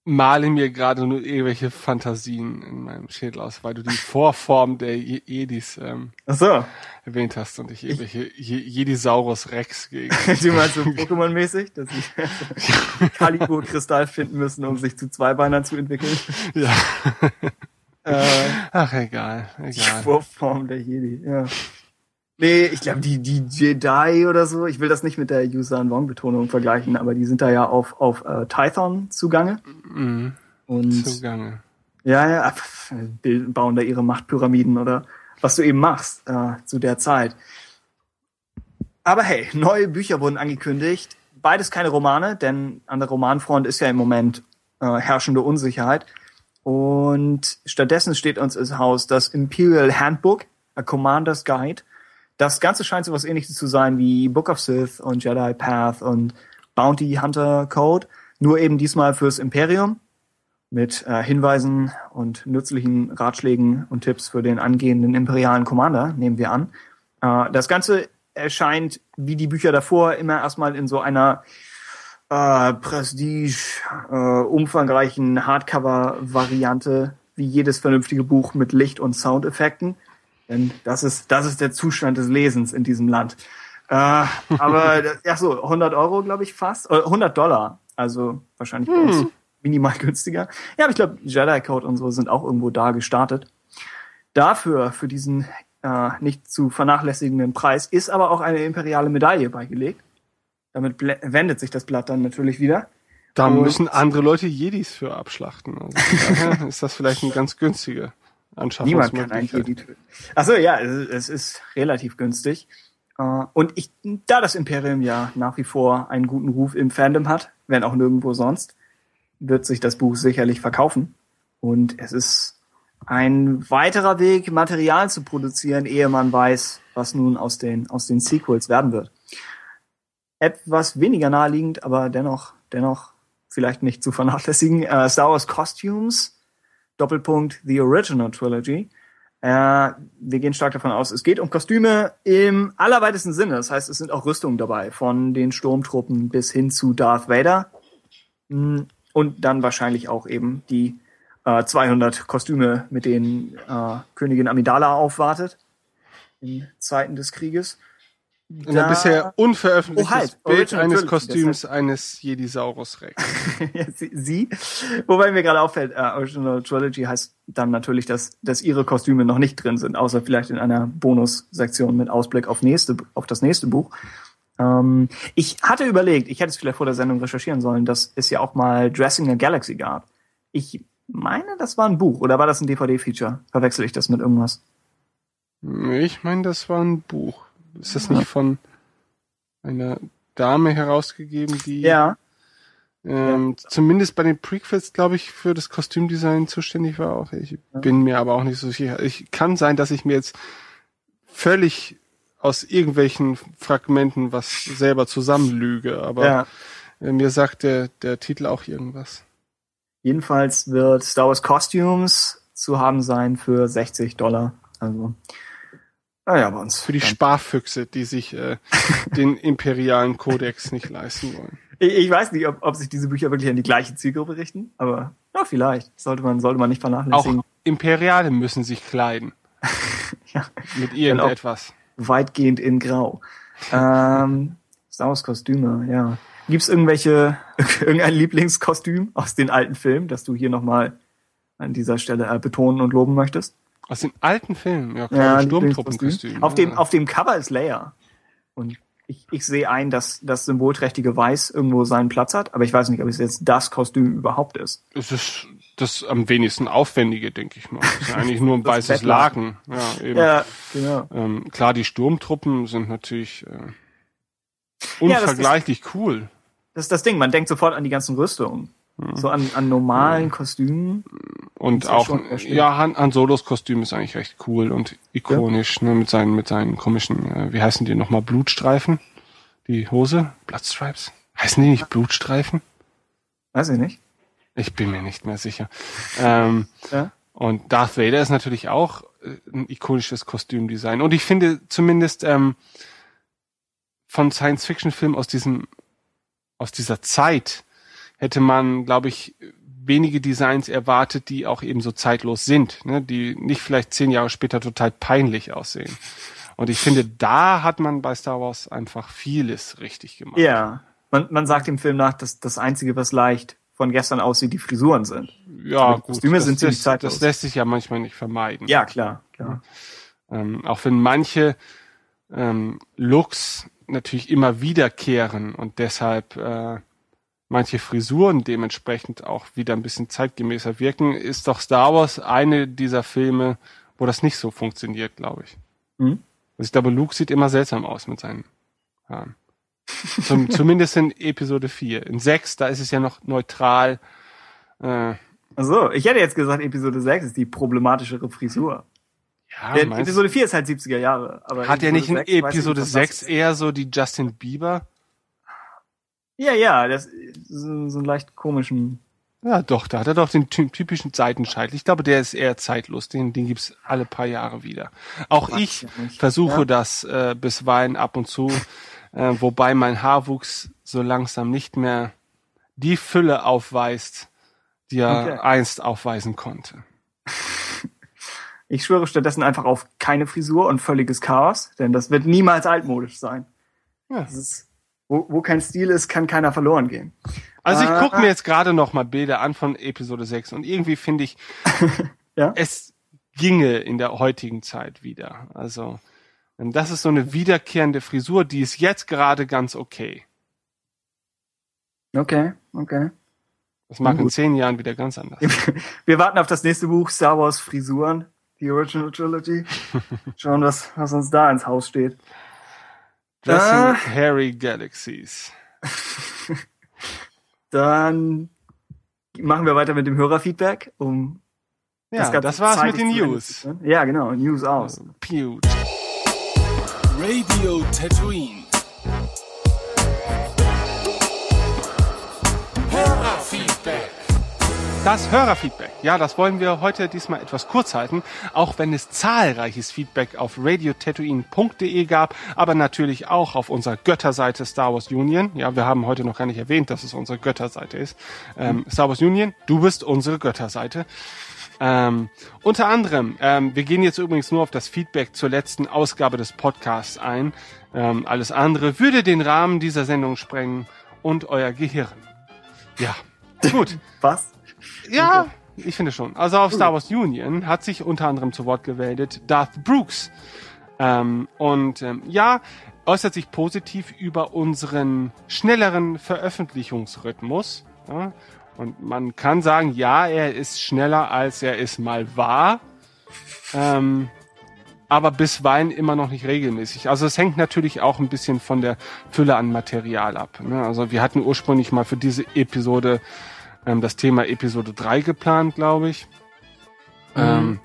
male mir gerade nur irgendwelche Fantasien in meinem Schädel aus, weil du die Vorform der Je- Jedis ähm, so. erwähnt hast und ich irgendwelche Je Jedisaurus Rex gegen. Du meinst so Pokémon-mäßig, dass sie Calico-Kristall finden müssen, um sich zu Zweibeinern zu entwickeln? ja. Äh, Ach, egal, die egal. Vorform der Jedi, ja. Nee, ich glaube, die, die Jedi oder so, ich will das nicht mit der Yusan Wong-Betonung vergleichen, aber die sind da ja auf, auf äh, Tython zugange. Mhm. Und Zugange. ja, ja, bauen da ihre Machtpyramiden oder was du eben machst äh, zu der Zeit. Aber hey, neue Bücher wurden angekündigt. Beides keine Romane, denn an der Romanfront ist ja im Moment äh, herrschende Unsicherheit. Und stattdessen steht uns ins Haus das Imperial Handbook, a Commander's Guide. Das Ganze scheint so was ähnliches zu sein wie Book of Sith und Jedi Path und Bounty Hunter Code, nur eben diesmal fürs Imperium mit äh, Hinweisen und nützlichen Ratschlägen und Tipps für den angehenden imperialen Commander, nehmen wir an. Äh, das Ganze erscheint wie die Bücher davor immer erstmal in so einer äh, Prestige, äh, umfangreichen Hardcover-Variante, wie jedes vernünftige Buch mit Licht- und Soundeffekten. Denn das ist, das ist der Zustand des Lesens in diesem Land. Äh, aber, ja so, 100 Euro, glaube ich, fast. Äh, 100 Dollar. Also wahrscheinlich bei uns minimal günstiger. Ja, aber ich glaube, Jedi Code und so sind auch irgendwo da gestartet. Dafür, für diesen äh, nicht zu vernachlässigenden Preis, ist aber auch eine imperiale Medaille beigelegt. Damit wendet sich das Blatt dann natürlich wieder. Da müssen andere Leute Jedis für abschlachten. Also ist das vielleicht ein ganz günstiger Niemand kann einen. Jedi töten. Achso, ja, es, es ist relativ günstig. Äh, Und ich, da das Imperium ja nach wie vor einen guten Ruf im Fandom hat, wenn auch nirgendwo sonst, wird sich das Buch sicherlich verkaufen. Und es ist ein weiterer Weg, Material zu produzieren, ehe man weiß, was nun aus den, aus den Sequels werden wird. Etwas weniger naheliegend, aber dennoch, dennoch vielleicht nicht zu vernachlässigen. Äh, Star Wars Costumes, Doppelpunkt The Original Trilogy. Äh, wir gehen stark davon aus, es geht um Kostüme im allerweitesten Sinne. Das heißt, es sind auch Rüstungen dabei, von den Sturmtruppen bis hin zu Darth Vader. Mm, Und dann wahrscheinlich auch eben die äh, 200 Kostüme, mit denen äh, Königin Amidala aufwartet in Zeiten des Krieges. In der bisher unveröffentlichtes Oh, halt, Bild Original eines Trilogy, Kostüms eines Jedisaurus Rex. Sie, sie. Wobei mir gerade auffällt, äh, Original Trilogy heißt dann natürlich, dass, dass ihre Kostüme noch nicht drin sind, außer vielleicht in einer Bonussektion mit Ausblick auf, nächste, auf das nächste Buch. Ähm, ich hatte überlegt, ich hätte es vielleicht vor der Sendung recherchieren sollen, dass es ja auch mal Dressing a Galaxy gab. Ich meine, das war ein Buch oder war das ein DVD-Feature? Verwechsel ich das mit irgendwas? Ich meine, das war ein Buch. Ist das nicht von einer Dame herausgegeben, die Ja. ähm, zumindest bei den Prequels, glaube ich, für das Kostümdesign zuständig war auch. Ich bin mir aber auch nicht so sicher. Ich kann sein, dass ich mir jetzt völlig aus irgendwelchen Fragmenten was selber zusammenlüge, aber ja. äh, mir sagt der, der Titel auch irgendwas. Jedenfalls wird Star Wars Costumes zu haben sein für 60 Dollar. Also, naja, bei uns. Für die dann- Sparfüchse, die sich äh, den imperialen Kodex nicht leisten wollen. Ich, ich weiß nicht, ob, ob sich diese Bücher wirklich an die gleiche Zielgruppe richten, aber ja, vielleicht. Sollte man, sollte man nicht vernachlässigen. Auch Imperiale müssen sich kleiden. Ja. Mit irgendetwas. Weitgehend in Grau. ähm, Star Wars Kostüme, ja. Gibt's irgendwelche, irgendein Lieblingskostüm aus den alten Filmen, das du hier nochmal an dieser Stelle äh, betonen und loben möchtest? Aus den alten Filmen, ja klar, Lieblingskostüm. Sturmtruppenkostüm. Auf dem, ja. auf dem Cover ist Leia. Und ich, ich sehe ein, dass das symbolträchtige Weiß irgendwo seinen Platz hat, aber ich weiß nicht, ob es jetzt das Kostüm überhaupt ist. Es ist das am wenigsten aufwendige, denke ich mal. Es ist eigentlich nur ein Das weißes. Laken. Ja, eben. Ja, genau. Ähm, klar, die Sturmtruppen sind natürlich äh, Ja, das unvergleichlich cool. Das ist das Ding, man denkt sofort an die ganzen Rüstungen. So an, an normalen Kostümen. Und ja auch, ja, Han, Han Solos Kostüm ist eigentlich recht cool und ikonisch, ne, mit seinen, mit seinen komischen, äh, wie heißen die nochmal, Blutstreifen? Die Hose? Bloodstripes? Heißen die nicht Blutstreifen? Weiß ich nicht. Ich bin mir nicht mehr sicher. Ähm, Ja. Und Darth Vader ist natürlich auch äh, ein ikonisches Kostümdesign. Und ich finde zumindest ähm, von Science-Fiction-Filmen aus diesem, aus dieser Zeit hätte man, glaube ich, wenige Designs erwartet, die auch eben so zeitlos sind, ne? die nicht vielleicht zehn Jahre später total peinlich aussehen. Und ich finde, da hat man bei Star Wars einfach vieles richtig gemacht. Ja. Man, man sagt dem Film nach, dass das Einzige, was leicht von gestern aussieht, die Frisuren sind. Ja, die gut. Kostüme das, sind ziemlich zeitlos. das lässt sich ja manchmal nicht vermeiden. Ja, klar, klar. Ähm, auch wenn manche ähm, Looks natürlich immer wiederkehren und deshalb äh, manche Frisuren dementsprechend auch wieder ein bisschen zeitgemäßer wirken, ist doch Star Wars eine dieser Filme, wo das nicht so funktioniert, glaube ich. Mhm. Also ich glaube, Luke sieht immer seltsam aus mit seinen Haaren. Zum, zumindest in Episode 4. In 6, da ist es ja noch neutral. Äh, Also, ich hätte jetzt gesagt, Episode 6 ist die problematischere Frisur. ja, meinst- Episode 4 ist halt 70er Jahre. Aber hat er nicht in 6 weiß ich Episode was das 6 ist. eher so die Justin Bieber? Ja, ja, das ist so, so einen leicht komischen. Ja, doch, da hat er doch den ty- typischen Seitenscheitel. Ich glaube, der ist eher zeitlos. Den, den gibt's alle paar Jahre wieder. Auch Weiß ich ja versuche Ja. das äh, bisweilen ab und zu, äh, wobei mein Haarwuchs so langsam nicht mehr die Fülle aufweist, die er Okay. einst aufweisen konnte. Ich schwöre stattdessen einfach auf keine Frisur und völliges Chaos, denn das wird niemals altmodisch sein. Ja. Das ist, wo, wo kein Stil ist, kann keiner verloren gehen. Also ich Ah. gucke mir jetzt gerade noch mal Bilder an von Episode 6 und irgendwie finde ich, Ja? es ginge in der heutigen Zeit wieder. Also das ist so eine wiederkehrende Frisur, die ist jetzt gerade ganz okay. Okay, okay. Das mag in zehn Jahren wieder ganz anders. Wir warten auf das nächste Buch, Star Wars Frisuren, die Original Trilogy. Schauen, was, was uns da ins Haus steht. Dressing Ah. Harry Galaxies. Dann machen wir weiter mit dem Hörerfeedback, um Ja, Ganze das, war's mit den News. Ja, genau, News aus. Pewt. Radio Tatooine. Hörerfeedback. Das Hörerfeedback. Ja, das wollen wir heute diesmal etwas kurz halten, auch wenn es zahlreiches Feedback auf radiotatooine.de gab, aber natürlich auch auf unserer Götterseite Star Wars Union. Ja, wir haben heute noch gar nicht erwähnt, dass es unsere Götterseite ist. Ähm, Star Wars Union, du bist unsere Götterseite. Ähm, unter anderem, ähm, wir gehen jetzt übrigens nur auf das Feedback zur letzten Ausgabe des Podcasts ein. Ähm, alles andere würde den Rahmen dieser Sendung sprengen und euer Gehirn. Ja, gut. Was? Ja, ich finde schon. Also auf Star Wars Union hat sich unter anderem zu Wort gemeldet Darth Brooks. Ähm, und ähm, ja, äußert sich positiv über unseren schnelleren Veröffentlichungsrhythmus. Ja? Und man kann sagen, ja, er ist schneller, als er es mal war. Ähm, aber bisweilen immer noch nicht regelmäßig. Also es hängt natürlich auch ein bisschen von der Fülle an Material ab. Ne? Also wir hatten ursprünglich mal für diese Episode ähm, das Thema Episode 3 geplant, glaube ich. Ähm,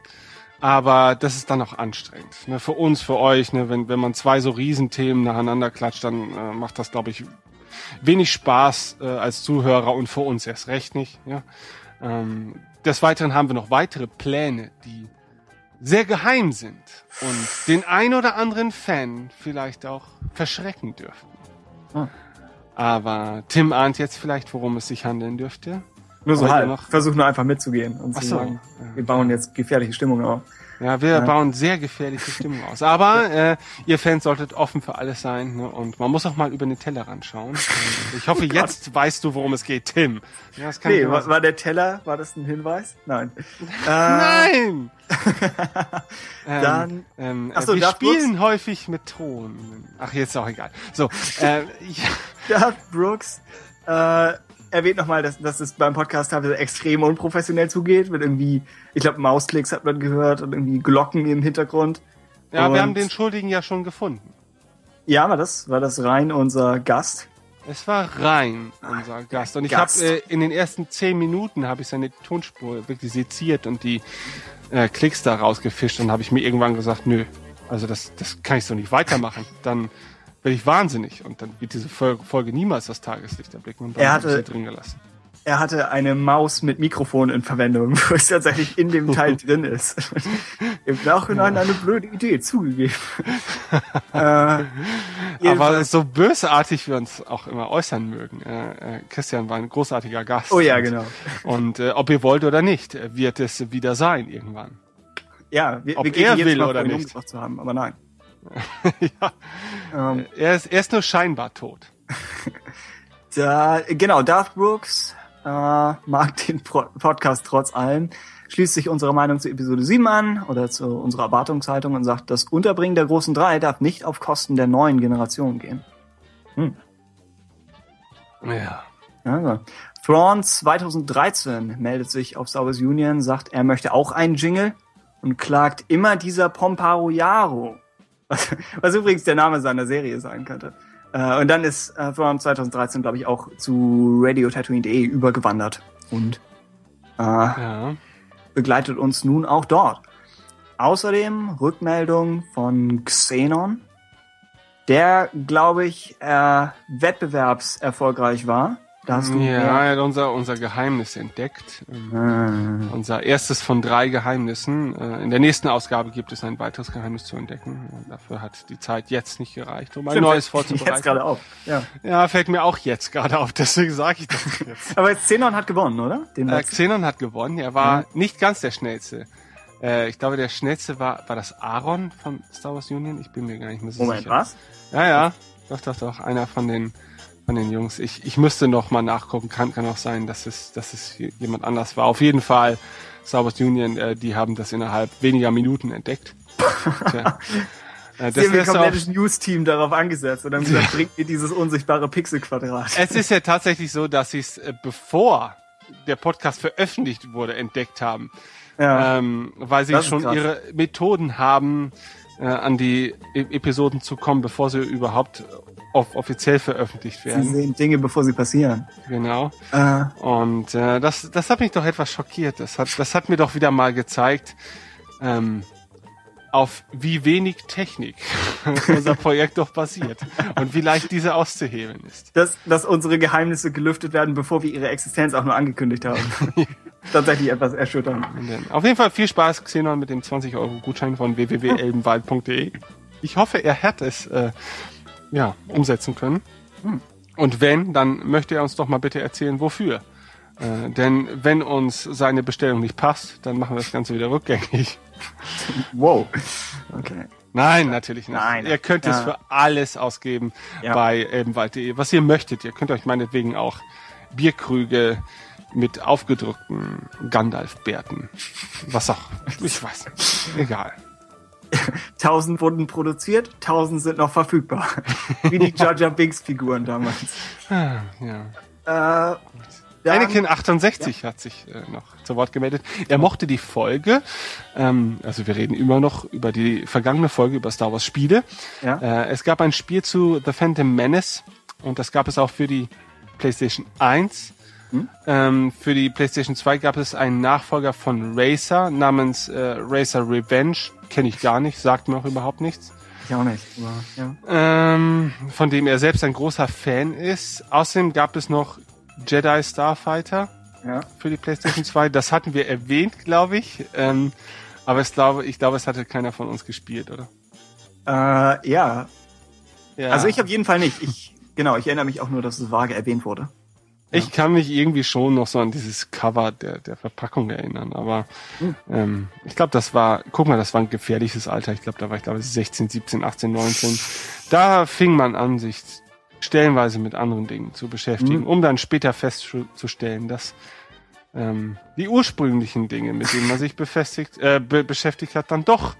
aber das ist dann auch anstrengend. Ne? Für uns, für euch, ne? wenn, wenn man zwei so Riesenthemen nacheinander klatscht, dann äh, macht das, glaube ich, wenig Spaß äh, als Zuhörer und für uns erst recht nicht. Ja? Ähm, des Weiteren haben wir noch weitere Pläne, die sehr geheim sind und den ein oder anderen Fan vielleicht auch verschrecken dürften. Ah. Aber Tim ahnt jetzt vielleicht, worum es sich handeln dürfte. Nur so halb. noch. Versuch nur einfach mitzugehen und Ach zu so. sagen, wir bauen jetzt gefährliche Stimmung auf. Ja, wir Ja. bauen sehr gefährliche Stimmung aus. Aber äh, ihr Fans solltet offen für alles sein ne? und man muss auch mal über den Tellerrand schauen. Und ich hoffe, jetzt weißt du, worum es geht, Tim. Ja, das kann ich Nee, war, war der Teller, war das ein Hinweis? Nein. Äh, Nein! ähm, Dann- ähm, Ach so, wir spielen häufig mit Ton. Ach, jetzt ist auch egal. So, äh, ja, Darth Brooks äh, erwähnt nochmal, dass, dass es beim Podcast teilweise extrem unprofessionell zugeht, mit irgendwie, ich glaube, Mausklicks hat man gehört und irgendwie Glocken im Hintergrund. ja Und- wir haben den Schuldigen ja schon gefunden. Ja, war das, war das rein unser Gast? Es war rein unser Gast und ich habe äh, in den ersten zehn Minuten habe ich seine Tonspur wirklich seziert und die äh, Klicks da rausgefischt und habe ich mir irgendwann gesagt, nö, also das das kann ich so nicht weitermachen. Dann werde ich wahnsinnig und dann wird diese Folge, niemals das Tageslicht erblicken und dann Er hatte- drin gelassen. Er hatte eine Maus mit Mikrofon in Verwendung, wo es tatsächlich in dem Teil drin ist. Im Nachhinein eine blöde Idee, zugegeben. äh, Aber so bösartig wir uns auch immer äußern mögen, äh, äh, Christian war ein großartiger Gast. oh ja, Und- genau. Und äh, ob ihr wollt oder nicht, wird es wieder sein irgendwann. Ja, wir, Ob wir gehen er jetzt will mal oder nicht. zu haben, aber nein. ja. Ähm, Er ist, er ist nur scheinbar tot. Da, genau, Darth Brooks äh, mag den Pro Podcast trotz allem. schließt sich unserer Meinung zu Episode 7 an oder zu unserer Erwartungshaltung und sagt, das Unterbringen der großen drei darf nicht auf Kosten der neuen Generation gehen. Ja. Also. Thrawn 2013 meldet sich auf Star Wars Union, sagt, er möchte auch einen Jingle und klagt immer dieser Pomparo Yaro. Was, was übrigens der Name seiner Serie sein könnte. Äh, und dann ist äh, Thrawn 2013, glaube ich, auch zu radiotatooine.de übergewandert und äh, Ja. begleitet uns nun auch dort. Außerdem Rückmeldung von Xenon, der, glaube ich, äh, wettbewerbserfolgreich war. Da hast du Ja, mehr- er hat unser, unser Geheimnis entdeckt. Ähm, Ah. Unser erstes von drei Geheimnissen. Äh, In der nächsten Ausgabe gibt es ein weiteres Geheimnis zu entdecken. Dafür hat die Zeit jetzt nicht gereicht, um ein Stimmt, neues mir Jetzt vorzubereiten. gerade auf. Ja. Ja, fällt mir auch jetzt gerade auf, deswegen sage ich das jetzt. Aber Xenon hat gewonnen, oder? Den Äh. Xenon hat gewonnen. Er war nicht ganz der schnellste. Äh, ich glaube, der schnellste war, war das Aaron von Star Wars Union. Ich bin mir gar nicht mehr so Moment, sicher. was? Ja, ja. Doch, doch, doch. Einer von den, von den Jungs. Ich, ich müsste noch mal nachgucken. Kann, kann auch sein, dass es, dass es jemand anders war. Auf jeden Fall Wars Union, äh, die haben das innerhalb weniger Minuten entdeckt. Tja. Äh, Sie haben ein wirst du komplettes News-Team darauf angesetzt und dann gesagt, bringt mir dieses unsichtbare Pixelquadrat. Es ist ja tatsächlich so, dass sie es, äh, bevor der Podcast veröffentlicht wurde, entdeckt haben. Ja. ähm, weil sie Das ist schon krass. ihre Methoden haben, äh, an die e Episoden zu kommen, bevor sie überhaupt off offiziell veröffentlicht Sie werden. sehen Dinge, bevor sie passieren. Genau. Äh, Und äh, das, das hat mich doch etwas schockiert. Das hat, das hat mir doch wieder mal gezeigt, ähm, auf wie wenig Technik unser Projekt doch basiert und wie leicht diese auszuhebeln ist. dass, dass unsere Geheimnisse gelüftet werden, bevor wir ihre Existenz auch nur angekündigt haben. Tatsächlich etwas erschütternd. Auf jeden Fall viel Spaß, Xenon, mit dem 20 Euro Gutschein von www.elbenwald.de. Ich hoffe, er hat es äh, ja, umsetzen können. Und wenn, dann möchte er uns doch mal bitte erzählen, wofür. Äh, denn wenn uns seine Bestellung nicht passt, dann machen wir das Ganze wieder rückgängig. Wow. Okay. Nein, natürlich nicht. Nein. Ihr könnt es Ja. für alles ausgeben Ja. bei elbenwald.de, was ihr möchtet. Ihr könnt euch meinetwegen auch Bierkrüge mit aufgedruckten Gandalf-Bärten. Was auch. Ich weiß nicht. Egal. Tausend wurden produziert, tausend sind noch verfügbar. Wie die Jar Jar Binks Figuren damals. Ah, Ja. Äh, dann- Anakin 68 hat sich äh, noch zu Wort gemeldet. Er mochte die Folge, ähm, also wir reden immer noch über die vergangene Folge über Star Wars Spiele. Ja. Äh, es gab ein Spiel zu The Phantom Menace und das gab es auch für die PlayStation 1. Ähm, für die PlayStation 2 gab es einen Nachfolger von Racer namens äh, Racer Revenge. Kenne ich gar nicht, sagt mir auch überhaupt nichts. Ich auch nicht. Aber, ja. Ähm, von dem er selbst ein großer Fan ist. Außerdem gab es noch Jedi Starfighter Ja. für die PlayStation 2. Das hatten wir erwähnt, glaube ich. Ähm, aber ich glaube, ich glaube, es hatte keiner von uns gespielt, oder? Äh, ja. Ja. Also ich auf jeden Fall nicht. Ich, genau, ich erinnere mich auch nur, dass es vage erwähnt wurde. Ich kann mich irgendwie schon noch so an dieses Cover der, der Verpackung erinnern, aber Hm. ähm, ich glaube, das war, guck mal, das war ein gefährliches Alter. Ich glaube, da war ich glaube ich 16, 17, 18, 19. Da fing man an, sich stellenweise mit anderen Dingen zu beschäftigen, Hm. um dann später festzustellen, dass ähm, die ursprünglichen Dinge, mit denen man sich befestigt, äh, be beschäftigt hat, dann doch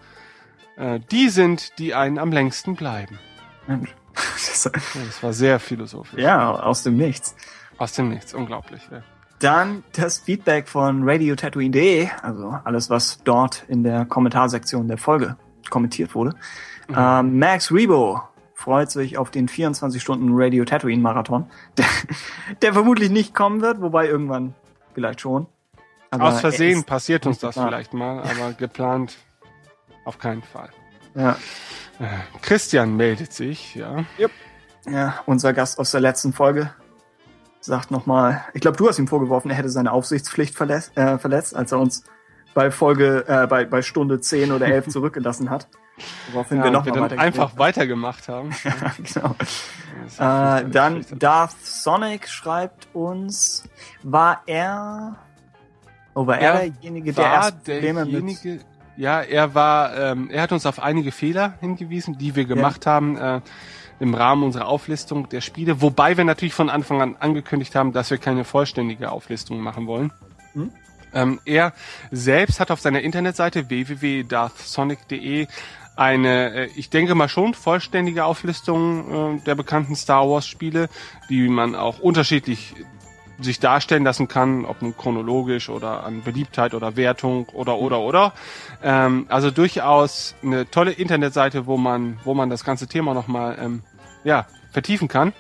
äh, die sind, die einen am längsten bleiben. Mensch. Das, Ja, Das war sehr philosophisch. ja, aus dem Nichts. Aus dem Nichts, unglaublich. Ja. Dann das Feedback von radiotatooine.de, also alles, was dort in der Kommentarsektion der Folge kommentiert wurde. Ähm, Max Rebo freut sich auf den 24 Stunden Radio Tatooine Marathon, der, der vermutlich nicht kommen wird, wobei irgendwann vielleicht schon. Aber Aus er Versehen passiert uns das geplant. vielleicht mal, aber geplant auf keinen Fall. Ja, Christian meldet sich, ja. ja, unser Gast aus der letzten Folge sagt nochmal, ich glaube, du hast ihm vorgeworfen, er hätte seine Aufsichtspflicht verletzt, äh, verletzt als er uns bei Folge, äh, bei, bei Stunde 10 oder 11 zurückgelassen hat. Woraufhin wir ja wir mal dann weiter einfach weitergemacht haben. genau. Ja Äh, dann. Darth Sonic schreibt uns, war er, oh, war er, Er derjenige, der war erst Probleme mit, ja, er war, ähm, er hat uns auf einige Fehler hingewiesen, die wir gemacht haben äh, im Rahmen unserer Auflistung der Spiele, wobei wir natürlich von Anfang an angekündigt haben, dass wir keine vollständige Auflistung machen wollen. Hm? Ähm, er selbst hat auf seiner Internetseite www.darthsonic.de eine, äh, ich denke mal schon vollständige Auflistung äh, der bekannten Star Wars Spiele, die man auch unterschiedlich sich darstellen lassen kann, ob nun chronologisch oder an Beliebtheit oder Wertung oder oder oder. Ähm, also durchaus eine tolle Internetseite, wo man wo man das ganze Thema nochmal ähm, ja vertiefen kann.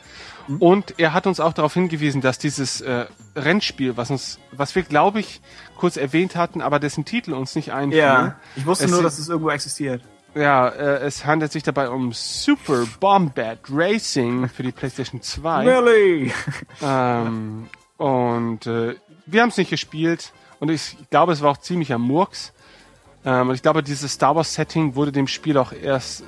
Und er hat uns auch darauf hingewiesen, dass dieses äh, Rennspiel, was uns, was wir glaube ich kurz erwähnt hatten, aber dessen Titel uns nicht einfiel. Ja, ich wusste Es nur, dass es irgendwo existiert. Ja, äh, es handelt sich dabei um Super Bombat Racing für die PlayStation 2. Really? Ähm, und äh, wir haben es nicht gespielt und ich glaube, es war auch ziemlicher Murks. Ähm, und ich glaube, dieses Star Wars Setting wurde dem Spiel auch erst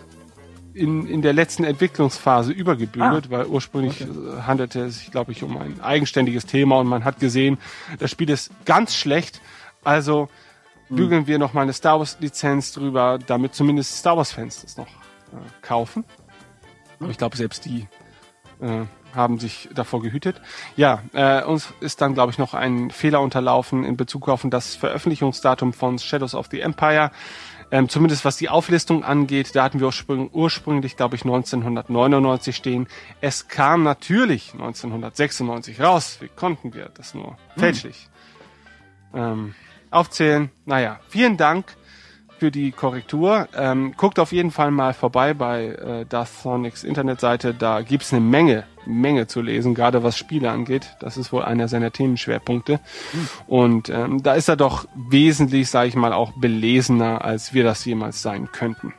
in, in der letzten Entwicklungsphase übergebügelt, weil ursprünglich äh, handelte es sich, glaube ich, um ein eigenständiges Thema und man hat gesehen, das Spiel ist ganz schlecht. Also bügeln wir noch mal eine Star Wars Lizenz drüber, damit zumindest Star Wars Fans das noch äh, kaufen. Aber ich glaube, selbst die äh, haben sich davor gehütet. Ja, äh, uns ist dann, glaube ich, noch ein Fehler unterlaufen in Bezug auf das Veröffentlichungsdatum von Shadows of the Empire. Ähm, zumindest was die Auflistung angeht, da hatten wir ursprüng ursprünglich, glaube ich, 1999 stehen. Es kam natürlich 1996 raus. Wie konnten wir das nur fälschlich ähm, aufzählen? Naja, vielen Dank für die Korrektur. Ähm, guckt auf jeden Fall mal vorbei bei äh, Darth Sonics Internetseite. Da gibt's eine Menge, Menge zu lesen, gerade was Spiele angeht. Das ist wohl einer seiner Themenschwerpunkte. Und ähm, da ist er doch wesentlich, sage ich mal, auch belesener, als wir das jemals sein könnten.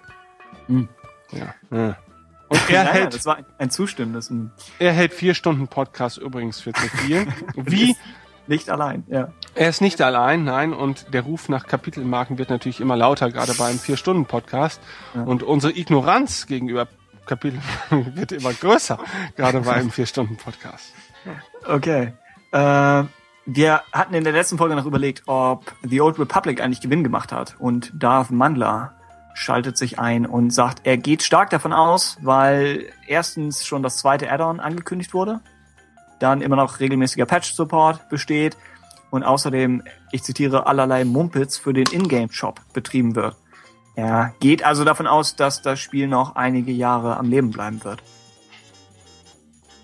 Ja. ja. Und er Ja, ja, hält das war ein, ein zustimmendes. er hält vier Stunden Podcast übrigens für zu viel. Wie? Nicht allein, ja. Er ist nicht allein, nein. Und der Ruf nach Kapitelmarken wird natürlich immer lauter, gerade bei einem Vier-Stunden-Podcast. Und unsere Ignoranz gegenüber Kapitelmarken wird immer größer, gerade bei einem Vier-Stunden-Podcast. Okay. Äh, wir hatten in der letzten Folge noch überlegt, ob The Old Republic eigentlich Gewinn gemacht hat. Und Darth Mandler schaltet sich ein und sagt, er geht stark davon aus, weil erstens schon das zweite Add-on angekündigt wurde, dann immer noch regelmäßiger Patch-Support besteht und außerdem, ich zitiere, allerlei Mumpitz für den Ingame-Shop betrieben wird. Er geht also davon aus, dass das Spiel noch einige Jahre am Leben bleiben wird.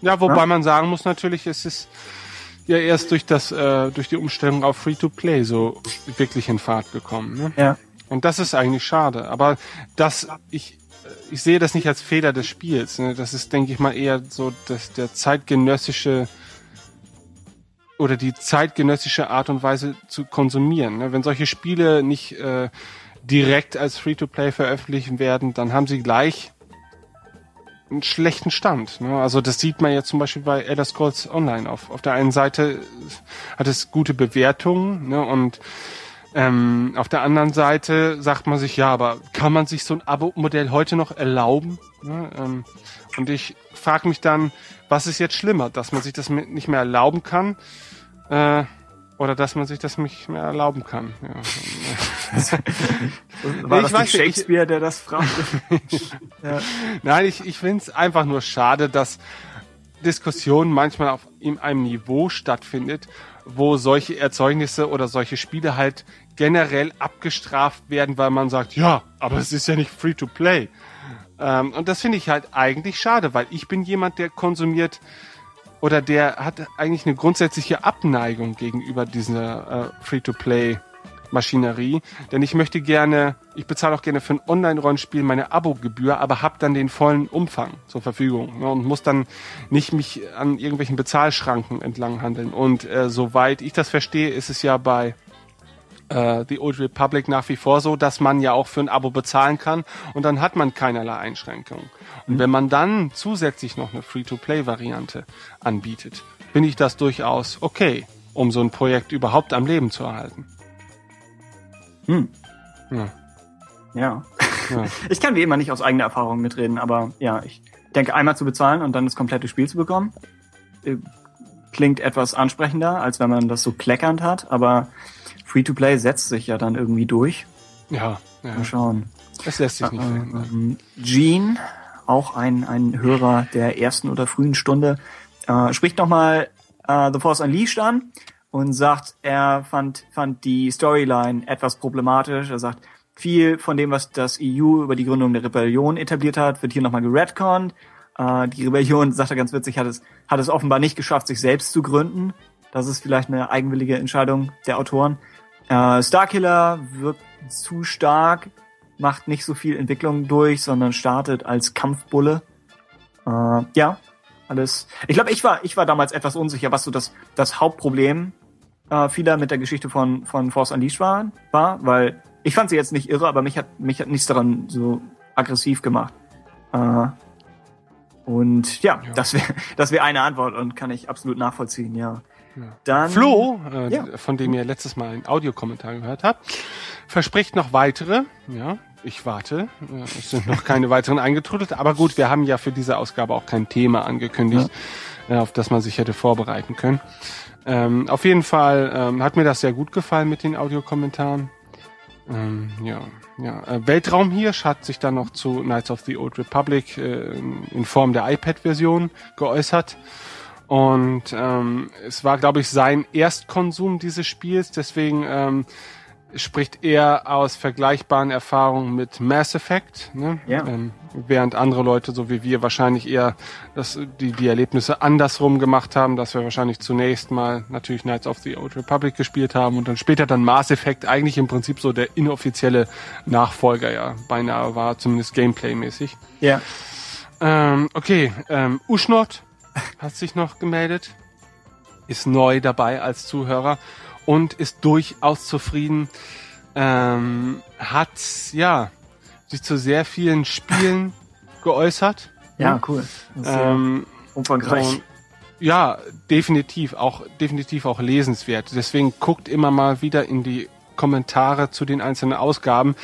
Ja, wobei Ja. man sagen muss natürlich, es ist ja erst durch das, äh, durch die Umstellung auf Free-to-Play so wirklich in Fahrt gekommen. Ne? Ja. Und das ist eigentlich schade. Aber das, ich, ich sehe das nicht als Fehler des Spiels. Ne? Das ist, denke ich mal, eher so dass der zeitgenössische oder die zeitgenössische Art und Weise zu konsumieren. Ne? Wenn solche Spiele nicht äh, direkt als Free-to-Play veröffentlichen werden, dann haben sie gleich einen schlechten Stand. Ne? Also das sieht man jetzt zum Beispiel bei Elder Scrolls Online. Auf, auf der einen Seite hat es gute Bewertungen ne? und ähm, auf der anderen Seite sagt man sich, ja, aber kann man sich so ein Abo-Modell heute noch erlauben? Ne? Ähm, und ich frage mich dann, was ist jetzt schlimmer, dass man sich das nicht mehr erlauben kann äh, oder dass man sich das nicht mehr erlauben kann? Ja. War Ich das weiß Shakespeare, der das fragte? ja. Nein, ich, ich finde es einfach nur schade, dass Diskussion manchmal auf in einem Niveau stattfindet, wo solche Erzeugnisse oder solche Spiele halt generell abgestraft werden, weil man sagt, ja, aber es ist ja nicht free to play. Ähm, und das finde ich halt eigentlich schade, weil ich bin jemand, der konsumiert oder der hat eigentlich eine grundsätzliche Abneigung gegenüber dieser äh, Free-to-Play Maschinerie, denn ich möchte gerne, ich bezahle auch gerne für ein Online-Rollenspiel meine Abo-Gebühr, aber habe dann den vollen Umfang zur Verfügung ne, und muss dann nicht mich an irgendwelchen Bezahlschranken entlang handeln. Und äh, soweit ich das verstehe, ist es ja bei äh, The Old Republic nach wie vor so, dass man ja auch für ein Abo bezahlen kann und dann hat man keinerlei Einschränkungen. Und wenn man dann zusätzlich noch eine Free-to-Play-Variante anbietet, finde ich das durchaus okay, um so ein Projekt überhaupt am Leben zu erhalten. Hm. Ja. Ja. Ja. Ich kann wie immer nicht aus eigener Erfahrung mitreden, aber ja, ich denke, einmal zu bezahlen und dann das komplette Spiel zu bekommen, äh, klingt etwas ansprechender, als wenn man das so kleckernd hat, aber Free-to-Play setzt sich ja dann irgendwie durch. Ja, ja. Mal schauen. das lässt sich nicht verhindern. Ähm, Gene, auch ein, ein Hörer der ersten oder frühen Stunde, äh, spricht nochmal äh, The Force Unleashed an und sagt, er fand, fand die Storyline etwas problematisch. Er sagt, viel von dem, was das EU über die Gründung der Rebellion etabliert hat, wird hier nochmal geredconnt. Äh, die Rebellion, sagt er ganz witzig, hat es, hat es offenbar nicht geschafft, sich selbst zu gründen. Das ist vielleicht eine eigenwillige Entscheidung der Autoren. Äh, Starkiller wirkt zu stark, macht nicht so viel Entwicklung durch, sondern startet als Kampfbulle. Äh, ja, alles. Ich glaube, ich war, ich war damals etwas unsicher, was so das, das Hauptproblem äh, vieler mit der Geschichte von, von Force Unleashed war, war, weil ich fand sie jetzt nicht irre, aber mich hat, mich hat nichts daran so aggressiv gemacht. Äh, und ja, Ja. das wäre das wäre eine Antwort und kann ich absolut nachvollziehen, ja. Dann, Flo, äh, Ja. von dem ihr letztes Mal einen Audiokommentar gehört habt, verspricht noch weitere. Ja, ich warte. Äh, Es sind noch keine weiteren eingetrudelt. Aber gut, wir haben ja für diese Ausgabe auch kein Thema angekündigt, äh, auf das man sich hätte vorbereiten können. Ähm, auf jeden Fall ähm, hat mir das sehr gut gefallen mit den Audiokommentaren. Ähm, ja, ja. Äh, Weltraumhirsch hat sich dann noch zu Knights of the Old Republic äh, in Form der iPad-Version geäußert. Und ähm, es war, glaube ich, sein Erstkonsum dieses Spiels. Deswegen ähm, spricht er aus vergleichbaren Erfahrungen mit Mass Effect. Ne? Ja. Ähm, während andere Leute, so wie wir, wahrscheinlich eher das, die, die Erlebnisse andersrum gemacht haben, dass wir wahrscheinlich zunächst mal natürlich Knights of the Old Republic gespielt haben und dann später dann Mass Effect eigentlich im Prinzip so der inoffizielle Nachfolger ja beinahe war, zumindest Gameplay-mäßig. ja. Ähm, okay, ähm, Uschnot hat sich noch gemeldet, ist neu dabei als Zuhörer und ist durchaus zufrieden. Ähm, hat, ja, sich zu sehr vielen Spielen geäußert. Ja, cool. Ist sehr Ähm, umfangreich. und ja, definitiv auch, definitiv auch lesenswert. Deswegen guckt immer mal wieder in die Kommentare zu den einzelnen Ausgaben,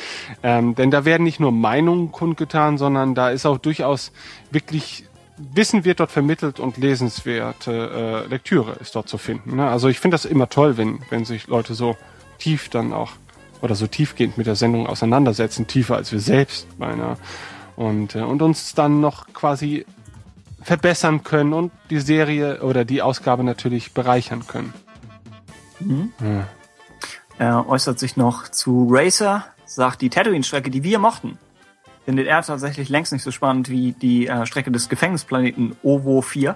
ähm, denn da werden nicht nur Meinungen kundgetan, sondern da ist auch durchaus wirklich Wissen wird dort vermittelt und lesenswerte äh, Lektüre ist dort zu finden. Ne? Also ich finde das immer toll, wenn, wenn sich Leute so tief dann auch oder so tiefgehend mit der Sendung auseinandersetzen, tiefer als wir selbst beinahe. Und, äh, und uns dann noch quasi verbessern können und die Serie oder die Ausgabe natürlich bereichern können. Er äußert sich noch zu Racer, sagt die Tatooine-Strecke, die wir mochten, findet er tatsächlich längst nicht so spannend wie die äh, Strecke des Gefängnisplaneten OVO 4.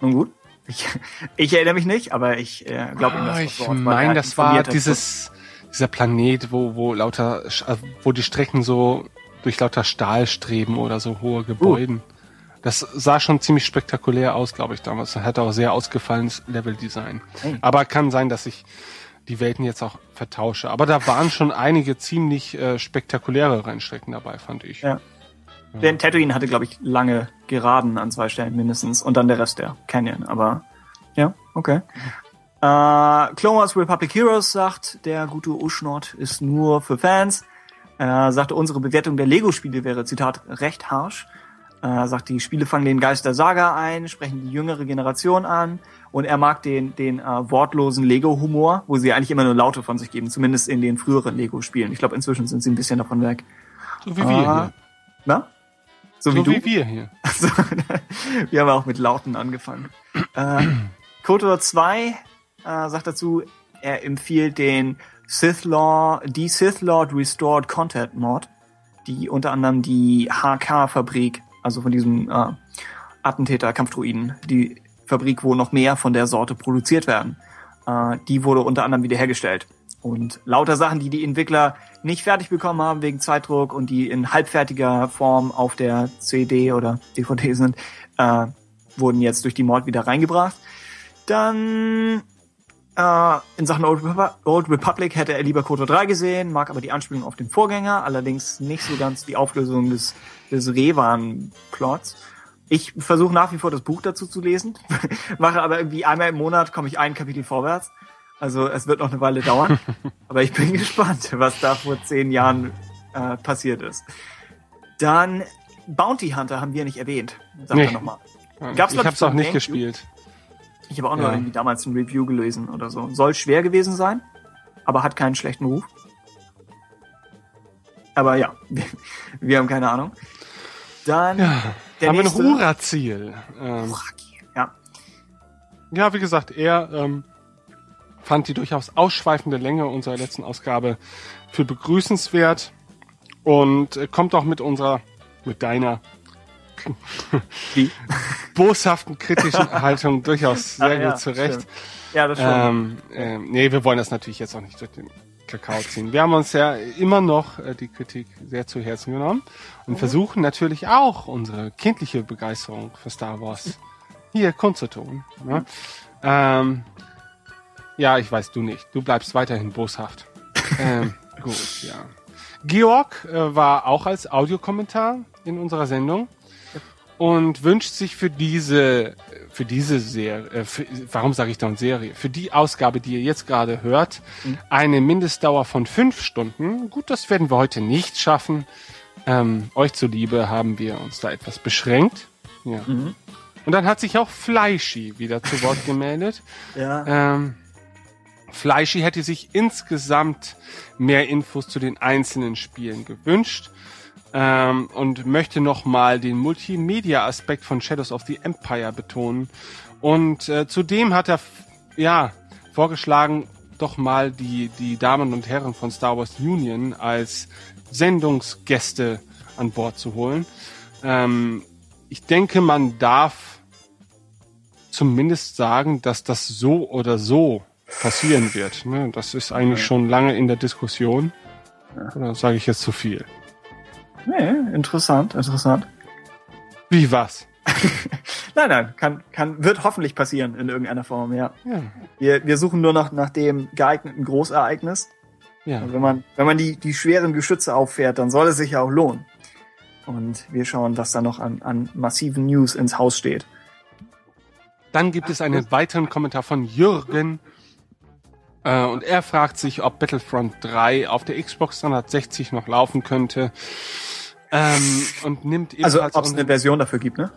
Nun gut, ich, ich erinnere mich nicht, aber ich äh, glaube das Ah, was ich meine, das war hat. dieses, dieser Planet, wo, wo lauter, äh, wo die Strecken so durch lauter Stahlstreben oder so hohe Gebäuden. Das sah schon ziemlich spektakulär aus, glaube ich, damals. Hatte auch sehr ausgefallenes Leveldesign. Hey. Aber kann sein, dass ich die Welten jetzt auch vertausche. Aber da waren schon einige ziemlich äh, spektakuläre Rennstrecken dabei, fand ich. Ja. Denn Tatooine hatte, glaube ich, lange Geraden an zwei Stellen mindestens und dann der Rest der Canyon. Aber ja, okay. Äh, Clone Wars Republic Heroes sagt, der gute Uschnort ist nur für Fans. Er sagte, unsere Bewertung der Lego-Spiele wäre, Zitat, recht harsch. Er sagt, die Spiele fangen den Geist der Saga ein, sprechen die jüngere Generation an und er mag den, den äh, wortlosen Lego-Humor, wo sie eigentlich immer nur Laute von sich geben, zumindest in den früheren Lego-Spielen. Ich glaube, inzwischen sind sie ein bisschen davon weg. So wie wir Ah, hier. Na? So, So wie du? wie wir hier. Also, wir haben auch mit Lauten angefangen. Äh, Kotor 2 äh, sagt dazu, er empfiehlt den Sith Lord, die Sith Lord Restored Content Mod, die unter anderem die HK-Fabrik, also von diesem äh, Attentäter Kampfdruiden, die Fabrik, wo noch mehr von der Sorte produziert werden, äh, die wurde unter anderem wiederhergestellt. Und lauter Sachen, die die Entwickler nicht fertig bekommen haben wegen Zeitdruck und die in halbfertiger Form auf der CD oder DVD sind, äh, wurden jetzt durch die Mod wieder reingebracht. Dann äh, in Sachen Old, Repu- Old Republic hätte er lieber Kotor 3 gesehen, mag aber die Anspielung auf den Vorgänger, allerdings nicht so ganz die Auflösung des, des Revan-Plots. Ich versuche nach wie vor das Buch dazu zu lesen, mache aber irgendwie einmal im Monat komme ich ein Kapitel vorwärts. Also es wird noch eine Weile dauern, aber ich bin gespannt, was da vor zehn Jahren äh, passiert ist. Dann Bounty Hunter haben wir nicht erwähnt. Sag Nee. nochmal. Gab's, ich es auch nicht Gamecube? gespielt. Ich habe auch nur Ja. irgendwie damals ein Review gelesen oder so. Soll schwer gewesen sein, aber hat keinen schlechten Ruf. Aber ja, wir, wir haben keine Ahnung. Dann Ja, haben wir ein nächste. Hura-Ziel. Ähm, Ja, ja, wie gesagt, er ähm, fand die durchaus ausschweifende Länge unserer letzten Ausgabe für begrüßenswert und äh, kommt auch mit unserer, mit deiner Die? boshaften kritischen Haltung durchaus sehr Ah, ja, gut zurecht. stimmt. Ja, das schon. Ähm, ähm, nee, wir wollen das natürlich jetzt auch nicht durch den Kakao ziehen. Wir haben uns ja immer noch äh, die Kritik sehr zu Herzen genommen und versuchen natürlich auch unsere kindliche Begeisterung für Star Wars hier kundzutun. Ne? Ähm, ja, ich weiß, du nicht. Du bleibst weiterhin boshaft. ähm, gut, ja. Georg äh, war auch als Audiokommentar in unserer Sendung und wünscht sich für diese für diese Serie, äh, für, warum sage ich dann Serie? Für die Ausgabe, die ihr jetzt gerade hört, eine Mindestdauer von fünf Stunden. Gut, das werden wir heute nicht schaffen. Ähm, euch zuliebe haben wir uns da etwas beschränkt. Ja. Und dann hat sich auch Fleischi wieder zu Wort gemeldet. ja. Ähm, Fleischi hätte sich insgesamt mehr Infos zu den einzelnen Spielen gewünscht ähm, und möchte nochmal den Multimedia-Aspekt von Shadows of the Empire betonen. Und äh, zudem hat er ja vorgeschlagen, doch mal die, die Damen und Herren von Star Wars Union als Sendungsgäste an Bord zu holen. Ähm, ich denke, man darf zumindest sagen, dass das so oder so passieren wird. Ne? Das ist eigentlich schon lange in der Diskussion. Oder sage ich jetzt zu viel? Nee, interessant, interessant. Wie was? Nein, nein, kann, kann, wird hoffentlich passieren in irgendeiner Form, ja. Ja, Wir, wir suchen nur noch nach dem geeigneten Großereignis. ja. Und wenn man, wenn man die, die schweren Geschütze auffährt, dann soll es sich ja auch lohnen. Und wir schauen, was da noch an, an massiven News ins Haus steht. Dann gibt es einen weiteren Kommentar von Jürgen. Äh, und er fragt sich, ob Battlefront 3 auf der Xbox 360 noch laufen könnte. Ähm, und nimmt Also, ob es eine Version dafür gibt, ne?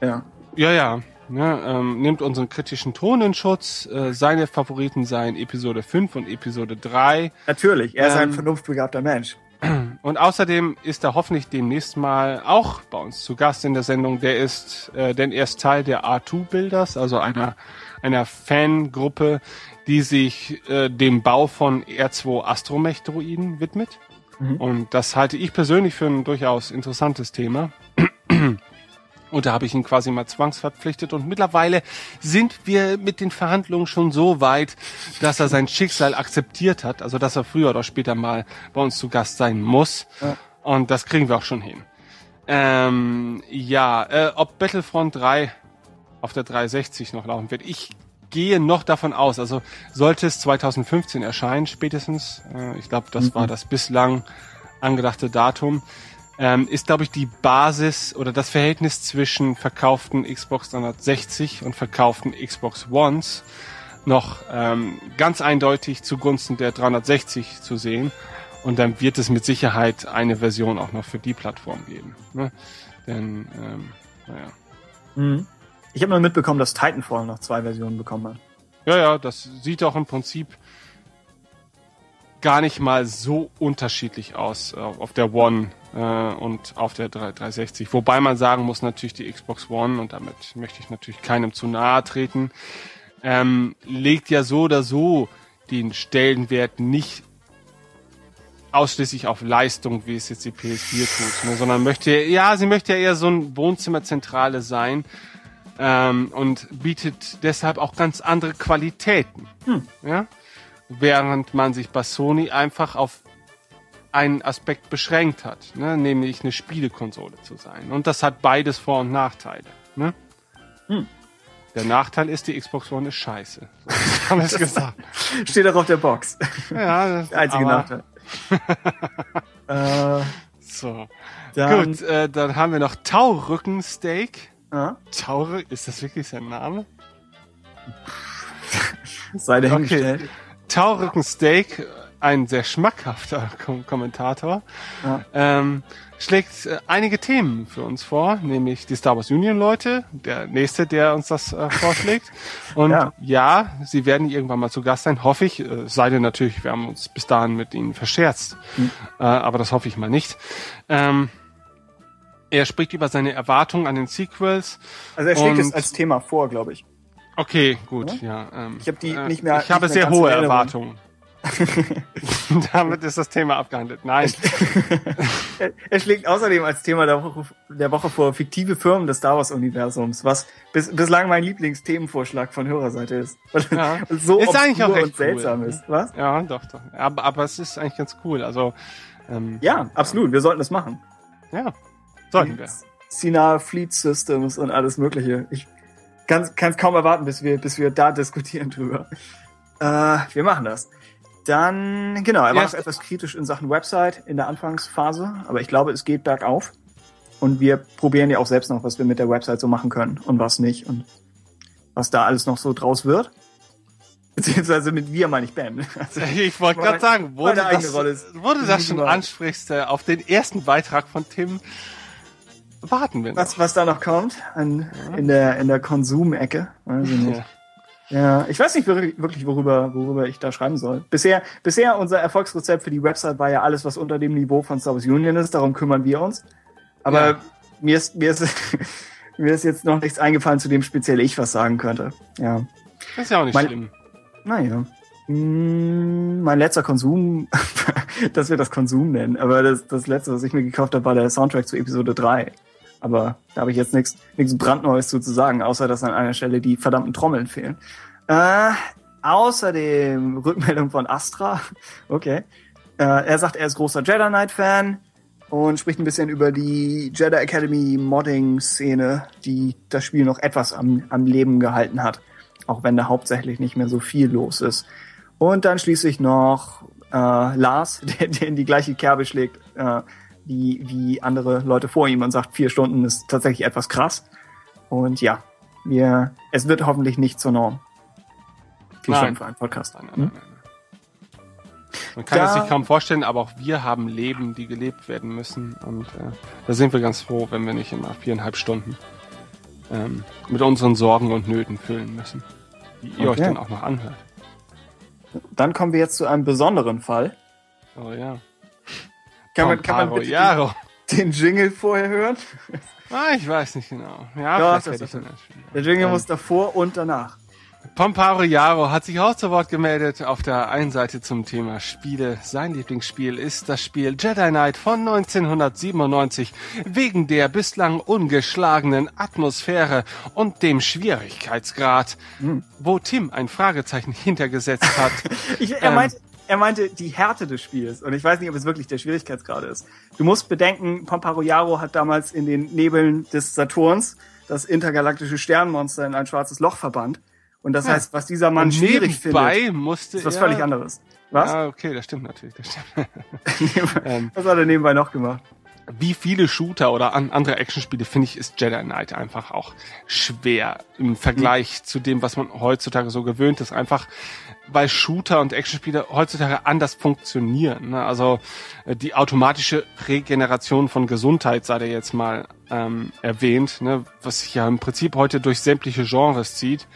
Ja. Ja, ja. ja ähm, nimmt unseren kritischen Ton in Schutz. Äh, seine Favoriten seien Episode 5 und Episode 3. Natürlich, er ist ein Ähm, vernunftbegabter Mensch. Und außerdem ist er hoffentlich demnächst mal auch bei uns zu Gast in der Sendung. Der ist, äh, denn er ist Teil der R2 Builders, also einer, einer Fangruppe, die sich äh, dem Bau von R2 Astromech-Droiden widmet. Und das halte ich persönlich für ein durchaus interessantes Thema. Und da habe ich ihn quasi mal zwangsverpflichtet. Und mittlerweile sind wir mit den Verhandlungen schon so weit, dass er sein Schicksal akzeptiert hat. Also dass er früher oder später mal bei uns zu Gast sein muss. Und das kriegen wir auch schon hin. Ähm, ja, äh, ob Battlefront 3 auf der 360 noch laufen wird. Ich gehe noch davon aus, also sollte es 2015 erscheinen, spätestens, äh, ich glaube, das war das bislang angedachte Datum, ähm, ist, glaube ich, die Basis oder das Verhältnis zwischen verkauften Xbox 360 und verkauften Xbox Ones noch ähm, ganz eindeutig zugunsten der 360 zu sehen. Und dann wird es mit Sicherheit eine Version auch noch für die Plattform geben. Ne? Denn, ähm, naja. Mhm. Ich habe nur mitbekommen, dass Titanfall noch zwei Versionen bekommen hat. Ja, ja, das sieht doch im Prinzip gar nicht mal so unterschiedlich aus äh, auf der One äh, und auf der 3- 360. Wobei man sagen muss, natürlich die Xbox One, und damit möchte ich natürlich keinem zu nahe treten, ähm, legt ja so oder so den Stellenwert nicht ausschließlich auf Leistung, wie es jetzt die PS4 tut, ne, sondern möchte, ja, sie möchte ja eher so ein Wohnzimmerzentrale sein ähm, und bietet deshalb auch ganz andere Qualitäten. Ja? Während man sich bei Sony einfach auf einen Aspekt beschränkt hat, ne? nämlich eine Spielekonsole zu sein. Und das hat beides Vor- und Nachteile. Ne? Der Nachteil ist, die Xbox One ist scheiße. So haben wir es gesagt. Steht auch auf der Box. Ja, das, Der einzige aber- Nachteil. äh, So. dann, Gut, äh, dann haben wir noch Taurückensteak. Ja, Taurück, ist das wirklich sein Name? sei dahingestellt. Taurückensteak, ein sehr schmackhafter Kom Kommentator, Ja. ähm, schlägt äh, einige Themen für uns vor, nämlich die Star Wars Union Leute, der nächste, der uns das äh, vorschlägt. Und ja. Ja. sie werden irgendwann mal zu Gast sein, hoffe ich. Äh, sei denn natürlich, wir haben uns bis dahin mit ihnen verscherzt. Äh, aber das hoffe ich mal nicht. Ähm, er spricht über seine Erwartungen an den Sequels. Also er schlägt es Und- als Thema vor, glaube ich. Okay, gut, ja. ähm, Ich hab die äh, nicht mehr- Ich habe mehr sehr hohe Erinnerung. Erwartungen. Damit ist das Thema abgehandelt. Nein. Er, schlägt außerdem als Thema der Woche, der Woche vor fiktive Firmen des Star Wars Universums, was bis, bislang mein Lieblingsthemenvorschlag von Hörerseite ist. Weil Ja. es so Ist eigentlich auch und seltsam cool. ist. Was? Ja, doch, doch. Aber, aber es ist eigentlich ganz cool. Also, ähm, Ja, absolut. Wir sollten das machen. ja, sollten wir. Sinar Fleet Systems und alles Mögliche. Ich kann es kaum erwarten, bis wir, bis wir da diskutieren drüber. Äh, wir machen das. Dann, genau, er war noch etwas kritisch in Sachen Website in der Anfangsphase, aber ich glaube, es geht bergauf. Und wir probieren ja auch selbst noch, was wir mit der Website so machen können und was nicht und was da alles noch so draus wird. Beziehungsweise mit wir meine ich Ben. Also, Ich wollte gerade sagen, eigene das, Rolle ist- wo du das schon ansprichst, äh, auf den ersten Beitrag von Tim, warten wir noch. was, was da noch kommt an, in der, in der Konsumecke. Weiß ich nicht. Ja. Ja, ich weiß nicht wirklich, worüber, worüber ich da schreiben soll. Bisher, bisher unser Erfolgsrezept für die Website war ja alles, was unter dem Niveau von Star Wars Union ist. Darum kümmern wir uns. Aber Ja. mir ist, mir ist, mir ist jetzt noch nichts eingefallen, zu dem speziell ich was sagen könnte. Ja. Das ist ja auch nicht Mein- schlimm. Naja. Mm, Mein letzter Konsum, dass wir das Konsum nennen, aber das, das letzte, was ich mir gekauft habe, war der Soundtrack zu Episode 3. Aber da habe ich jetzt nichts brandneues zu sagen, außer dass an einer Stelle die verdammten Trommeln fehlen. Äh, außerdem Rückmeldung von Astra. Okay. Äh, er sagt, er ist großer Jedi Knight-Fan und spricht ein bisschen über die Jedi Academy Modding-Szene, die das Spiel noch etwas am, am Leben gehalten hat. Auch wenn da hauptsächlich nicht mehr so viel los ist. Und dann schließlich noch äh, Lars, der, der in die gleiche Kerbe schlägt äh, wie, wie andere Leute vor ihm und sagt, vier Stunden ist tatsächlich etwas krass. Und ja, wir, es wird hoffentlich nicht zur Norm. Vier Nein. Stunden für einen Podcast. Nein, nein, Hm? Man kann es sich kaum vorstellen, aber auch wir haben Leben, die gelebt werden müssen. Und äh, da sind wir ganz froh, wenn wir nicht immer viereinhalb Stunden ähm, mit unseren Sorgen und Nöten füllen müssen, die ihr euch Okay. dann auch noch anhört. Dann kommen wir jetzt zu einem besonderen Fall. Oh ja. Kann man, kann man bitte Jaro. den, Jingle vorher hören? Ah, ich weiß nicht genau. Ja, vielleicht das wieder. Der Jingle Ähm, muss davor und danach. Pomparo Jaro hat sich auch zu Wort gemeldet auf der einen Seite zum Thema Spiele. Sein Lieblingsspiel ist das Spiel Jedi Knight von 1997 wegen der bislang ungeschlagenen Atmosphäre und dem Schwierigkeitsgrad, Hm. wo Tim ein Fragezeichen hintergesetzt hat. Ich, er, Ähm. meinte, er meinte die Härte des Spiels. Und ich weiß nicht, ob es wirklich der Schwierigkeitsgrad ist. Du musst bedenken, Pomparo Yaro hat damals in den Nebeln des Saturns das intergalaktische Sternmonster in ein schwarzes Loch verbannt. Und das Ja. heißt, was dieser Mann schwierig findet, musste ist was völlig anderes. Was? Ah, okay, das stimmt natürlich. Das stimmt. Ähm. was hat er nebenbei noch gemacht? Wie viele Shooter oder an andere Actionspiele finde ich, ist Jedi Knight einfach auch schwer im Vergleich zu dem, was man heutzutage so gewöhnt ist. Einfach weil Shooter und Actionspiele heutzutage anders funktionieren. Ne? Also äh, die automatische Regeneration von Gesundheit sei da jetzt mal ähm, erwähnt, ne? was sich ja im Prinzip heute durch sämtliche Genres zieht,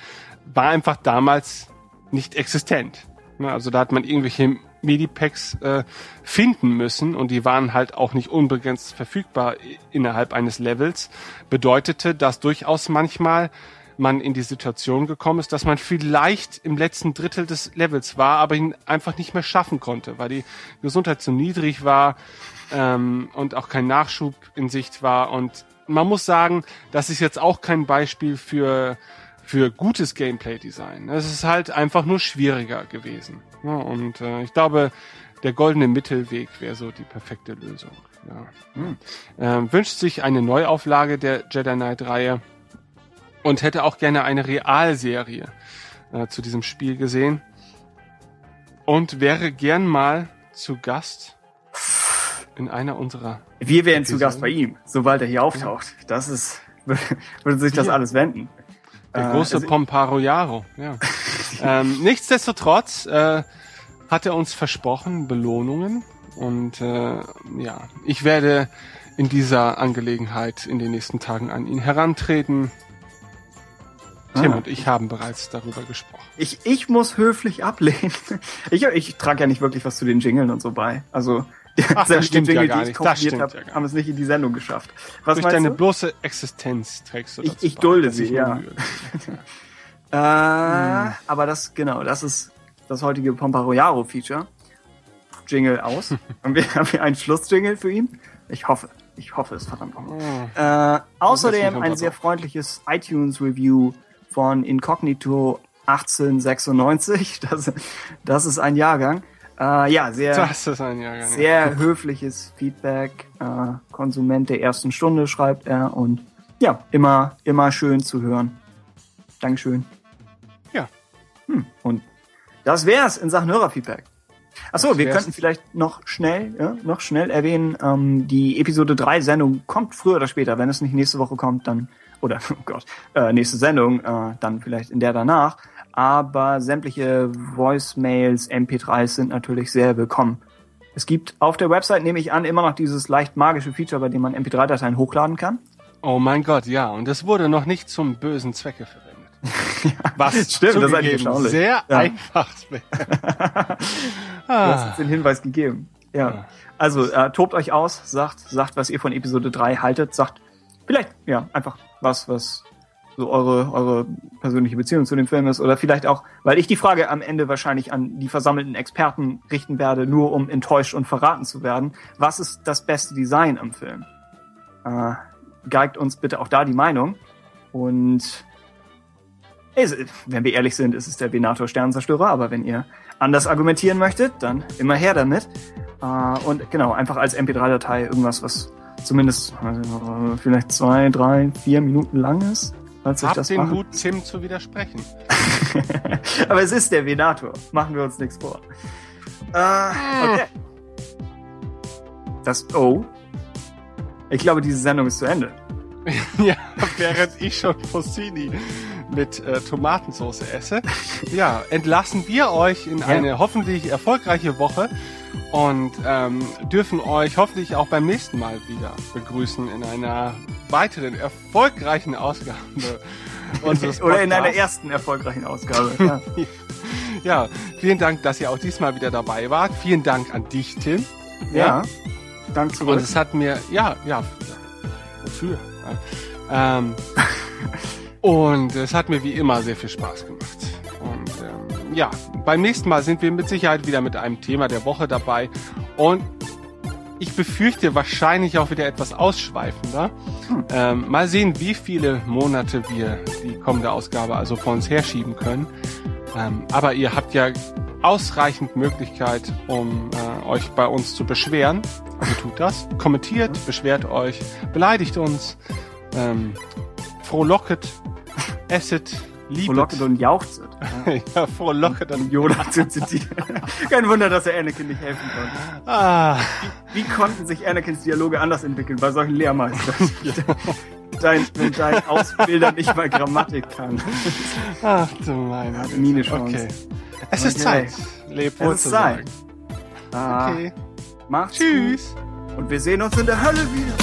war einfach damals nicht existent. Ne? Also da hat man irgendwelche Medipacks äh, finden müssen und die waren halt auch nicht unbegrenzt verfügbar innerhalb eines Levels. Bedeutete, dass durchaus manchmal man in die Situation gekommen ist, dass man vielleicht im letzten Drittel des Levels war, aber ihn einfach nicht mehr schaffen konnte, weil die Gesundheit zu niedrig war ähm, und auch kein Nachschub in Sicht war. Und man muss sagen, das ist jetzt auch kein Beispiel für für gutes Gameplay-Design. Es ist halt einfach nur schwieriger gewesen. Ja, und äh, ich glaube, der goldene Mittelweg wäre so die perfekte Lösung. Ja. Ähm, wünscht sich eine Neuauflage der Jedi Knight-Reihe und hätte auch gerne eine Realserie äh, zu diesem Spiel gesehen und wäre gern mal zu Gast in einer unserer Wir wären zu Episoden. Gast bei ihm, sobald er hier auftaucht. Das ist, würde sich das alles wenden. Der Äh, große also- Pomparo Jaro, ja. ähm, nichtsdestotrotz äh, hat er uns versprochen Belohnungen und äh, ja, ich werde in dieser Angelegenheit in den nächsten Tagen an ihn herantreten. Tim Ah. und ich haben bereits darüber gesprochen. Ich, ich muss höflich ablehnen. Ich, ich trage ja nicht wirklich was zu den Jingeln und so bei. Also, die das stimmt ja Jingle, gar die ich nicht. Das stimmt habe, ja gar haben es nicht in die Sendung geschafft. Was Durch deine du? bloße Existenz trägst du Ich- dazu ich bei, dulde dass sie, ja. Äh, Aber das, genau, das ist das heutige Pomparoyaro-Feature. Jingle aus. haben, wir, haben wir einen Schlussjingle für ihn? Ich hoffe. Ich hoffe es, verdammt nochmal. Äh, außerdem ein sehr freundliches iTunes-Review von Incognito 1896. Das, das ist ein Jahrgang. Äh, ja, sehr, Jahrgang. ja. sehr höfliches Feedback. Äh, Konsument der ersten Stunde schreibt er und ja, immer, immer schön zu hören. Dankeschön. Ja. Hm, und das wär's in Sachen Hörerfeedback. Achso, wir könnten vielleicht noch schnell, ja, noch schnell erwähnen, ähm, die Episode 3 Sendung kommt früher oder später. Wenn es nicht nächste Woche kommt, dann, oder, oh Gott, äh, nächste Sendung, äh, dann vielleicht in der danach. Aber sämtliche Voicemails, MP3s sind natürlich sehr willkommen. Es gibt auf der Website, nehme ich an, immer noch dieses leicht magische Feature, bei dem man MP3-Dateien hochladen kann. Oh mein Gott, ja. Und es wurde noch nicht zum bösen Zwecke verwendet. Was Stimmt, das ist eigentlich sehr Ja. einfach. Du hast ah, uns den Hinweis gegeben. Ja. Also, äh, tobt euch aus, sagt, sagt, was ihr von Episode 3 haltet, sagt vielleicht, ja, einfach was, was so eure, eure persönliche Beziehung zu dem Film ist. Oder vielleicht auch, weil ich die Frage am Ende wahrscheinlich an die versammelten Experten richten werde, nur um enttäuscht und verraten zu werden. Was ist das beste Design am Film? Äh, geigt uns bitte auch da die Meinung. Und wenn wir ehrlich sind, ist es der Venator Sternenzerstörer, aber wenn ihr anders argumentieren möchtet, dann immer her damit. Äh, und genau, einfach als MP3-Datei irgendwas, was zumindest äh, vielleicht zwei, drei, vier Minuten lang ist. Habt das den macht. Mut, Tim zu widersprechen. aber es ist der Venator. Machen wir uns nichts vor. Äh, okay. Das Oh. Ich glaube, diese Sendung ist zu Ende. ja, während ich schon Fossini mit äh, Tomatensauce esse, ja, entlassen wir euch in eine hoffentlich erfolgreiche Woche und ähm, dürfen euch hoffentlich auch beim nächsten Mal wieder begrüßen in einer weiteren erfolgreichen Ausgabe unseres Oder in einer ersten erfolgreichen Ausgabe. Ja. Ja, vielen Dank, dass ihr auch diesmal wieder dabei wart. Vielen Dank an dich, Tim. ja. Dank zurück. Und es hat mir, ja, ja, wofür? Ja. Ähm, und es hat mir wie immer sehr viel Spaß gemacht. Ja, beim nächsten Mal sind wir mit Sicherheit wieder mit einem Thema der Woche dabei. Und ich befürchte wahrscheinlich auch wieder etwas ausschweifender. Ähm, mal sehen, wie viele Monate wir die kommende Ausgabe also vor uns herschieben können. Ähm, aber ihr habt ja ausreichend Möglichkeit, um äh, euch bei uns zu beschweren. Also tut das. Kommentiert, beschwert euch, beleidigt uns, ähm, frohlocket, esset, liebet. Frohlocket und jauchzet. ja, frohlocket Um und Yoda zu zitieren. Kein Wunder, dass er Anakin nicht helfen konnte. Ah, Wie konnten sich Anakins Dialoge anders entwickeln bei solchen Lehrmeistern? Dein, wenn dein Ausbilder nicht mal Grammatik kann. ach du meine Hat nie eine Chance. Okay. Es ist Okay. Zeit. Lebt Es wohl ist zu Zeit. Ah, Okay. Macht's Tschüss. gut. Und wir sehen uns in der Hölle wieder.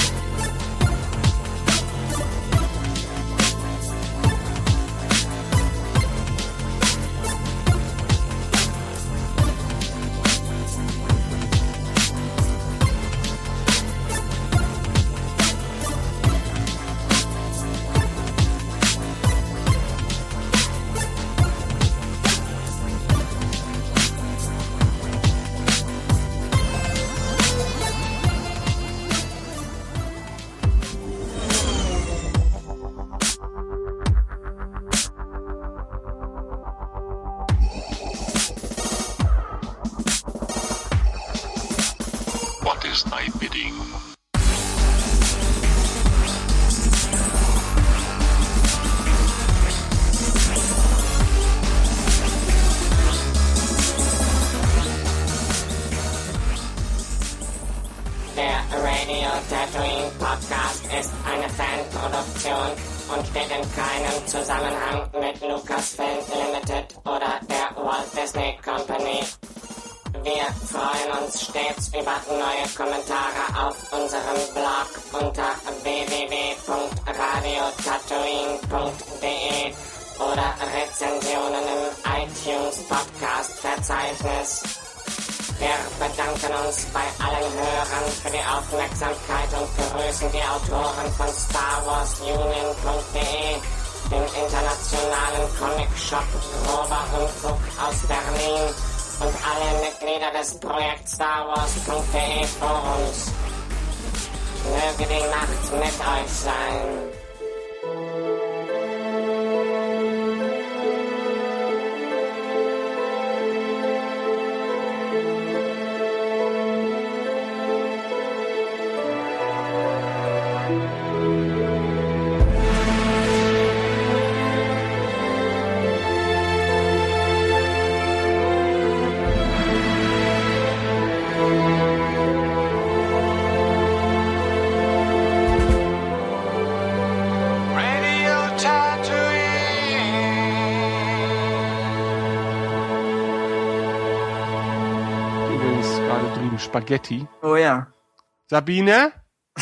Sabine?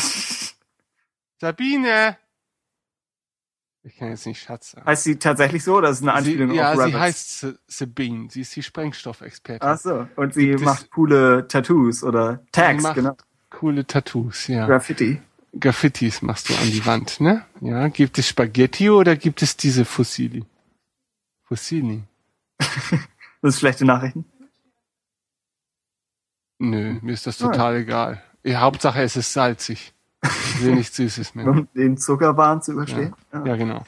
Sabine? Ich kann jetzt nicht Schatz sagen. Heißt sie tatsächlich so? Das ist eine Sie, Anspielung ja, auf sie Rebels. heißt Sabine. Sie ist die Sprengstoffexpertin. Ach so. Und sie Gibt es- macht coole Tattoos oder Sie Tags, macht genau. Coole Tattoos, ja. Graffiti. Graffitis machst du an die Wand, ne? Ja. Gibt es Spaghetti oder gibt es diese Fossili? Fossili? Das ist schlechte Nachrichten. Nö, mir ist das total egal. Ja, Hauptsache es ist salzig. Ich will nichts Süßes mehr. Um den Zuckerwahn zu überstehen. Ja, genau.